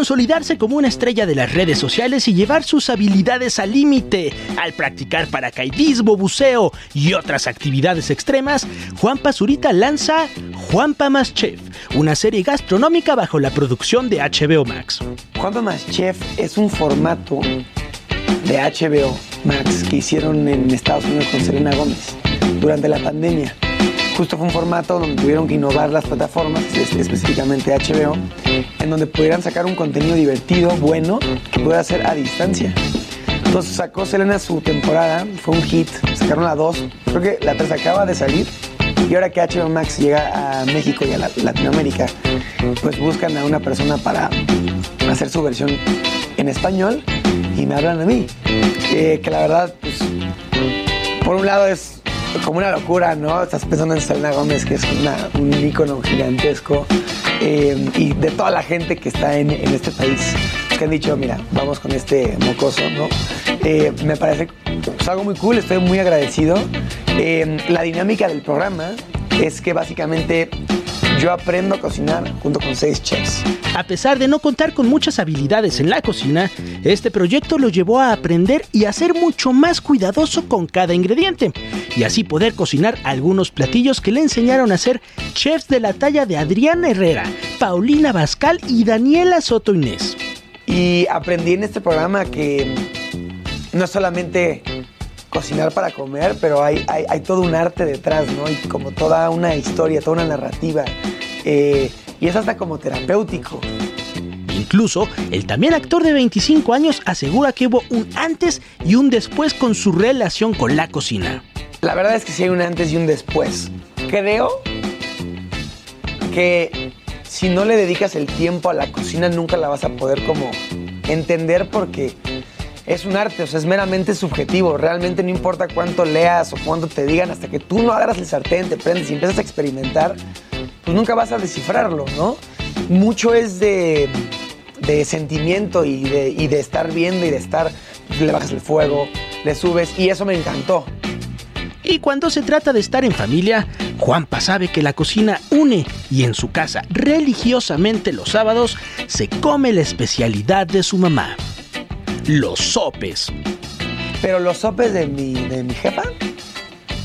Consolidarse como una estrella de las redes sociales y llevar sus habilidades al límite, al practicar paracaidismo, buceo y otras actividades extremas, Juan Pazurita lanza Juanpa Más Chef, una serie gastronómica bajo la producción de HBO Max. Juanpa Más Chef es un formato de HBO Max que hicieron en Estados Unidos con Selena Gómez durante la pandemia justo fue un formato donde tuvieron que innovar las plataformas, específicamente HBO, en donde pudieran sacar un contenido divertido, bueno, que pudiera hacer a distancia. Entonces sacó Selena su temporada, fue un hit, sacaron la 2, creo que la 3 acaba de salir. Y ahora que HBO Max llega a México y a Latinoamérica, pues buscan a una persona para hacer su versión en español y me hablan a mí. Eh, que la verdad, pues, por un lado es como una locura, ¿no? Estás pensando en Selena Gómez, que es un ícono gigantesco, eh, y de toda la gente que está en, este país, que han dicho, mira, vamos con este mocoso, ¿no? Eh, me parece pues, algo muy cool, estoy muy agradecido. Eh, la dinámica del programa es que básicamente yo aprendo a cocinar junto con seis chefs. A pesar de no contar con muchas habilidades en la cocina, este proyecto lo llevó a aprender y a ser mucho más cuidadoso con cada ingrediente, y así poder cocinar algunos platillos que le enseñaron a ser chefs de la talla de Adriana Herrera, Paulina Bascal y Daniela Soto Inés. Y aprendí en este programa que no solamente cocinar para comer, pero hay, hay, todo un arte detrás, ¿no? Y como toda una historia, toda una narrativa. Eh, y es hasta como terapéutico. Incluso, el también actor de 25 años asegura que hubo un antes y un después con su relación con la cocina. La verdad es que sí hay un antes y un después. Creo que si no le dedicas el tiempo a la cocina nunca la vas a poder como entender porque es un arte, o sea, es meramente subjetivo. Realmente no importa cuánto leas o cuánto te digan, hasta que tú no agarras el sartén, te prendes y empiezas a experimentar, pues nunca vas a descifrarlo, ¿no? Mucho es de, sentimiento y de, y de estar viendo y de estar, le bajas el fuego, le subes, y eso me encantó. Y cuando se trata de estar en familia, Juanpa sabe que la cocina une y en su casa, religiosamente los sábados, se come la especialidad de su mamá. los sopes. Pero los sopes de mi, de mi jefa,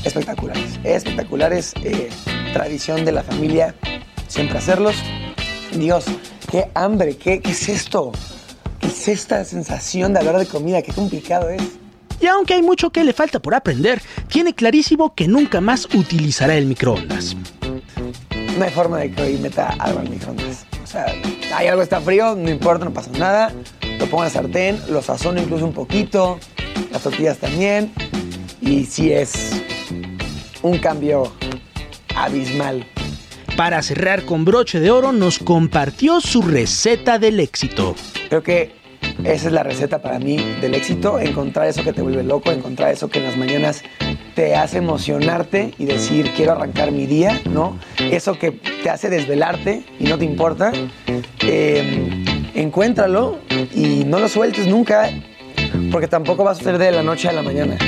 espectaculares. Espectaculares. eh, tradición de la familia, siempre hacerlos. Dios, qué hambre, qué, qué es esto. ¿Qué es esta sensación de hablar de comida? Qué complicado es. Y aunque hay mucho que le falta por aprender, tiene clarísimo que nunca más utilizará el microondas. No hay forma de que hoy meta algo al microondas. O sea, hay algo está frío, no importa, no pasa nada. Lo pongo en la sartén, lo sazono incluso un poquito, las tortillas también. Y sí es un cambio abismal. Para cerrar con broche de oro, nos compartió su receta del éxito. Creo que esa es la receta para mí del éxito, encontrar eso que te vuelve loco, encontrar eso que en las mañanas te hace emocionarte y decir quiero arrancar mi día, ¿no? Eso que te hace desvelarte y no te importa, eh, encuéntralo y no lo sueltes nunca, porque tampoco va a suceder de la noche a la mañana.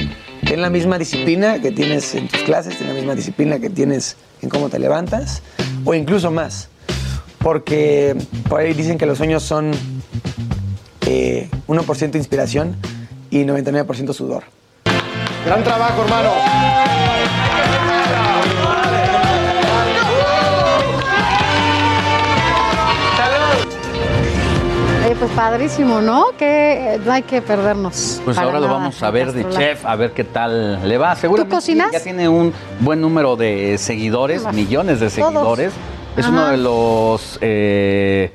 Ten la misma disciplina que tienes en tus clases, ten la misma disciplina que tienes en cómo te levantas, o incluso más, porque por ahí dicen que los sueños son eh, 1% inspiración y 99% sudor. Gran trabajo, hermano. Eh, pues padrísimo, ¿no? Que eh, no hay que perdernos. Pues ahora lo vamos a ver de chef, a ver qué tal le va. Seguramente cocinas? ya tiene un buen número de seguidores, Todos. millones de seguidores. Es Ajá. uno de los eh,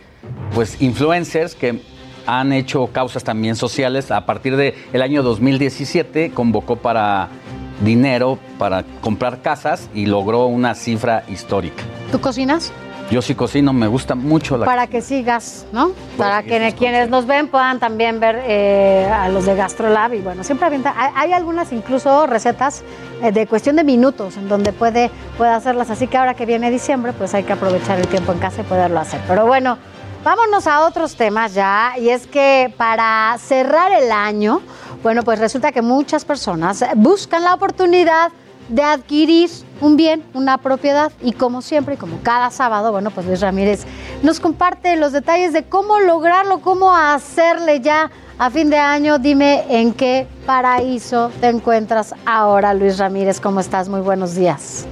pues influencers que han hecho causas también sociales. A partir del el año 2017 convocó para dinero para comprar casas y logró una cifra histórica. ¿Tú cocinas? Yo sí cocino, me gusta mucho la Para que sigas, ¿no? Para que quienes nos ven puedan también ver eh, a los de GastroLab. Y bueno, siempre avienta. Hay, hay algunas incluso recetas eh, de cuestión de minutos en donde puede, puede hacerlas. Así que ahora que viene diciembre, pues hay que aprovechar el tiempo en casa y poderlo hacer. Pero bueno, vámonos a otros temas ya. Y es que para cerrar el año, bueno, pues resulta que muchas personas buscan la oportunidad de adquirir un bien, una propiedad. Y como siempre, y como cada sábado, bueno, pues Luis Ramírez nos comparte los detalles de cómo lograrlo, cómo hacerle ya a fin de año. Dime en qué paraíso te encuentras ahora, Luis Ramírez. ¿Cómo estás? Muy buenos días.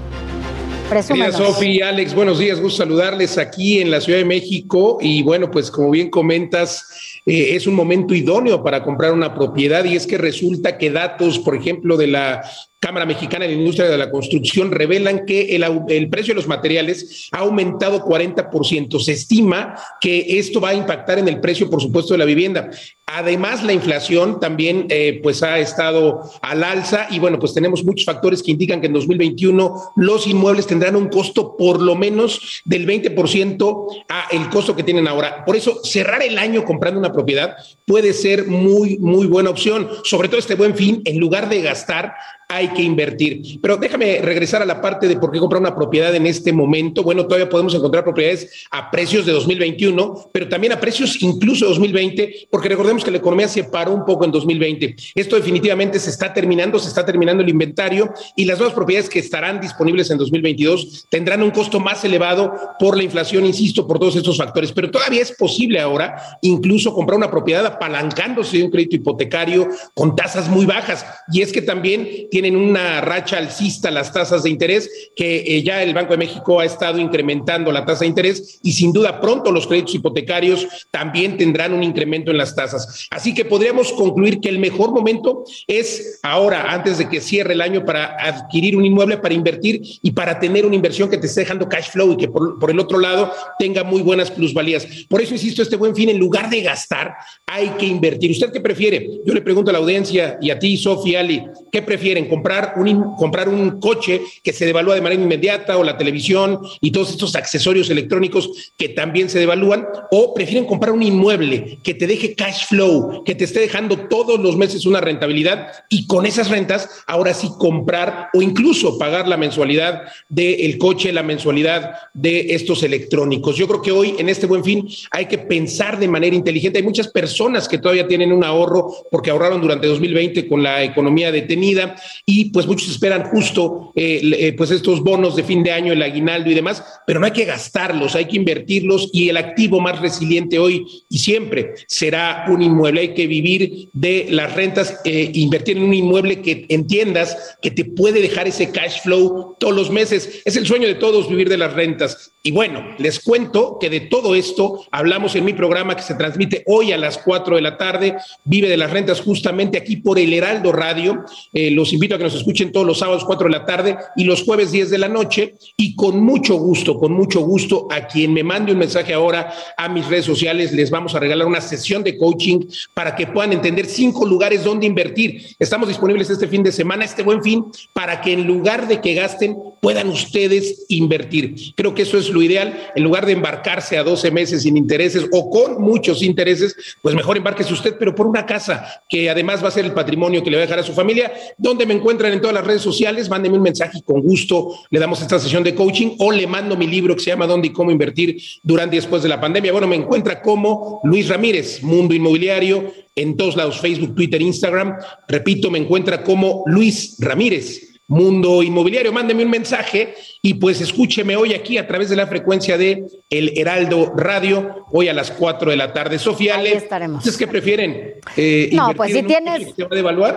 Querida Presúmenos. Sofi, Alex, buenos días, gusto saludarles aquí en la Ciudad de México y bueno, pues como bien comentas, eh, es un momento idóneo para comprar una propiedad y es que resulta que datos, por ejemplo, de la Cámara Mexicana de Industria de la Construcción revelan que el precio de los materiales ha aumentado 40%. Se estima que esto va a impactar en el precio, por supuesto, de la vivienda. Además, la inflación también eh, pues ha estado al alza y bueno, pues tenemos muchos factores que indican que en 2021 los inmuebles tendrán un costo por lo menos del 20% a el costo que tienen ahora. Por eso, cerrar el año comprando una propiedad puede ser muy, muy buena opción. Sobre todo este buen fin, en lugar de gastar, hay que invertir. Pero déjame regresar a la parte de por qué comprar una propiedad en este momento. Bueno, todavía podemos encontrar propiedades a precios de 2021, pero también a precios incluso de 2020, porque recordemos que la economía se paró un poco en 2020. Esto definitivamente se está terminando, se está terminando el inventario y las nuevas propiedades que estarán disponibles en 2022 tendrán un costo más elevado por la inflación, insisto, por todos estos factores. Pero todavía es posible ahora incluso comprar una propiedad apalancándose de un crédito hipotecario con tasas muy bajas. Y es que también tienen una racha alcista las tasas de interés, que eh, ya el Banco de México ha estado incrementando la tasa de interés y sin duda pronto los créditos hipotecarios también tendrán un incremento en las tasas. Así que podríamos concluir que el mejor momento es ahora, antes de que cierre el año, para adquirir un inmueble, para invertir y para tener una inversión que te esté dejando cash flow y que por, por el otro lado tenga muy buenas plusvalías. Por eso insisto, este buen fin, en lugar de gastar, hay que invertir. ¿Usted qué prefiere? Yo le pregunto a la audiencia y a ti, Sofía, Ali, ¿qué prefieren? ¿Comprar un, ¿Comprar un coche que se devalúa de manera inmediata o la televisión y todos estos accesorios electrónicos que también se devalúan? ¿O prefieren comprar un inmueble que te deje cash flow, que te esté dejando todos los meses una rentabilidad y con esas rentas ahora sí comprar o incluso pagar la mensualidad del coche, la mensualidad de estos electrónicos? Yo creo que hoy en este buen fin hay que pensar de manera inteligente. Hay muchas personas que todavía tienen un ahorro porque ahorraron durante 2020 con la economía detenida y pues muchos esperan justo eh, eh, pues estos bonos de fin de año, el aguinaldo y demás, pero no hay que gastarlos, hay que invertirlos y el activo más resiliente hoy y siempre será un un inmueble, hay que vivir de las rentas, eh, invertir en un inmueble que entiendas que te puede dejar ese cash flow todos los meses. Es el sueño de todos vivir de las rentas. Y bueno, les cuento que de todo esto hablamos en mi programa que se transmite hoy a las 4 de la tarde, Vive de las Rentas, justamente aquí por el Heraldo Radio. Eh, los invito a que nos escuchen todos los sábados 4 de la tarde y los jueves 10 de la noche. Y con mucho gusto, con mucho gusto, a quien me mande un mensaje ahora a mis redes sociales, les vamos a regalar una sesión de coaching para que puedan entender cinco lugares donde invertir. Estamos disponibles este fin de semana, este buen fin, para que en lugar de que gasten, puedan ustedes invertir. Creo que eso es lo ideal, en lugar de embarcarse a 12 meses sin intereses o con muchos intereses, pues mejor embarquese usted, pero por una casa que además va a ser el patrimonio que le va a dejar a su familia. ¿Dónde me encuentran en todas las redes sociales? Mándenme un mensaje y con gusto le damos esta sesión de coaching o le mando mi libro que se llama ¿Dónde y cómo invertir durante y después de la pandemia? Bueno, me encuentra como Luis Ramírez, Mundo Inmobiliario, en todos lados, Facebook, Twitter, Instagram. Repito, me encuentra como Luis Ramírez. Mundo Inmobiliario. Mándeme un mensaje y pues escúcheme hoy aquí a través de la frecuencia de El Heraldo Radio, hoy a las 4 de la tarde. Sofía, Ahí estaremos. ¿ustedes qué prefieren? Eh, no, pues si tienes,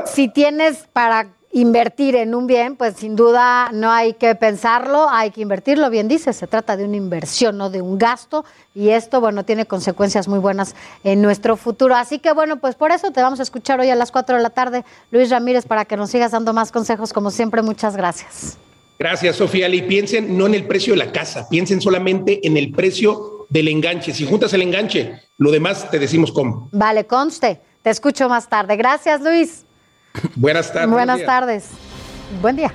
si tienes para invertir en un bien, pues sin duda no hay que pensarlo, hay que invertirlo, bien dice, se trata de una inversión, no de un gasto, y esto, bueno, tiene consecuencias muy buenas en nuestro futuro. Así que, bueno, pues por eso te vamos a escuchar hoy a las 4 de la tarde, Luis Ramírez, para que nos sigas dando más consejos, como siempre, muchas gracias. Gracias, Sofía. Y piensen no en el precio de la casa, piensen solamente en el precio del enganche. Si juntas el enganche, lo demás te decimos cómo. Vale, conste. Te escucho más tarde. Gracias, Luis. Buenas tardes. Buenas tardes. Buen día.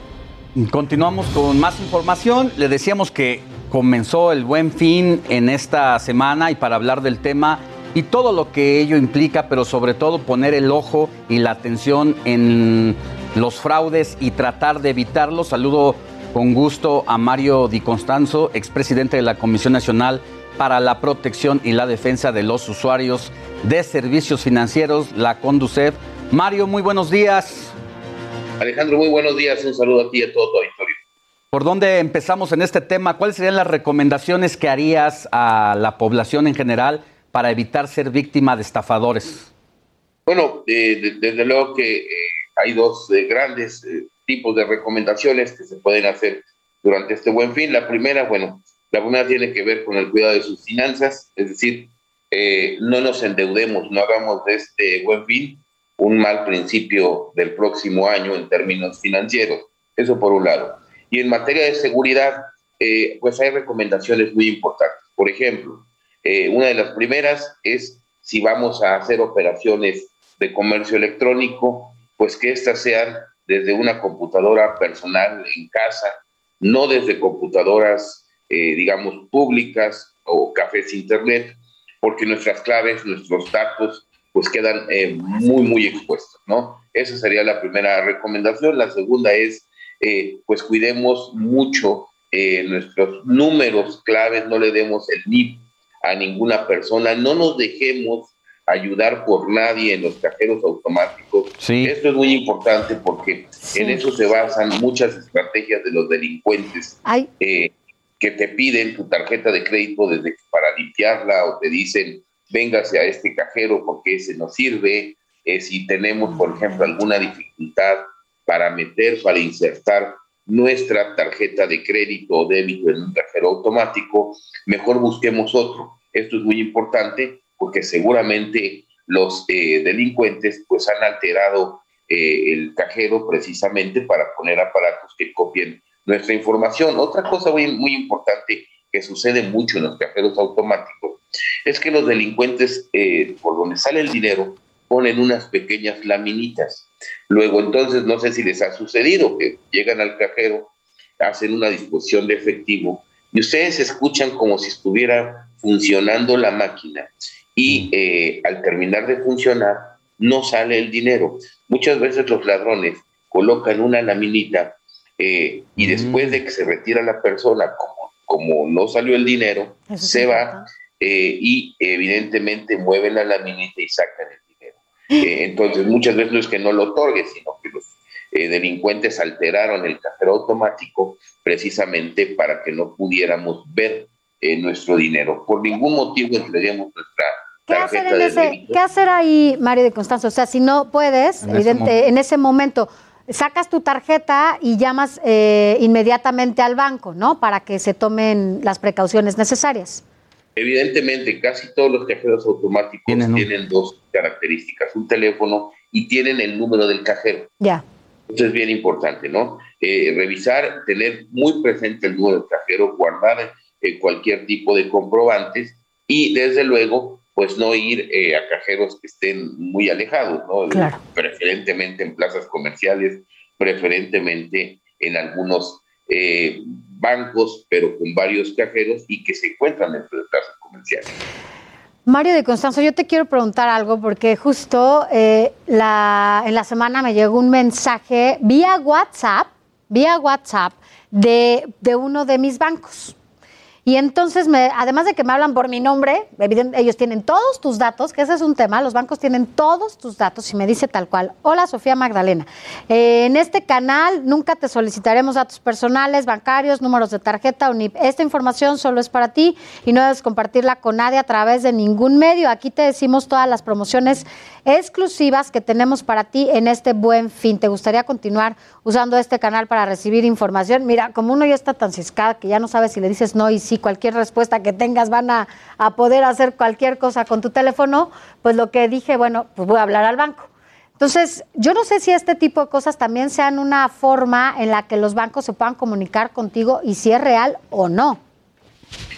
Continuamos con más información. Le decíamos que comenzó el buen fin en esta semana y para hablar del tema y todo lo que ello implica, pero sobre todo poner el ojo y la atención en los fraudes y tratar de evitarlos. Saludo con gusto a Mario Di Constanzo, expresidente de la Comisión Nacional para la Protección y la Defensa de los Usuarios de Servicios Financieros, la CONDUCEF. Mario, muy buenos días. Alejandro, muy buenos días. Un saludo a ti y a todo tu auditorio. ¿Por dónde empezamos en este tema? ¿Cuáles serían las recomendaciones que harías a la población en general para evitar ser víctima de estafadores? Bueno, eh, desde luego que eh, hay dos eh, grandes tipos de recomendaciones que se pueden hacer durante este buen fin. La primera, bueno, la primera tiene que ver con el cuidado de sus finanzas, es decir, no nos endeudemos, no hagamos de este buen fin un mal principio del próximo año en términos financieros. Eso por un lado. Y en materia de seguridad, eh, pues hay recomendaciones muy importantes. Por ejemplo, eh, una de las primeras es si vamos a hacer operaciones de comercio electrónico, pues que éstas sean desde una computadora personal en casa, no desde computadoras, eh, digamos, públicas o cafés internet, porque nuestras claves, nuestros datos pues quedan eh, muy, muy expuestos, ¿no? Esa sería la primera recomendación. La segunda es, eh, pues cuidemos mucho eh, nuestros números claves, no le demos el NIP a ninguna persona, no nos dejemos ayudar por nadie en los cajeros automáticos. Esto es muy importante porque en eso se basan muchas estrategias de los delincuentes que te piden tu tarjeta de crédito desde para limpiarla o te dicen véngase a este cajero porque ese nos sirve. Eh, si tenemos, por ejemplo, alguna dificultad para meter, para insertar nuestra tarjeta de crédito o débito en un cajero automático, mejor busquemos otro. Esto es muy importante porque seguramente los eh, delincuentes pues han alterado eh, el cajero precisamente para poner aparatos que copien nuestra información. Otra cosa muy, muy importante que sucede mucho en los cajeros automáticos es que los delincuentes, eh, por donde sale el dinero, ponen unas pequeñas laminitas. Luego, entonces, no sé si les ha sucedido que llegan al cajero, hacen una disposición de efectivo y ustedes escuchan como si estuviera funcionando la máquina y eh, al terminar de funcionar no sale el dinero. Muchas veces los ladrones colocan una laminita eh, y después de que se retira la persona, como, como no salió el dinero, se va eh, y evidentemente mueven la laminita y sacan el dinero. Eh, entonces, muchas veces no es que no lo otorgue, sino que los eh, delincuentes alteraron el cajero automático precisamente para que no pudiéramos ver nuestro dinero. Por ningún motivo entreguemos nuestra ¿Qué hacer, en ese, ¿Qué hacer ahí, Mario de Constanzo? O sea, si no puedes, en, evidente, ese, en ese momento, sacas tu tarjeta y llamas eh, inmediatamente al banco, ¿no? Para que se tomen las precauciones necesarias. Evidentemente, casi todos los cajeros automáticos tienen, dos características, un teléfono y tienen el número del cajero. Ya. Eso es bien importante, ¿no? Eh, revisar, tener muy presente el número del cajero, guardar eh, cualquier tipo de comprobantes y desde luego, pues no ir eh, a cajeros que estén muy alejados, ¿no? Preferentemente en plazas comerciales, preferentemente en algunos bancos, pero con varios cajeros y que se encuentran dentro de plazas comerciales. Mario de Constanzo, yo te quiero preguntar algo porque justo eh, la, en la semana me llegó un mensaje vía WhatsApp, vía WhatsApp de, de uno de mis bancos. Y entonces, me, además de que me hablan por mi nombre, ellos tienen todos tus datos, que ese es un tema, los bancos tienen todos tus datos y me dice tal cual, hola Sofía Magdalena, eh, en este canal nunca te solicitaremos datos personales, bancarios, números de tarjeta o NIP. Esta información solo es para ti y no debes compartirla con nadie a través de ningún medio. Aquí te decimos todas las promociones exclusivas que tenemos para ti en este buen fin. ¿Te gustaría continuar usando este canal para recibir información? Mira, como uno ya está tan ciscada que ya no sabe si le dices no y sí cualquier respuesta que tengas van a, poder hacer cualquier cosa con tu teléfono, pues lo que dije, bueno, pues voy a hablar al banco. Entonces, yo no sé si este tipo de cosas también sean una forma en la que los bancos se puedan comunicar contigo y si es real o no.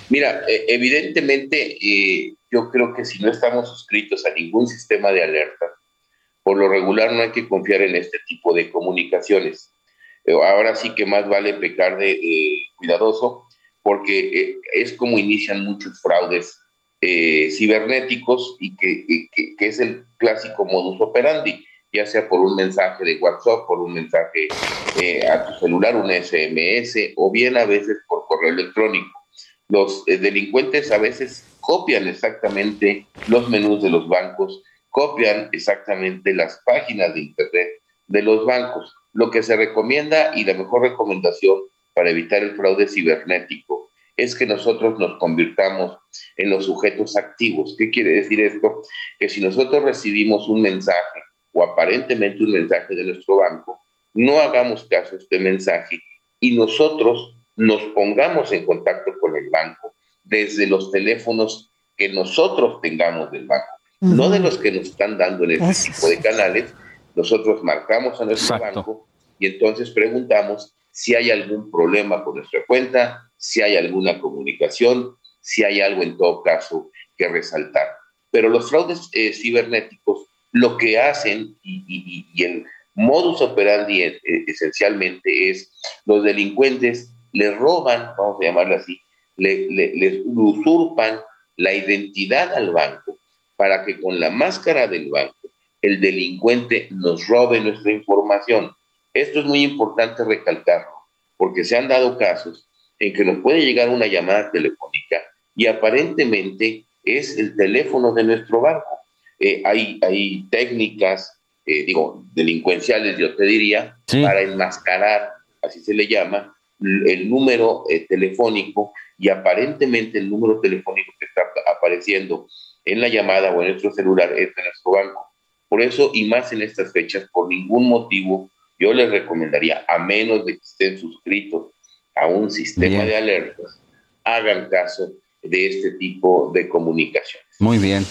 Mira, e, evidentemente eh, yo creo que si no estamos suscritos a ningún sistema de alerta, por lo regular no hay que confiar en este tipo de comunicaciones. Eh, ahora sí que más vale pecar de eh, cuidadoso porque eh, es como inician muchos fraudes eh, cibernéticos y que, es el clásico modus operandi, ya sea por un mensaje de WhatsApp, por un mensaje eh, a tu celular, un SMS, o bien a veces por correo electrónico. Los delincuentes a veces copian exactamente los menús de los bancos, copian exactamente las páginas de Internet de los bancos. Lo que se recomienda y la mejor recomendación para evitar el fraude cibernético es que nosotros nos convirtamos en los sujetos activos. ¿Qué quiere decir esto? Que si nosotros recibimos un mensaje o aparentemente un mensaje de nuestro banco, no hagamos caso a este mensaje y nosotros nos pongamos en contacto con el banco desde los teléfonos que nosotros tengamos del banco, no de los que nos están dando en este tipo de canales. Nosotros marcamos a nuestro banco y entonces preguntamos si hay algún problema con nuestra cuenta, si hay alguna comunicación, si hay algo en todo caso que resaltar. Pero los fraudes eh, cibernéticos lo que hacen y, el modus operandi eh, esencialmente es los delincuentes le roban, vamos a llamarlo así, le, les usurpan la identidad al banco para que con la máscara del banco el delincuente nos robe nuestra información. Esto es muy importante recalcarlo, porque se han dado casos en que nos puede llegar una llamada telefónica y aparentemente es el teléfono de nuestro banco. Eh, hay, hay técnicas, eh, digo, delincuenciales, yo te diría, para enmascarar, así se le llama, el número eh, telefónico y aparentemente el número telefónico que está apareciendo en la llamada o en nuestro celular es de nuestro banco. Por eso, y más en estas fechas, por ningún motivo yo les recomendaría, a menos de que estén suscritos a un sistema de alertas, hagan caso de este tipo de comunicaciones. Muy bien.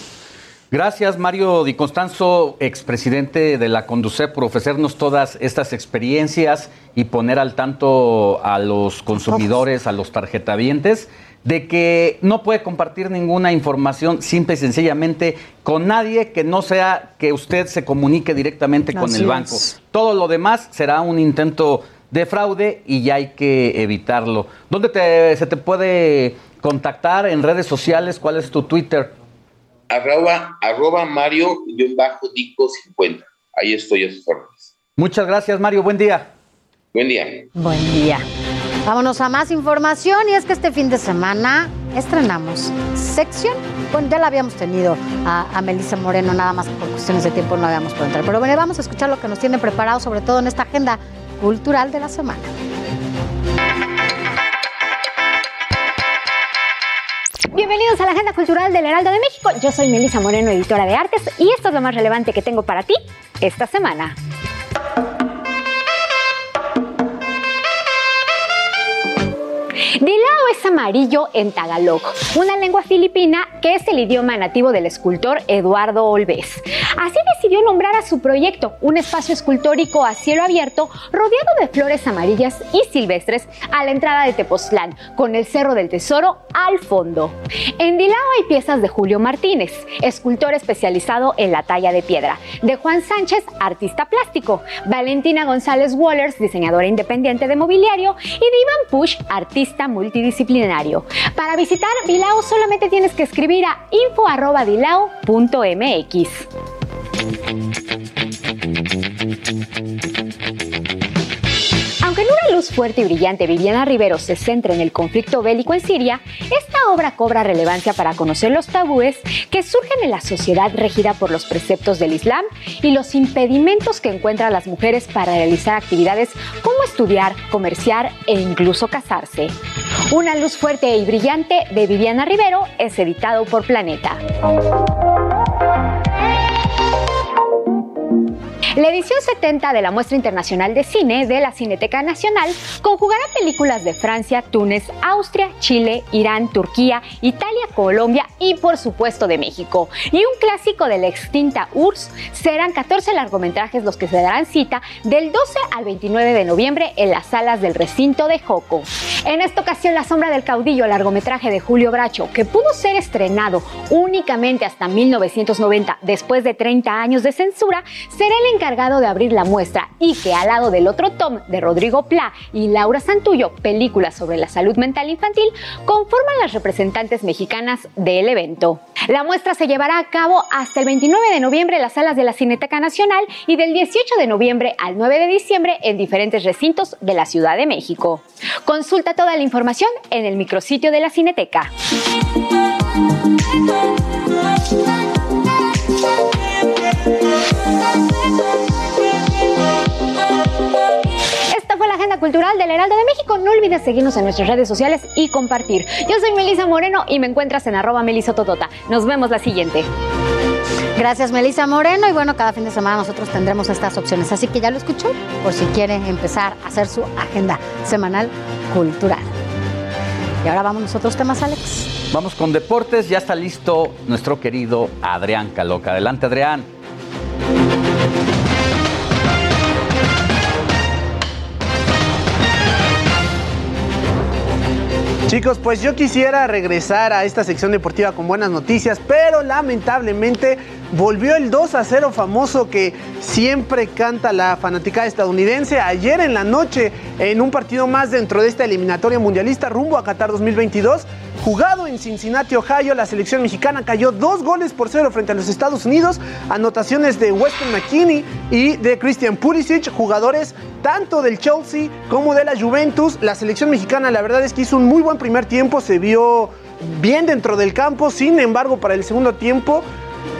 Gracias, Mario Di Constanzo, expresidente de la Conduce, por ofrecernos todas estas experiencias y poner al tanto a los consumidores, a los tarjetavientes de que no puede compartir ninguna información simple y sencillamente con nadie que no sea que usted se comunique directamente con el banco. Todo lo demás será un intento de fraude y ya hay que evitarlo. ¿Dónde se te puede contactar en redes sociales? ¿Cuál es tu Twitter? Arroba, arroba Mario-Dico50. Ahí estoy a sus órdenes. Muchas gracias, Mario. Buen día. Buen día. Buen día. Vámonos a más información y es que este fin de semana estrenamos sección. Bueno, ya la habíamos tenido a, Melissa Moreno, nada más por cuestiones de tiempo no habíamos podido entrar. Pero bueno, vamos a escuchar lo que nos tiene preparado, sobre todo en esta agenda cultural de la semana. Bienvenidos a la Agenda Cultural del Heraldo de México. Yo soy Melisa Moreno, editora de artes, y esto es lo más relevante que tengo para ti esta semana. Dilao es amarillo en Tagalog, una lengua filipina que es el idioma nativo del escultor Eduardo Olvés. Así decidió nombrar a su proyecto, un espacio escultórico a cielo abierto rodeado de flores amarillas y silvestres a la entrada de Tepoztlán, con el Cerro del Tesoro al fondo. En Dilao hay piezas de Julio Martínez, escultor especializado en la talla de piedra, de Juan Sánchez, artista plástico, Valentina González Wallers, diseñadora independiente de mobiliario, y Divan Push, artista multidisciplinario. Para visitar Dilao solamente tienes que escribir a info.dilao.mx. Luz fuerte y brillante Viviana Rivero se centra en el conflicto bélico en Siria, esta obra cobra relevancia para conocer los tabúes que surgen en la sociedad regida por los preceptos del Islam y los impedimentos que encuentran las mujeres para realizar actividades como estudiar, comerciar e incluso casarse. Una luz fuerte y brillante de Viviana Rivero es editado por Planeta. La edición 70 de la Muestra Internacional de Cine de la Cineteca Nacional conjugará películas de Francia, Túnez, Austria, Chile, Irán, Turquía, Italia, Colombia y por supuesto de México. Y un clásico de la extinta URSS serán 14 largometrajes los que se darán cita del 12 al 29 de noviembre en las salas del recinto de Joco. En esta ocasión, La sombra del caudillo, largometraje de Julio Bracho, que pudo ser estrenado únicamente hasta 1990 después de 30 años de censura, será el encargado de abrir la muestra y que al lado del otro tom de Rodrigo Pla y Laura Santullo, películas sobre la salud mental infantil, conforman las representantes mexicanas del evento. La muestra se llevará a cabo hasta el 29 de noviembre en las salas de la Cineteca Nacional y del 18 de noviembre al 9 de diciembre en diferentes recintos de la Ciudad de México. Consulta toda la información en el micrositio de la Cineteca. Esta fue la agenda cultural del Heraldo de México. No olvides seguirnos en nuestras redes sociales y compartir. Yo soy Melisa Moreno y me encuentras en arroba melisototota. Nos vemos la siguiente. Gracias, Melisa Moreno. Y bueno, cada fin de semana nosotros tendremos estas opciones. Así que ya lo escuchó, por si quieren empezar a hacer su agenda semanal cultural. Y ahora vamos a otros temas, Alex. Vamos con deportes. Ya está listo nuestro querido Adrián Caloca. Adelante, Adrián. Chicos, pues yo quisiera regresar a esta sección deportiva con buenas noticias, pero lamentablemente volvió el 2 a 0 famoso que siempre canta la fanaticada estadounidense. Ayer en la noche, en un partido más dentro de esta eliminatoria mundialista rumbo a Qatar 2022, jugado en Cincinnati, Ohio, la selección mexicana cayó dos goles por cero frente a los Estados Unidos. Anotaciones de Weston McKinney y de Christian Pulisic, jugadores tanto del Chelsea como de la Juventus. La selección mexicana, la verdad es que hizo un muy buen primer tiempo, se vio bien dentro del campo. Sin embargo, para el segundo tiempo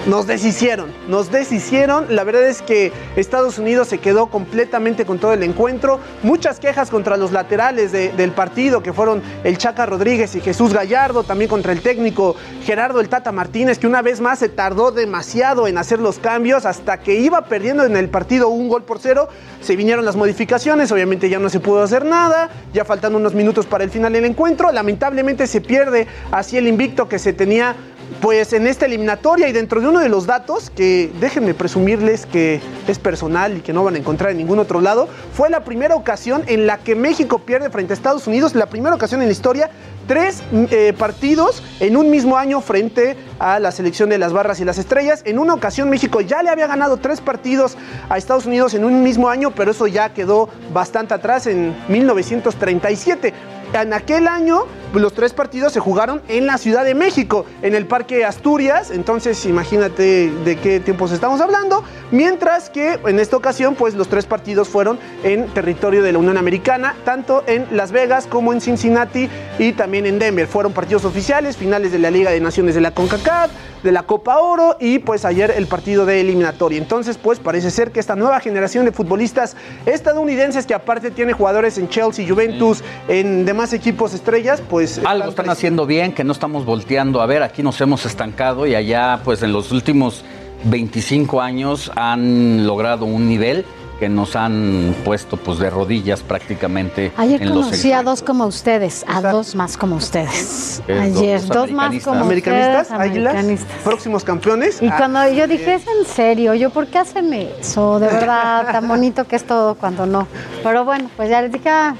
nos deshicieron, nos deshicieron. La verdad es que Estados Unidos se quedó completamente con todo el encuentro. Muchas quejas contra los laterales del partido, que fueron el Chaca Rodríguez y Jesús Gallardo, también contra el técnico Gerardo el Tata Martínez, que una vez más se tardó demasiado en hacer los cambios hasta que iba perdiendo en el partido un gol por cero. Se vinieron las modificaciones, obviamente ya no se pudo hacer nada, ya faltan unos minutos para el final del encuentro. Lamentablemente se pierde así el invicto que se tenía pues en esta eliminatoria y dentro de uno de los datos que déjenme presumirles que es personal y que no van a encontrar en ningún otro lado, fue la primera ocasión en la que México pierde frente a Estados Unidos, la primera ocasión en la historia, tres eh, partidos en un mismo año frente a la selección de las barras y las estrellas. En una ocasión México ya le había ganado tres partidos a Estados Unidos en un mismo año, pero eso ya quedó bastante atrás en 1937 en aquel año los tres partidos se jugaron en la Ciudad de México, en el Parque Asturias, entonces imagínate de qué tiempos estamos hablando, mientras que en esta ocasión pues los tres partidos fueron en territorio de la Unión Americana, tanto en Las Vegas como en Cincinnati y también en Denver. Fueron partidos oficiales, finales de la Liga de Naciones de la CONCACAF, de la Copa Oro y pues ayer el partido de eliminatoria. Entonces, pues parece ser que esta nueva generación de futbolistas estadounidenses que aparte tiene jugadores en Chelsea, Juventus, en demás equipos estrellas, pues... Algo están haciendo bien, que no estamos volteando a ver, aquí nos hemos estancado y allá pues en los últimos 25 años han logrado un nivel que nos han puesto pues de rodillas prácticamente Ayer en los conocí a dos como ustedes, a dos más como ustedes. Ayer, dos dos más americanistas. como Americanistas, ustedes, águilas, americanistas. próximos campeones. Y Ah, cuando yo dije, es en serio, yo, ¿por qué hacen eso? De verdad, tan bonito que es todo cuando no. Pero bueno, pues ya les dije, ah,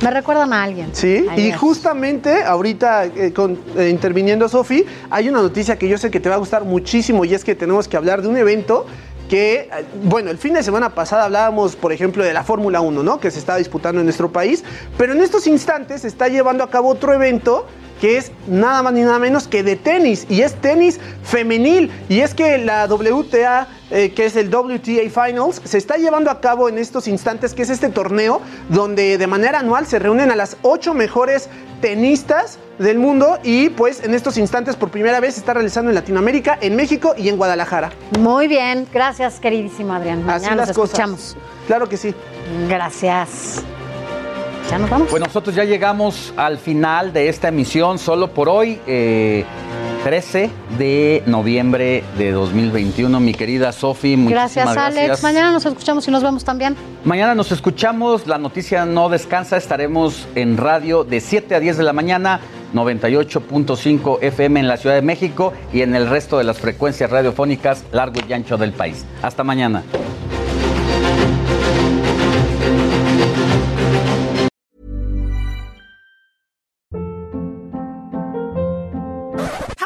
me recuerdan a alguien. Sí, y justamente ahorita eh, con- eh, interviniendo Sofi, hay una noticia que yo sé que te va a gustar muchísimo y es que tenemos que hablar de un evento que, eh, bueno, el fin de semana pasada hablábamos, por ejemplo, de la Fórmula 1, ¿no? Que se está disputando en nuestro país, pero en estos instantes se está llevando a cabo otro evento que es nada más ni nada menos que de tenis, y es tenis femenil, y es que la WTA, eh, que es el WTA Finals, se está llevando a cabo en estos instantes, que es este torneo donde de manera anual se reúnen a las ocho mejores tenistas del mundo y pues en estos instantes por primera vez se está realizando en Latinoamérica, en México y en Guadalajara. Muy bien, gracias queridísimo Adrián. Así Mañana las nos cosas. escuchamos. Claro que sí. Gracias. Ya nos vamos. Pues nosotros ya llegamos al final de esta emisión, solo por hoy, eh, 13 de noviembre de 2021. Mi querida Sofi, muchísimas Gracias, gracias. Alex. Mañana nos escuchamos y nos vemos también. Mañana nos escuchamos, la noticia no descansa, estaremos en radio de 7 a 10 de la mañana, 98.5 FM en la Ciudad de México y en el resto de las frecuencias radiofónicas largo y ancho del país. Hasta mañana.